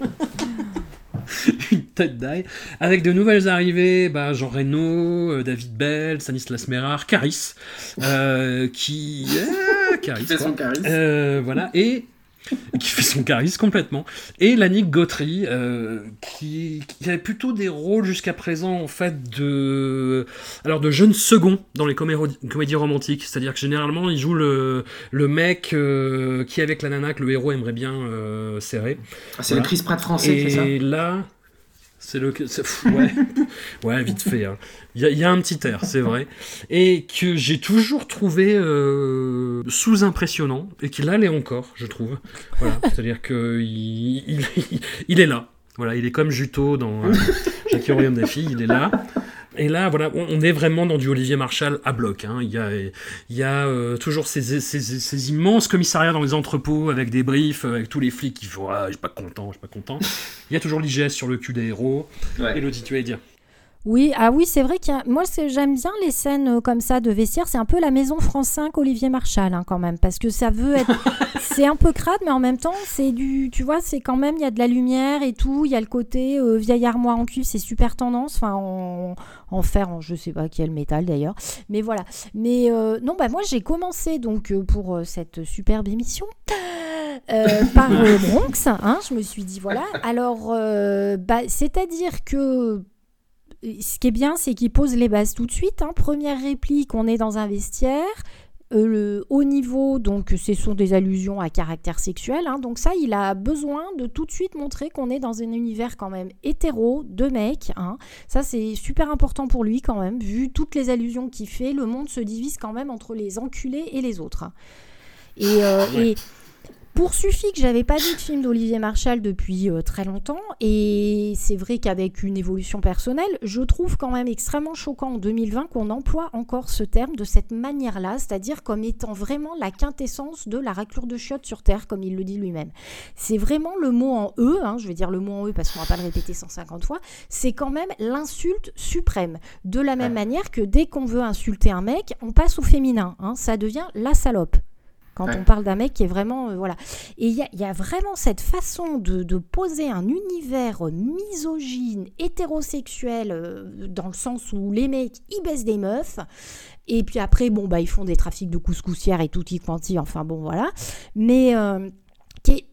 *laughs* une tête d'ail. Avec de nouvelles arrivées, bah, Jean Reno, euh, David Bell, Stanislas Merard, Caris, euh, qui... Euh, Caris, *laughs* qui fait son Caris. Euh, voilà. Et *laughs* qui fait son charisme complètement. Et Lannick Gautry, euh, qui, qui, avait plutôt des rôles jusqu'à présent en fait de, alors de jeunes seconds dans les comédies, comédies romantiques. C'est-à-dire que généralement il joue le, le mec euh, qui avec la nana que le héros aimerait bien euh, serrer. Ah, c'est voilà. le Chris Pratt français, Et c'est ça? là. C'est le. Ouais. *laughs* ouais, vite fait. Hein. Il y, y, a un petit air, c'est vrai. Et que j'ai toujours trouvé euh, sous-impressionnant. Et qu'il allait encore, je trouve. Voilà. *laughs* C'est-à-dire qu'il il, il, il, est là. Voilà, il est comme Juto dans euh, *laughs* Jackie Royaume des filles. Il est là. Et là, voilà, on est vraiment dans du Olivier Marshall à bloc. Hein. Il y a, il y a euh, toujours ces, ces, ces, immenses commissariats dans les entrepôts avec des briefs, avec tous les flics qui font ah, je suis pas content, je suis pas content. Il y a toujours l'IGS sur le cul des héros. Ouais. Tu vas dire. Oui, ah oui, c'est vrai qu'il y a... moi j'aime bien les scènes comme ça de vestiaire. C'est un peu la maison France 5 Olivier Marshall hein, quand même, parce que ça veut être, *laughs* c'est un peu crade, mais en même temps c'est du, tu vois, c'est quand même il y a de la lumière et tout. Il y a le côté euh, vieille armoire en cuivre, c'est super tendance. Enfin, en, en fer, en je sais pas quel métal d'ailleurs, mais voilà. Mais euh, non, bah moi j'ai commencé donc euh, pour euh, cette superbe émission. *laughs* par Bronx, hein, je me suis dit voilà. Alors, bah, c'est-à-dire que ce qui est bien, c'est qu'il pose les bases tout de suite. Hein. Première réplique, on est dans un vestiaire. Euh, le haut niveau, donc ce sont des allusions à caractère sexuel. Hein. donc ça, il a besoin de tout de suite montrer qu'on est dans un univers quand même hétéro, de mecs. Hein. Ça, c'est super important pour lui quand même. Vu toutes les allusions qu'il fait, le monde se divise quand même entre les enculés et les autres. Et, euh, ouais. et pour suffit que j'avais pas vu de film d'Olivier Marshall depuis euh, très longtemps, et c'est vrai qu'avec une évolution personnelle, je trouve quand même extrêmement choquant en 2020 qu'on emploie encore ce terme de cette manière-là, c'est-à-dire comme étant vraiment la quintessence de la raclure de chiottes sur Terre, comme il le dit lui-même. C'est vraiment le mot en E, hein, je vais dire le mot en E parce qu'on va pas le répéter 150 fois, c'est quand même l'insulte suprême. De la même ouais. manière que dès qu'on veut insulter un mec, on passe au féminin, hein, ça devient la salope quand ouais. on parle d'un mec qui est vraiment euh, voilà et il y, y, a vraiment cette façon de, de, poser un univers misogyne hétérosexuel euh, dans le sens où les mecs ils baissent des meufs et puis après bon bah ils font des trafics de couscoussières et tout y quanti enfin bon voilà mais euh,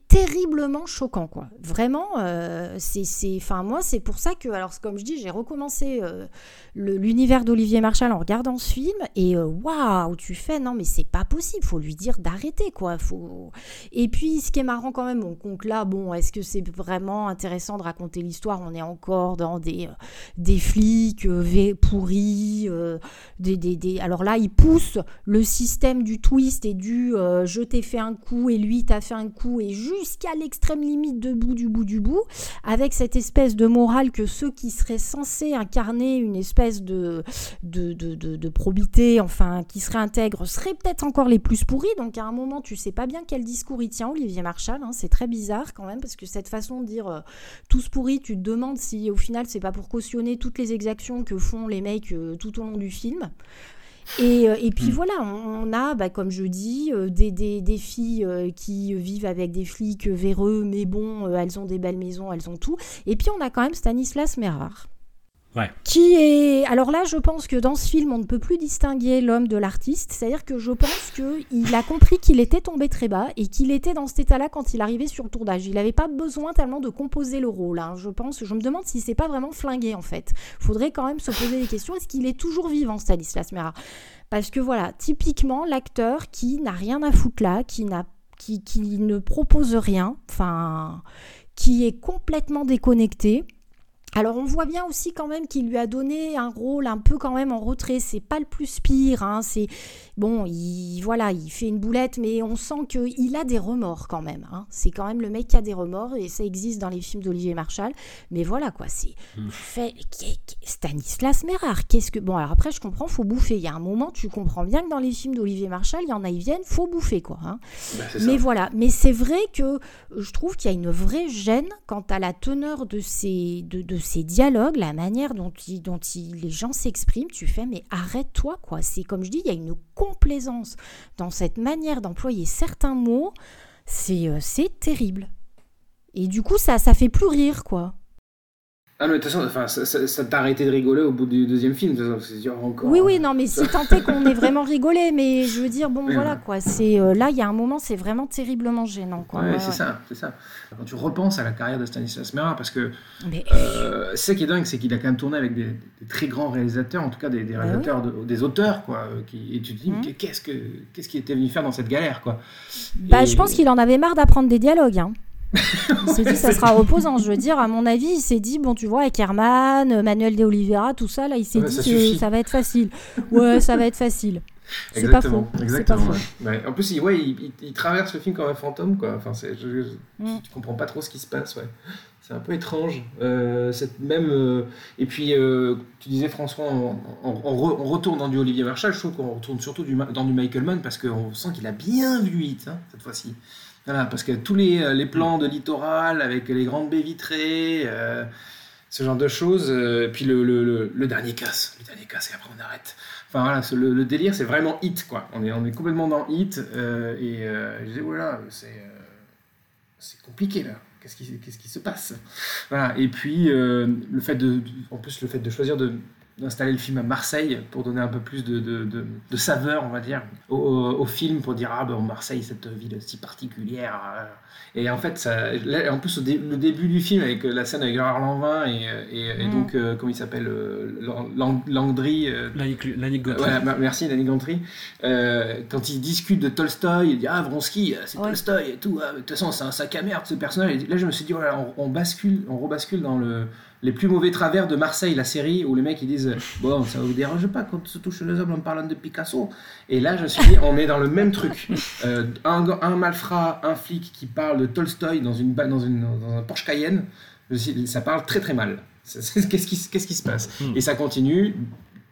terriblement choquant quoi. Vraiment euh, c'est enfin moi c'est pour ça que alors comme je dis j'ai recommencé euh, l'univers d'Olivier Marshall en regardant ce film et waouh wow, tu fais non mais c'est pas possible faut lui dire d'arrêter quoi faut et puis ce qui est marrant quand même bon donc là bon est-ce que c'est vraiment intéressant de raconter l'histoire? On est encore dans des euh, des flics pourris euh, des, des, des, alors là il pousse le système du twist et du euh, je t'ai fait un coup et lui t'a fait un coup et juste jusqu'à l'extrême limite de bout du bout du bout, avec cette espèce de morale que ceux qui seraient censés incarner une espèce de, de, de, probité, enfin, qui seraient intègres, seraient peut-être encore les plus pourris. Donc à un moment, tu sais pas bien quel discours il tient, Olivier Marshall. Hein, c'est très bizarre quand même, parce que cette façon de dire euh, tous pourris, tu te demandes si au final, c'est pas pour cautionner toutes les exactions que font les mecs euh, tout au long du film. Et, euh, et, puis mmh. voilà, on, on a, bah, comme je dis, euh, des, des, des, filles euh, qui vivent avec des flics véreux, mais bon, elles ont des belles maisons, elles ont tout. Et puis on a quand même Stanislas Qui est. Alors là, je pense que dans ce film, on ne peut plus distinguer l'homme de l'artiste. C'est-à-dire que je pense qu'il a compris qu'il était tombé très bas et qu'il était dans cet état-là quand il arrivait sur le tournage. Il n'avait pas besoin tellement de composer le rôle. hein. Je pense, je me demande si c'est pas vraiment flingué en fait. Faudrait quand même se poser des questions. Est-ce qu'il est toujours vivant, Stanislas Mera Parce que voilà, typiquement, l'acteur qui n'a rien à foutre là, qui n'a qui, qui ne propose rien, enfin, qui est complètement déconnecté. Alors on voit bien aussi quand même qu'il lui a donné un rôle un peu quand même en retrait. C'est pas le plus pire. Hein. C'est bon, il voilà, il fait une boulette, mais on sent qu'il a des remords quand même. Hein. C'est quand même le mec qui a des remords et ça existe dans les films d'Olivier Marshall. Mais voilà quoi, c'est fait Stanislas Mérard. Qu'est-ce que bon alors après je comprends, faut bouffer. Il y a un moment, tu comprends bien que dans les films d'Olivier Marshall, il y en a ils viennent, faut bouffer quoi. hein. Bah. Mais voilà, mais c'est vrai que je trouve qu'il y a une vraie gêne quant à la teneur de ces, de, de ces dialogues, la manière dont, il- dont il- les gens s'expriment. Tu fais, mais arrête-toi, quoi. C'est comme je dis, il y a une complaisance dans cette manière d'employer certains mots. C'est euh, terrible. Et du coup, ça, ça fait plus rire, quoi. Ah, mais de toute façon, enfin, ça, ça- ça t'a arrêté de rigoler au bout du deuxième film. de toute façon, encore. Oui, oui, non, mais c'est tenté qu'on ait vraiment rigolé, mais je veux dire, bon, Oui, voilà, ouais. quoi. C'est euh, là, il y a un moment, c'est vraiment terriblement gênant, quoi. Ouais, Ouais, c'est ça, c'est ça. Quand tu repenses à la carrière de Stanislas Mera, parce que Mais euh, c'est ça qui est dingue, c'est qu'il a quand même tourné avec des, des très grands réalisateurs, en tout cas des, des Bah réalisateurs, de- des auteurs, quoi. Qui, et tu te dis, qu'est-ce que qu'est-ce qu'il était venu faire dans cette galère, quoi? Bah, Et- je pense qu'il en avait marre d'apprendre des dialogues. Hein. Il s'est dit ça *laughs* sera reposant. Je veux dire, à mon avis, il s'est dit bon, tu vois, avec Herman, Manuel de Oliveira, tout ça, là, il s'est Ouais, dit ça que ça va être facile. Ouais, ça va être facile. *laughs* C'est pas faux. C'est exactement. pas faux. ouais. En plus, il, ouais, il, il- il traverse le film comme un fantôme, quoi. Enfin, je, je- Mm. tu comprends pas trop ce qui se passe, ouais. C'est un peu étrange. Euh, cette même, euh, et puis, euh, tu disais, François, on, on- on re- on retourne dans du Olivier Marchal. Je trouve qu'on retourne surtout du, dans du Michael Mann parce qu'on sent qu'il a bien vu Hit, hein, cette fois-ci. Voilà, parce que tous les, euh, les plans de littoral avec les grandes baies vitrées, euh, ce genre de choses. euh, puis le, le, dernier casse, le dernier casse et après on arrête. Enfin voilà, le, délire c'est vraiment hit quoi. On est, on est complètement dans hit euh, et je disais voilà, c'est c'est compliqué là. Qu'est-ce qui, qu'est-ce qui se passe? Voilà. Et puis le fait de, en plus le fait de choisir de d'installer le film à Marseille pour donner un peu plus de, de, de, de saveur, on va dire, au, au- au film, pour dire, ah ben Marseille, cette ville si particulière. euh. Et en fait, ça, là, en plus, dé- le début du film, avec la scène avec Gérard Lanvin et, et, et Mm. donc, euh, comment il s'appelle, euh, Lang- Landry, euh, Gauthier. voilà, merci Danny Gantry. Euh, quand il discute de Tolstoy, il dit Ah, Vronsky, c'est Ouais. Tolstoy et tout. ah, De toute façon, c'est un sac à merde ce personnage. Et là, je me suis dit oh là là, on, on bascule, on rebascule dans le, les plus mauvais travers de Marseille, la série, où les mecs ils disent Bon, ça vous dérange pas quand on se touche les hommes en parlant de Picasso? Et là, je me suis dit On est dans le même truc. Euh, un, malfrat, un flic qui parle de Tolstoy dans, une, dans, une, dans un Porsche Cayenne, ça parle très très mal. Qu'est-ce qui, qui se passe? Hmm. Et ça continue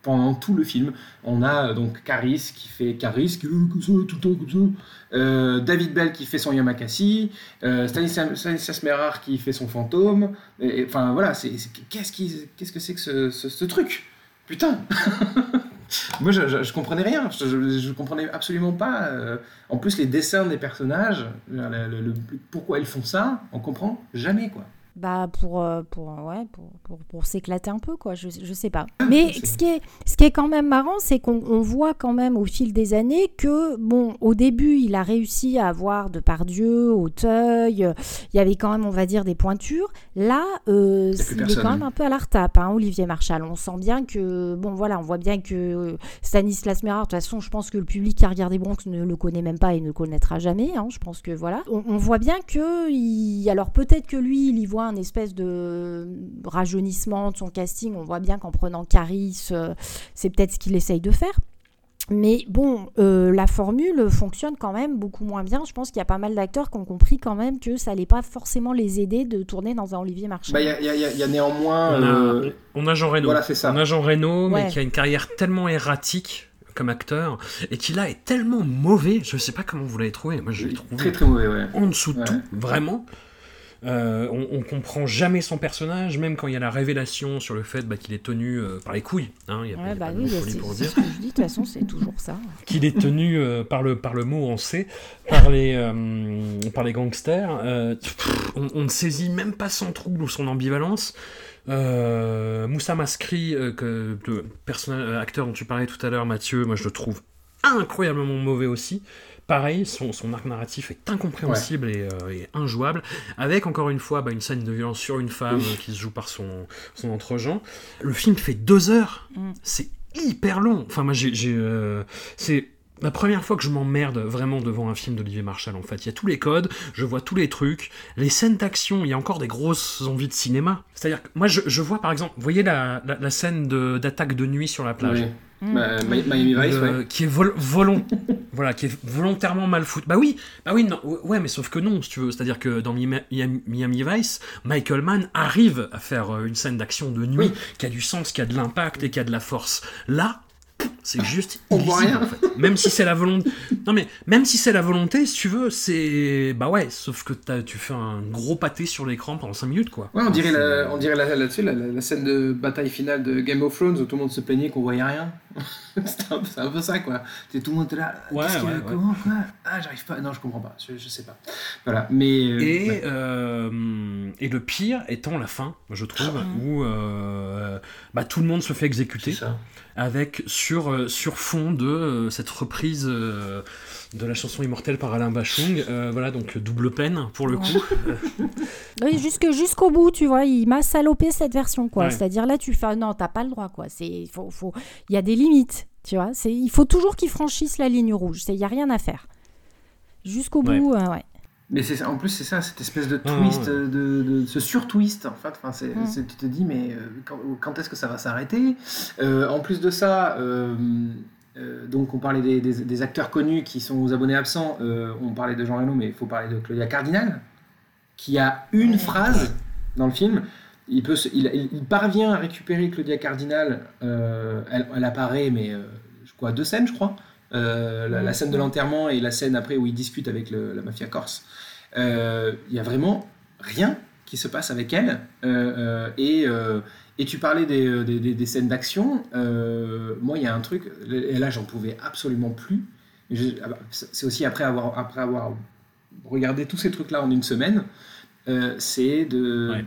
pendant tout le film. On a euh, donc Caris qui fait Caris, qui tout le temps comme ça. Euh, David Bell qui fait son Yamakasi. Euh, Stanislas, qui fait son fantôme. Enfin voilà, qu'est-ce qu'est-ce que c'est que ce, truc? Putain *laughs* Moi je, je, comprenais rien, je, je, comprenais absolument pas. en plus, les dessins des personnages, pourquoi ils font ça, on comprend jamais quoi. Bah pour, euh, pour, ouais, pour, pour, pour s'éclater un peu, quoi, je, je sais pas. Mais c'est- ce qui, est, ce qui est quand même marrant, c'est qu'on on voit quand même au fil des années que, bon, au début, il a réussi à avoir de Pardieu, Auteuil, euh, il y avait quand même, on va dire, des pointures. Là, euh, il est quand même un peu à la retape, hein, Olivier Marchal. On sent bien que, bon, voilà, on voit bien que euh, Stanislas Mérard, de toute façon, je pense que le public qui a regardé Bronx ne le connaît même pas et ne le connaîtra jamais. hein, je pense que, voilà. On, on voit bien que, il... alors peut-être que lui, il y voit un espèce de rajeunissement de son casting. On voit bien qu'en prenant Caris, euh, c'est peut-être ce qu'il essaye de faire. Mais bon, euh, la formule fonctionne quand même beaucoup moins bien. Je pense qu'il y a pas mal d'acteurs qui ont compris quand même que ça allait pas forcément les aider de tourner dans un Olivier Marchand. Bah, Il y, a, il y y a néanmoins. On a, euh, on a Jean Reno. Voilà, c'est ça. On a Jean Reno, mais qui a une carrière tellement erratique comme acteur, et qui là est tellement mauvais. Je sais pas comment vous l'avez trouvé. Moi, je l'ai trouvé Très très mauvais, ouais. en dessous de Ouais. tout, vraiment. Euh, on, on comprend jamais son personnage, même quand il y a la révélation sur le fait bah, qu'il est tenu euh, par les couilles. Hein, il y a, il y a Ouais, pas bah oui, c'est ce que je dis, de toute façon, c'est toujours ça. qu'il est tenu euh, par, le, par le mot on sait, par les, par les gangsters. Pff, on, on ne saisit même pas son trouble ou son ambivalence. Moussa Maskri, que, le personnage, acteur dont tu parlais tout à l'heure, Mathieu, moi je le trouve incroyablement mauvais aussi. Pareil, son, son arc narratif est incompréhensible et, euh, et injouable, avec encore une fois bah, une scène de violence sur une femme Oui. euh, qui se joue par son, son entre-gens. Le film fait deux heures, Mm. c'est hyper long. Enfin, moi j'ai. j'ai, euh, c'est. La première fois que je m'emmerde vraiment devant un film d'Olivier Marshall, en fait. Il y a tous les codes, je vois tous les trucs, les scènes d'action, il y a encore des grosses envies de cinéma. C'est-à-dire que moi, je, je vois par exemple, vous voyez la, la, la scène d'attaque de, nuit sur la plage Mi- Miami Vice, euh, ouais. qui est vol- volon- *laughs* voilà, qui est volontairement mal foutu. Bah oui, bah oui, non, ouais, mais sauf que non, si tu veux. C'est-à-dire que dans Miami, Vice, Michael Mann arrive à faire euh, une scène d'action de nuit Oui. qui a du sens, qui a de l'impact et qui a de la force. Là, c'est juste On voit rien. en fait. Même si c'est la volonté. Non mais même si c'est la volonté, si tu veux, c'est bah ouais. Sauf que tu fais un gros pâté sur l'écran pendant 5 minutes, quoi. Ouais, on dirait, la, on dirait la, là-dessus, la, scène de bataille finale de Game of Thrones où tout le monde se plaignait qu'on voyait rien. *laughs* c'est, un, peu ça, quoi. C'est tout le monde là. Ouais, ouais, ouais. comment, quoi? Ah, j'arrive pas. Non, je comprends pas. Je, je sais pas. Voilà. Mais. euh, Et, euh, et le pire étant la fin, je trouve, où euh, bah, tout le monde se fait exécuter ça. Avec sur, euh, sur fond de euh, cette reprise euh, de la chanson immortelle par Alain Bachung. Voilà, donc double peine pour le coup. *laughs* Oui, jusque, jusqu'au bout, tu vois, il m'a salopé cette version, quoi. Ouais. C'est-à-dire là, tu fais, non, t'as pas le droit, quoi. C'est, faut, faut, il y a des limites, tu vois. C'est, il faut toujours qu'il franchisse la ligne rouge. C'est, il y a rien à faire. Jusqu'au bout, ouais. Mais c'est, en plus, c'est ça, cette espèce de Ah, twist, ouais. de, de- ce sur-twist, en fait. Enfin, c'est, Mm. c'est- tu te dis, mais euh, quand, quand est-ce que ça va s'arrêter? Euh, En plus de ça, euh, euh, donc on parlait des, des- des acteurs connus qui sont aux abonnés absents. euh, on parlait de Jean Reno, mais il faut parler de Claudia Cardinal, qui a une phrase dans le film. Il, peut se- il, il- il parvient à récupérer Claudia Cardinal. euh, elle, elle apparaît, mais euh, je crois deux scènes, je crois. Euh, la, scène de l'enterrement et la scène après où il discute avec la mafia corse. Euh, Il y a vraiment rien qui se passe avec elle. Euh, euh, et, euh, tu parlais des, euh, scènes d'action. Euh, moi, il y a un truc, et là, j'en pouvais absolument plus. Ah bah, C'est aussi après avoir regardé tous ces trucs-là en une semaine. Euh, c'est de Ouais.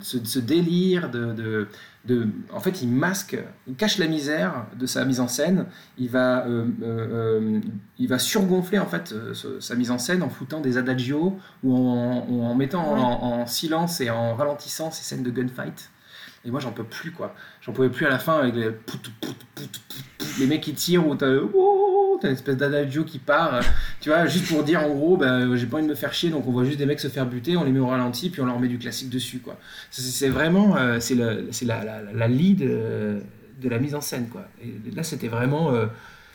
ce, ce délire de, de, de- En fait, il masque, il cache la misère de sa mise en scène. Il va, euh, euh, euh, il va surgonfler en fait euh, ce- sa mise en scène en foutant des adagios ou en, ou en mettant Ouais. en, en silence et en ralentissant ces scènes de gunfight. Et moi, j'en peux plus, quoi. J'en pouvais plus à la fin avec les, pout, pout, pout, pout, pout, les mecs qui tirent ou t'as oh, t'as une espèce d'adagio qui part, euh, tu vois, juste pour dire en gros, bah, j'ai pas envie de me faire chier, donc on voit juste des mecs se faire buter, on les met au ralenti, puis on leur met du classique dessus, quoi. C'est- vraiment, euh, c'est le- c'est la, la, la lead euh, de la mise en scène, quoi. Et là, c'était vraiment, euh,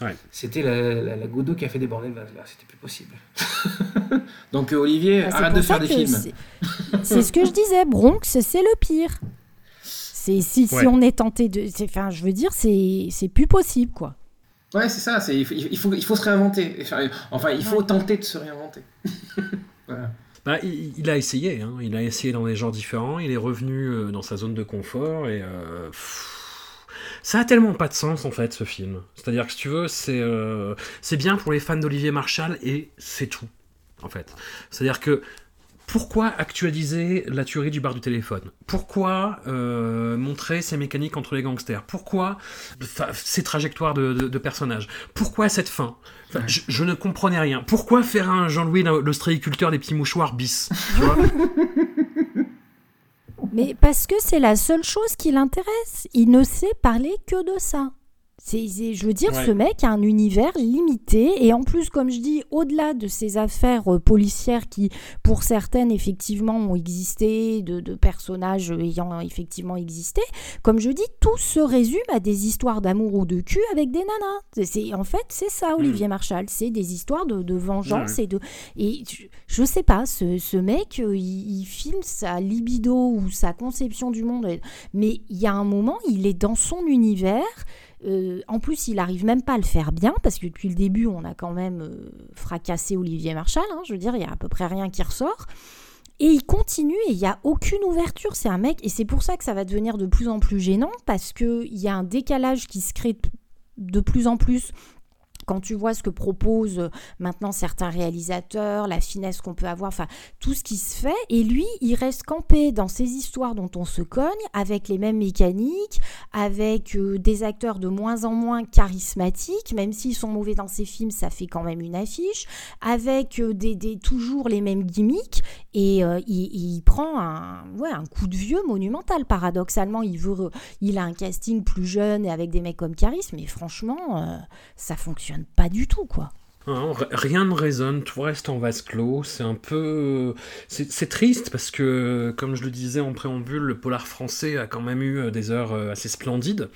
Ouais. c'était la, la, la Godot qui a fait des bordels, là, c'était plus possible. *laughs* donc Olivier, Bah, c'est arrête de faire des films. c'est- ce que je disais, Bronx, c'est le pire. C'est si, si on est tenté de, enfin, je veux dire, c'est c'est plus possible, quoi. Ouais, c'est ça, c'est, il, faut, il, faut, il faut se réinventer. Enfin, il faut tenter de se réinventer. *laughs* voilà. Bah, il, il a essayé, hein. il a essayé dans des genres différents, il est revenu euh, dans sa zone de confort et euh, pff, ça a tellement pas de sens en fait ce film. C'est-à-dire que si tu veux, c'est euh, c'est bien pour les fans d'Olivier Marshall et c'est tout en fait. C'est-à-dire que pourquoi actualiser la tuerie du bar du téléphone? Pourquoi euh, montrer ces mécaniques entre les gangsters? Pourquoi ces trajectoires de, de- de personnages? Pourquoi cette fin? Enfin, je, je ne comprenais rien. Pourquoi faire un Jean-Louis l'ostréiculteur des petits mouchoirs bis? Tu vois? Mais parce que c'est la seule chose qui l'intéresse. Il ne sait parler que de ça. C'est, c'est- je veux dire, Ouais. ce mec a un univers limité et en plus, comme je dis, au-delà de ces affaires euh, policières qui, pour certaines, effectivement, ont existé, de, de personnages ayant effectivement existé, comme je dis, tout se résume à des histoires d'amour ou de cul avec des nanas. C'est, en fait, c'est ça, Olivier Marshall. C'est des histoires de, de vengeance Ouais. et de. Et je, je sais pas, ce, ce mec, euh, il, il filme sa libido ou sa conception du monde, mais il y a un moment, il est dans son univers. Euh, en plus, il arrive même pas à le faire bien parce que depuis le début, on a quand même euh, fracassé Olivier Marshall. hein, je veux dire, il y a à peu près rien qui ressort. Et il continue et il n'y a aucune ouverture. C'est un mec, et c'est pour ça que ça va devenir de plus en plus gênant, parce qu'il y a un décalage qui se crée de plus en plus quand tu vois ce que proposent euh, maintenant certains réalisateurs, la finesse qu'on peut avoir, enfin tout ce qui se fait, et lui, il reste campé dans ces histoires dont on se cogne, avec les mêmes mécaniques, avec euh, des acteurs de moins en moins charismatiques, même s'ils sont mauvais dans ses films, ça fait quand même une affiche, avec euh, des, des, toujours les mêmes gimmicks, et il, il, prend un, coup de vieux monumental. Paradoxalement, il, il a un casting plus jeune et avec des mecs comme Caris, mais franchement, ça fonctionne pas du tout, quoi. Rien ne résonne, tout reste en vase clos. C'est un peu. C'est triste parce que, comme je le disais en préambule, le polar français a quand même eu euh, des heures euh, assez splendides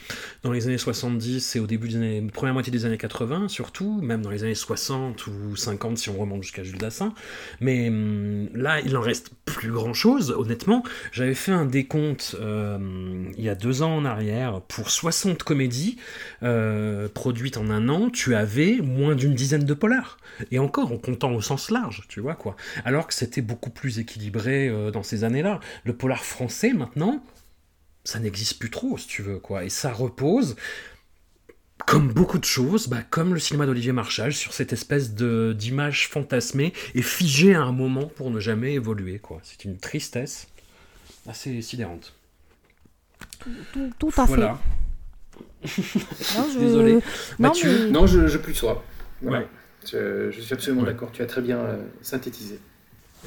dans les années 70 et au début des années, première des années 80, surtout, même dans les années 60 ou 50 si on remonte jusqu'à Jules Dassin. Mais hum, là, il en reste plus grand chose, honnêtement. J'avais fait un décompte euh, il y a deux ans en arrière pour 60 comédies produites en un an. Tu avais moins d'une dizaine de polar. Et encore, en comptant au sens large, tu vois quoi. Alors que c'était beaucoup plus équilibré euh, dans ces années-là. Le polar français, maintenant, ça n'existe plus trop, si tu veux, quoi. Et ça repose, comme beaucoup de choses, bah, comme le cinéma d'Olivier Marchal, sur cette espèce de, d'image fantasmée et figée à un moment pour ne jamais évoluer, quoi. C'est une tristesse assez sidérante. Tout, à voilà. fait. *laughs* Désolé. Non, non je, je plus sois. Ouais. Je, suis absolument d'accord, tu as très bien euh, synthétisé.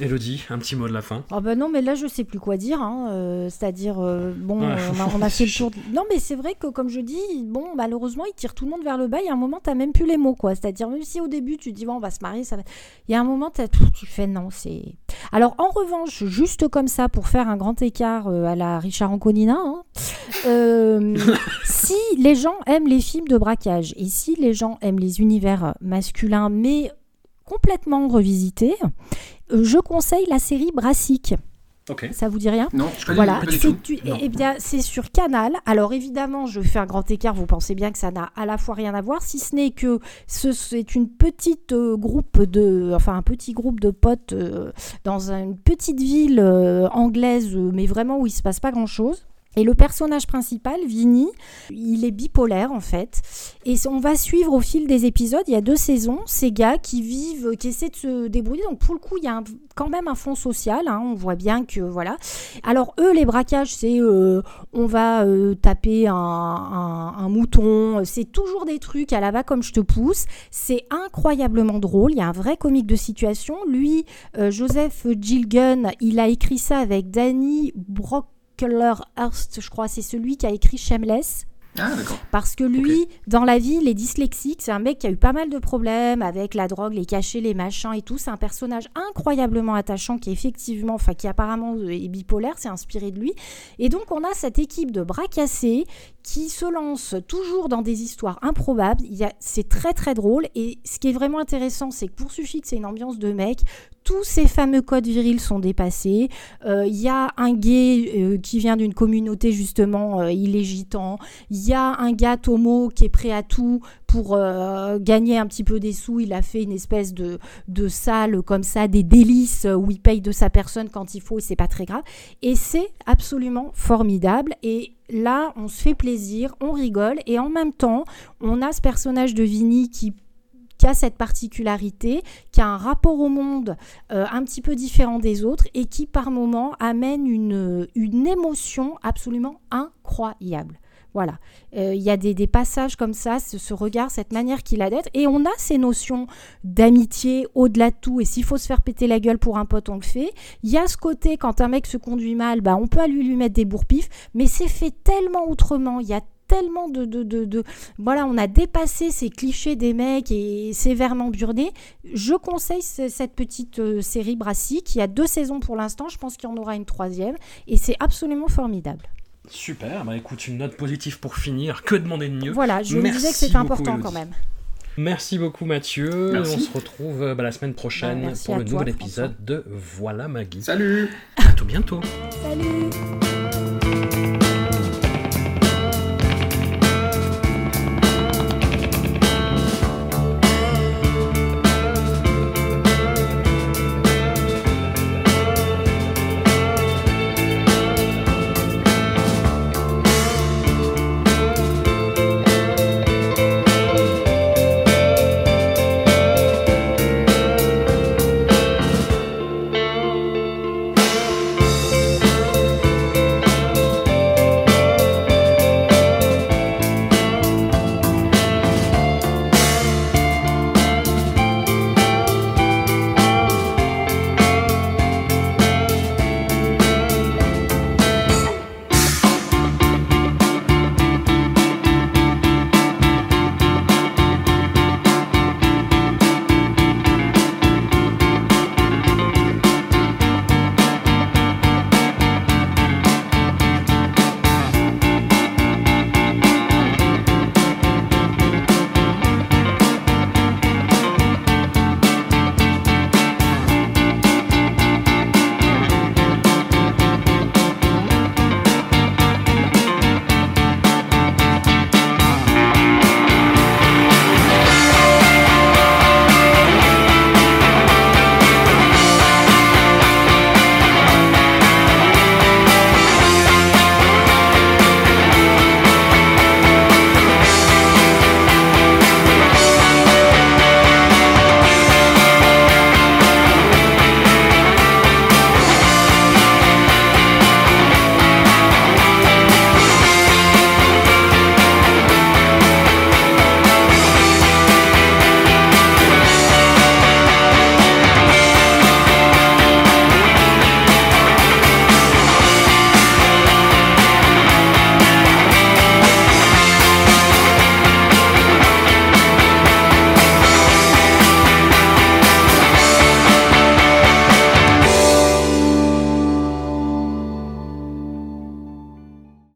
Elodie, un petit mot de la fin. Ah ben non, mais là je sais plus quoi dire. Hein, euh, c'est-à-dire, euh, bon, *laughs* on, a, fait le tour. Non, mais c'est vrai que comme je dis, bon, malheureusement, il tire tout le monde vers le bas. Il y a un moment, tu n'as même plus les mots, quoi. C'est-à-dire, même si au début tu dis, bon, on va se marier, ça va. Il y a un moment, tu fais non, c'est. Alors, en revanche, juste comme ça, pour faire un grand écart euh, à la Richard Anconina, hein, *laughs* si les gens aiment les films de braquage et si les gens aiment les univers masculins, mais complètement revisités, je conseille la série Brassic. Ça vous dit rien? Non, je voilà. Eh bien, c'est sur Canal. Alors évidemment, je fais un grand écart. Vous pensez bien que ça n'a à la fois rien à voir, si ce n'est que c'est une petite euh, groupe de, enfin un petit groupe de potes euh, dans une petite ville euh, anglaise, mais vraiment où il se passe pas grand chose. Et le personnage principal, Vinny, il est bipolaire en fait. Et on va suivre au fil des épisodes, il y a deux saisons, ces gars qui vivent, qui essaient de se débrouiller. Donc pour le coup, il y a quand même un fond social. Hein. on voit bien que voilà. Alors eux, les braquages, c'est euh, on va euh, taper un, mouton. C'est toujours des trucs à la va comme je te pousse. C'est incroyablement drôle. Il y a un vrai comique de situation. Lui, euh, Joseph Gilgun, il a écrit ça avec Danny Brock Hurst, je crois, c'est celui qui a écrit Shameless. Ah, Parce que lui, dans la vie, il est dyslexique. C'est un mec qui a eu pas mal de problèmes avec la drogue, les cachets, les machins et tout. C'est un personnage incroyablement attachant qui, effectivement, enfin, qui apparemment est bipolaire. C'est inspiré de lui. Et donc, on a cette équipe de bras cassés qui se lance toujours dans des histoires improbables. C'est très, très drôle. Et ce qui est vraiment intéressant, c'est que pour que c'est une ambiance de mec, tous ces fameux codes virils sont dépassés. Il euh, y a un gay euh, qui vient d'une communauté justement euh, illégitant. Il y a un gars Tomo qui est prêt à tout pour gagner un petit peu des sous. Il a fait une espèce de, de salle comme ça, des délices où il paye de sa personne quand il faut et c'est pas très grave. Et c'est absolument formidable. Et là, on se fait plaisir, on rigole et en même temps, on a ce personnage de Vinny qui a cette particularité, qui a un rapport au monde euh, un petit peu différent des autres et qui par moments amène une émotion absolument incroyable. Voilà, euh, il y a des, passages comme ça, ce, regard, cette manière qu'il a d'être, et on a ces notions d'amitié au-delà de tout, et s'il faut se faire péter la gueule pour un pote, on le fait. Il y a ce côté, quand un mec se conduit mal, bah, on peut lui, lui mettre des bourpifs, mais c'est fait tellement autrement, il y a tellement de, de, de, Voilà, on a dépassé ces clichés des mecs et sévèrement burnés. Je conseille cette petite euh, série Brassy qui a deux saisons pour l'instant. Je pense qu'il y en aura une troisième. Et c'est absolument formidable. Super, bah écoute, une note positive pour finir. Que demander de mieux Voilà, je me disais que c'était important quand même. Merci beaucoup Mathieu. On se retrouve euh, bah, la semaine prochaine bah, pour le nouvel épisode de Voilà Maggie. Salut À tout bientôt. Salut